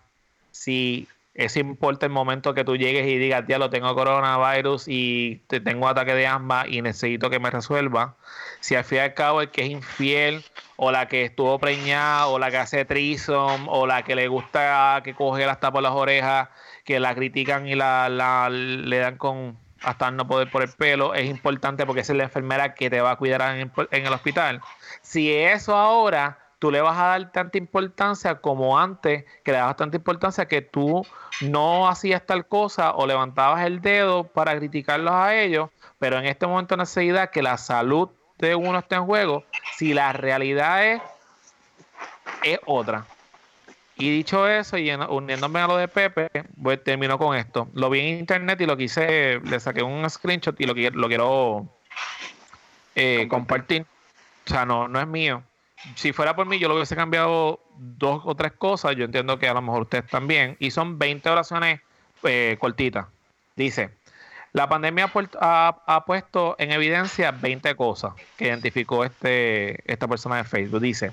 si eso importa el momento que tú llegues y digas, ya lo tengo coronavirus y te tengo ataque de asma y necesito que me resuelva. Si al fin y al cabo el que es infiel o la que estuvo preñada, o la que hace trisom, o la que le gusta que coge hasta por las orejas, que la critican y la, le dan con hasta no poder por el pelo, es importante porque es la enfermera que te va a cuidar en el hospital. Si eso ahora tú le vas a dar tanta importancia como antes, que le dabas tanta importancia que tú no hacías tal cosa o levantabas el dedo para criticarlos a ellos, pero en este momento necesidad que la salud de uno está en juego, si la realidad es, es otra. Y dicho eso, y uniéndome a lo de Pepe, pues termino con esto. Lo vi en internet y lo quise, le saqué un screenshot y lo, lo quiero eh, compartir. O sea, no, no es mío. Si fuera por mí, yo lo hubiese cambiado dos o tres cosas. Yo entiendo que a lo mejor ustedes también. Y son 20 oraciones eh, cortitas. Dice, la pandemia ha, puesto en evidencia 20 cosas que identificó este, esta persona de Facebook. Dice,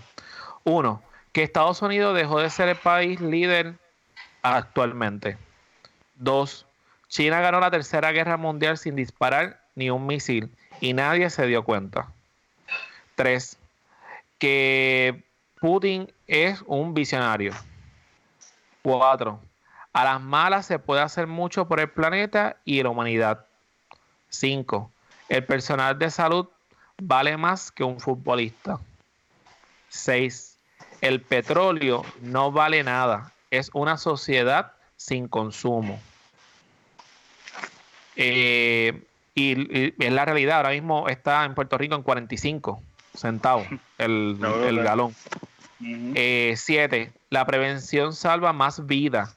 uno, que Estados Unidos dejó de ser el país líder actualmente. Dos, China ganó la tercera guerra mundial sin disparar ni un misil y nadie se dio cuenta. Tres, que Putin es un visionario. Cuatro, a las malas se puede hacer mucho por el planeta y la humanidad. 5. El personal de salud vale más que un futbolista. 6. El petróleo no vale nada. Es una sociedad sin consumo. Eh, y, en la realidad, ahora mismo está en Puerto Rico en 45 centavos el, [LAUGHS] el galón. Eh, siete, la prevención salva más vida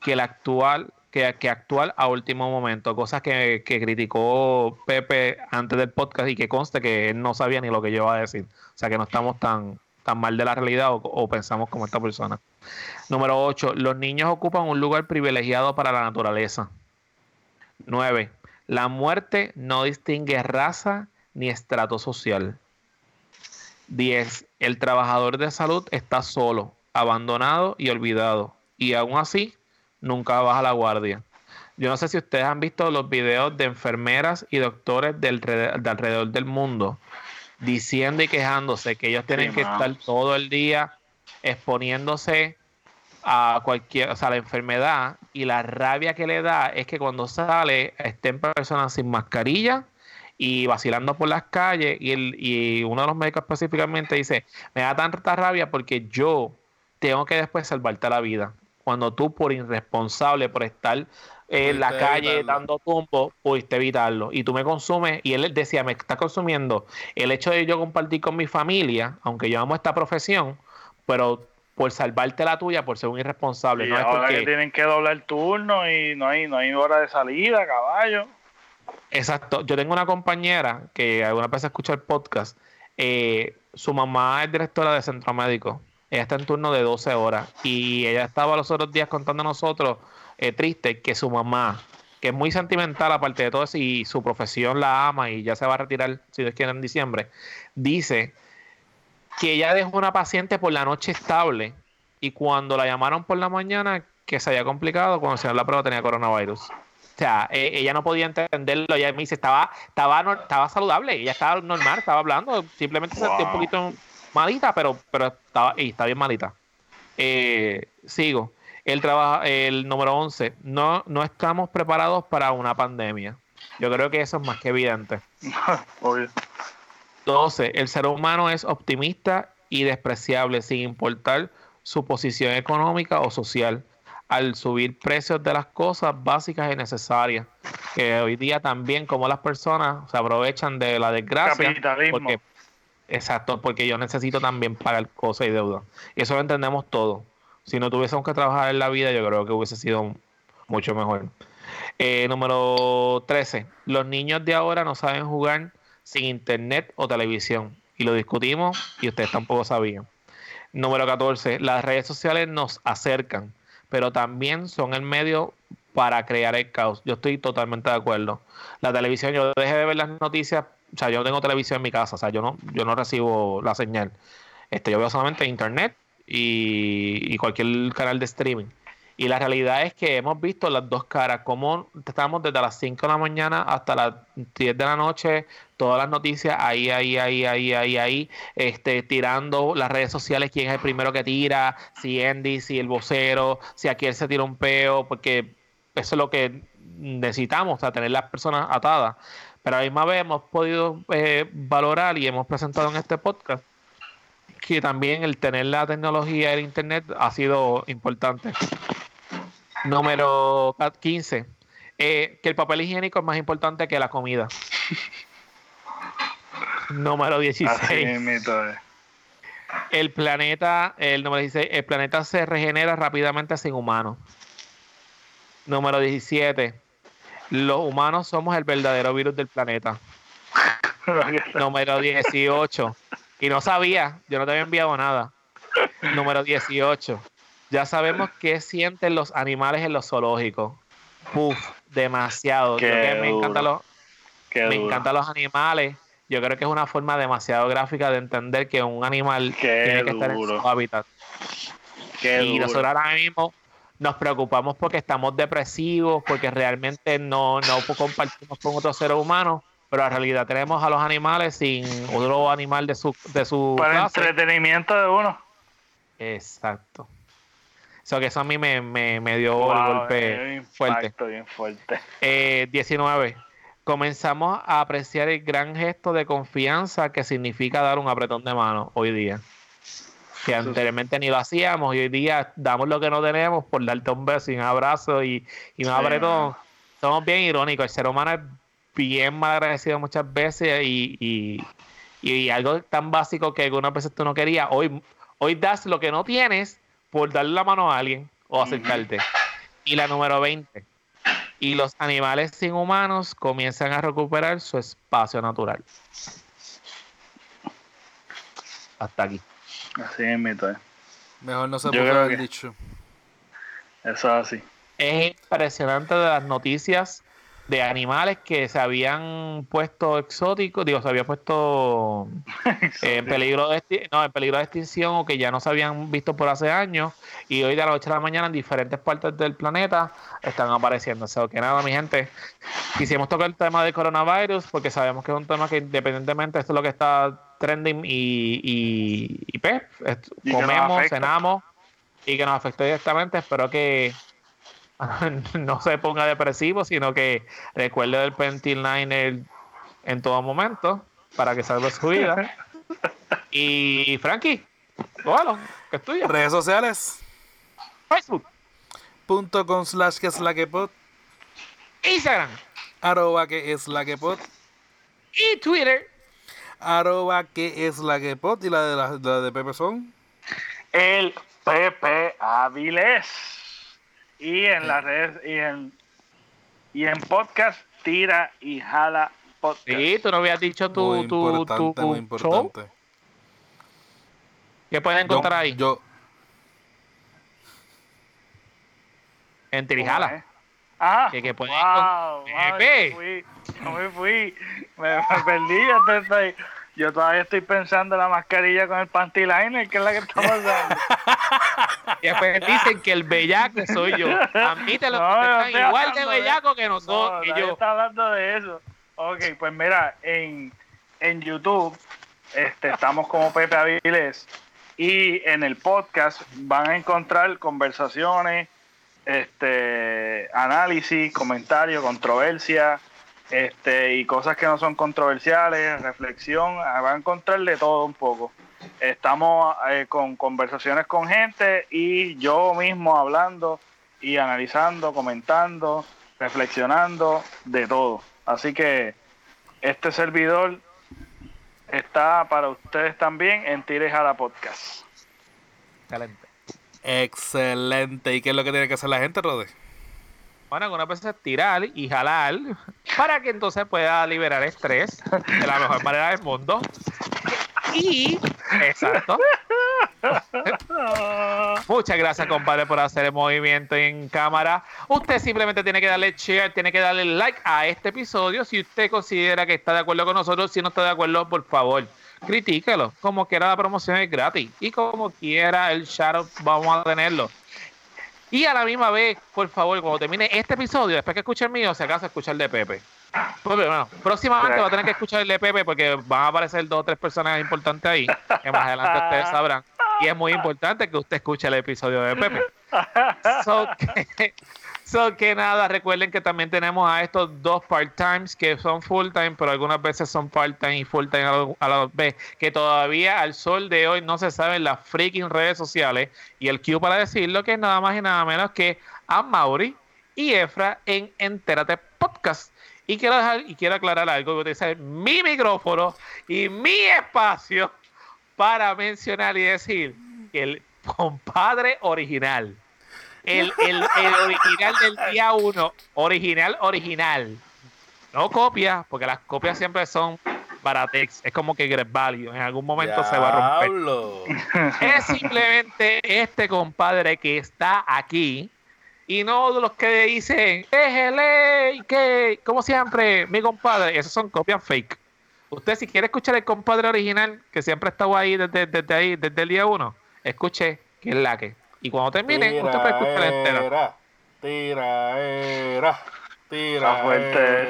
que la actual que, que actual a último momento, cosas que, criticó Pepe antes del podcast y que conste que él no sabía ni lo que yo iba a decir. O sea que no estamos tan, tan mal de la realidad o, pensamos como esta persona. Número 8. Los niños ocupan un lugar privilegiado para la naturaleza. 9. La muerte no distingue raza ni estrato social. 10. El trabajador de salud está solo, abandonado y olvidado. Y aún así, nunca baja la guardia. Yo no sé si ustedes han visto los videos de enfermeras y doctores del, de alrededor del mundo diciendo y quejándose que ellos tienen que estar todo el día exponiéndose a cualquier, o sea, la enfermedad y la rabia que le da es que cuando sale estén personas sin mascarilla y vacilando por las calles y, el, y uno de los médicos específicamente dice, me da tanta rabia porque yo tengo que después salvarte la vida. Cuando tú por irresponsable, por estar en la calle dando tumbo, pudiste evitarlo. Y tú me consumes, y él decía, me está consumiendo el hecho de yo compartir con mi familia, aunque yo amo esta profesión, pero por salvarte la tuya, por ser un irresponsable. Y no ahora que tienen que doblar turno y no hay, no hay hora de salida, caballo. Exacto. Yo tengo una compañera que alguna vez escucha el podcast. Eh, su mamá es directora de centro médico. Ella está en turno de 12 horas. Y ella estaba los otros días contando a nosotros, eh, triste, que su mamá, que es muy sentimental aparte de todo eso, y su profesión la ama y ya se va a retirar, si Dios quiere, en diciembre, dice que ella dejó una paciente por la noche estable y cuando la llamaron por la mañana, que se había complicado, cuando se la prueba tenía coronavirus. O sea, e, ella no podía entenderlo. Ella me dice, estaba, estaba, estaba saludable, ella estaba normal, estaba hablando, simplemente se sentía un poquito malita, pero, pero estaba, y está bien malita. Eh, sigo. El, trabajo, el número 11, no, no estamos preparados para una pandemia. Yo creo que eso es más que evidente. [LAUGHS] 12. El ser humano es optimista y despreciable sin importar su posición económica o social al subir precios de las cosas básicas y necesarias. Que hoy día también como las personas se aprovechan de la desgracia. Porque, exacto, porque yo necesito también pagar cosas y deudas. Y eso lo entendemos todo. Si no tuviésemos que trabajar en la vida, yo creo que hubiese sido mucho mejor. Eh, número 13. Los niños de ahora no saben jugar sin internet o televisión. Y lo discutimos y ustedes tampoco sabían. Número 14. Las redes sociales nos acercan, pero también son el medio para crear el caos. Yo estoy totalmente de acuerdo. La televisión, yo dejé de ver las noticias, o sea, yo tengo televisión en mi casa, o sea, yo no, yo no recibo la señal. Este, yo veo solamente internet y, y cualquier canal de streaming. Y la realidad es que hemos visto las dos caras, como estamos desde las 5 de la mañana hasta las 10 de la noche, todas las noticias ahí, ahí, ahí, ahí, ahí, ahí, este, tirando las redes sociales, quién es el primero que tira, si Andy, si el vocero, si aquí él se tira un peo, porque eso es lo que necesitamos, o sea, tener las personas atadas. Pero a la misma vez hemos podido eh, valorar y hemos presentado en este podcast que también el tener la tecnología del Internet ha sido importante. Número 15. Eh, que el papel higiénico es más importante que la comida. [LAUGHS] número 16. el planeta, el número 16, el planeta se regenera rápidamente sin humanos. Número 17. Los humanos somos el verdadero virus del planeta. [LAUGHS] número 18. Y no sabía, yo no te había enviado nada. Número 18. Ya sabemos qué sienten los animales en los zoológicos. Uf, demasiado. me encantan los, me encantan los animales. Yo creo que es una forma demasiado gráfica de entender que un animal tiene que estar en su hábitat. y nosotros ahora mismo nos preocupamos porque estamos depresivos, porque realmente no, no compartimos con otros seres humanos, pero en realidad tenemos a los animales sin otro animal de su, de su Para entretenimiento de uno. Exacto que eso a mí me, dio el golpe fuerte. Bien fuerte. 19. Eh, Comenzamos a apreciar el gran gesto de confianza que significa dar un apretón de mano hoy día. Que anteriormente ni lo hacíamos y hoy día damos lo que no tenemos por darte un beso y un abrazo y, y un apretón. Somos bien irónicos. El ser humano es bien mal agradecido muchas veces y, y, y algo tan básico que algunas veces tú no querías, hoy Hoy das lo que no tienes por darle la mano a alguien o acercarte. Y la número 20. Y los animales sin humanos comienzan a recuperar su espacio natural. Hasta aquí. Así es mito, eh. Mejor no se puede haber que- dicho. Eso es así. Es impresionante de las noticias de animales que se habían puesto exóticos, digo, se habían puesto eh, [LAUGHS] en peligro de no, en peligro de extinción o que ya no se habían visto por hace años y hoy de la noche a la mañana en diferentes partes del planeta están apareciendo. O sea, que nada, mi gente, quisimos tocar el tema del coronavirus porque sabemos que es un tema que independientemente esto es lo que está trending y, y, y, pues, Y comemos, cenamos y que nos afectó directamente. Espero que [LAUGHS] no se ponga depresivo, sino que recuerde del pentiliner en todo momento para que salve su vida. [LAUGHS] Y Frankie, cógalo, que es tuyo. Redes sociales. Facebook, Punto con slash que es la que pod. Instagram Arroba que es la que pod. y Twitter. Arroba que es la que pod. Y la de, la, la de Pepe son. El Pepe Avilés. Y en las redes, y en, y en podcast, tira y jala podcast. Sí, tú no habías dicho tu, muy tu, tu muy show. importante. ¿Qué pueden Yo, encontrar ahí? yo, en ¿Cómo Tirijala. es? Ah, Que- que pueden wow, wow, yo fui, no me fui, me, me perdí, yo, te estoy- yo todavía estoy pensando en la mascarilla con el panty liner, que es la que está pasando. [LAUGHS] [LAUGHS] Y después dicen que el bellaco soy yo. Admítelo, No, que están igual de hablando de- bellaco que No, nosotros. que nadie yo. está hablando de eso. Ok, pues mira, en, en YouTube este, estamos como Pepe Avilés y en el podcast van a encontrar conversaciones, este, análisis, comentarios, controversia, este, y cosas que no son controversiales, reflexión, ah, van a encontrar de todo un poco. Estamos eh, con conversaciones con gente y yo mismo hablando y analizando, comentando, reflexionando, de todo. Así que este servidor está para ustedes también en Tires a la Podcast. Excelente. excelente. ¿Y qué es lo que tiene que hacer la gente, Rode? Bueno, algunas veces tirar y jalar para que entonces pueda liberar estrés de la mejor manera del mundo. Y, exacto. [LAUGHS] Muchas gracias, compadre, por hacer el movimiento en cámara. Usted simplemente tiene que darle share, tiene que darle like a este episodio. Si usted considera que está de acuerdo con nosotros, si no está de acuerdo, por favor, critíquelo. Como quiera, la promoción es gratis. Y como quiera, el shout vamos a tenerlo. Y a la misma vez, por favor, cuando termine este episodio, después que escuche el mío, se acaso escuchar el de Pepe. Pues, bueno, próximamente va a tener que escuchar el de Pepe porque van a aparecer dos o tres personas importantes ahí, que más adelante ustedes sabrán. Y es muy importante que usted escuche el episodio de Pepe. So que, so que nada, recuerden que también tenemos a estos dos part-times que son full-time, pero algunas veces son part-time y full-time a la vez, que todavía al sol de hoy no se saben las freaking redes sociales. Y el cue para decirlo que es nada más y nada menos que a Mauri y Efra en Entérate Podcast. Y quiero dejar y quiero aclarar algo, voy a utilizar mi micrófono y mi espacio para mencionar y decir que el compadre original, el, el, el original del día uno, original, original, no copia, porque las copias siempre son baratex, es como que Value, en algún momento se va a romper. Es simplemente este compadre que está aquí y no de los que dicen, déjele, que, como siempre, mi compadre, esos son copias fake. Usted si quiere escuchar el compadre original, que siempre ha estado ahí desde, desde ahí, desde el día uno, escuche que es la que. Y cuando termine, usted puede escuchar entero. Tiraera. Tiraera. Está fuerte.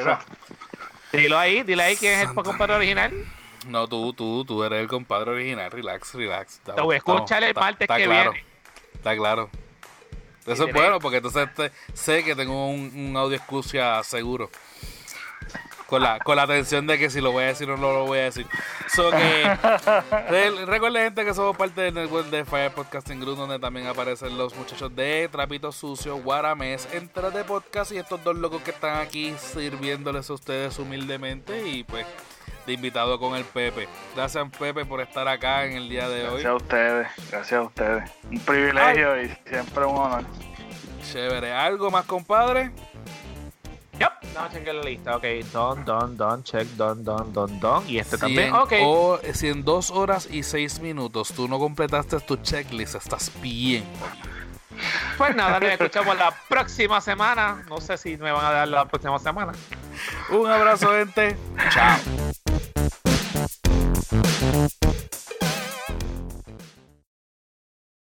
Dilo ahí, dile ahí quién es el compadre original. No, tú, tú, tú eres el compadre original. Relax, relax. Te voy a escuchar el martes está que claro, viene. Está claro. Eso es bueno porque entonces te- sé que tengo un, un audio seguro. Con la, con la atención de que si lo voy a decir o no lo voy a decir. So que, [LAUGHS] re- recuerden, gente, que somos parte del network de Fire Podcasting Group, donde también aparecen los muchachos de Trapito Sucio, Guaramés, Entre de Podcast y estos dos locos que están aquí sirviéndoles a ustedes humildemente. Y pues, de invitado con el Pepe. Gracias, Pepe, por estar acá en el día de Gracias hoy. a ustedes, gracias a ustedes. Un privilegio y siempre un honor. Chévere. ¿Algo más, compadre? Yep. Vamos a chequear la lista. Ok, don, don, don, check, don, don, don, don. Y este Si también. en, Ok. o- si en dos horas y seis minutos tú no completaste tu checklist, estás bien. Pues nada, nos escuchamos la próxima semana. No sé si me van a dar la próxima semana. Un abrazo, gente. Chao. Ha ha.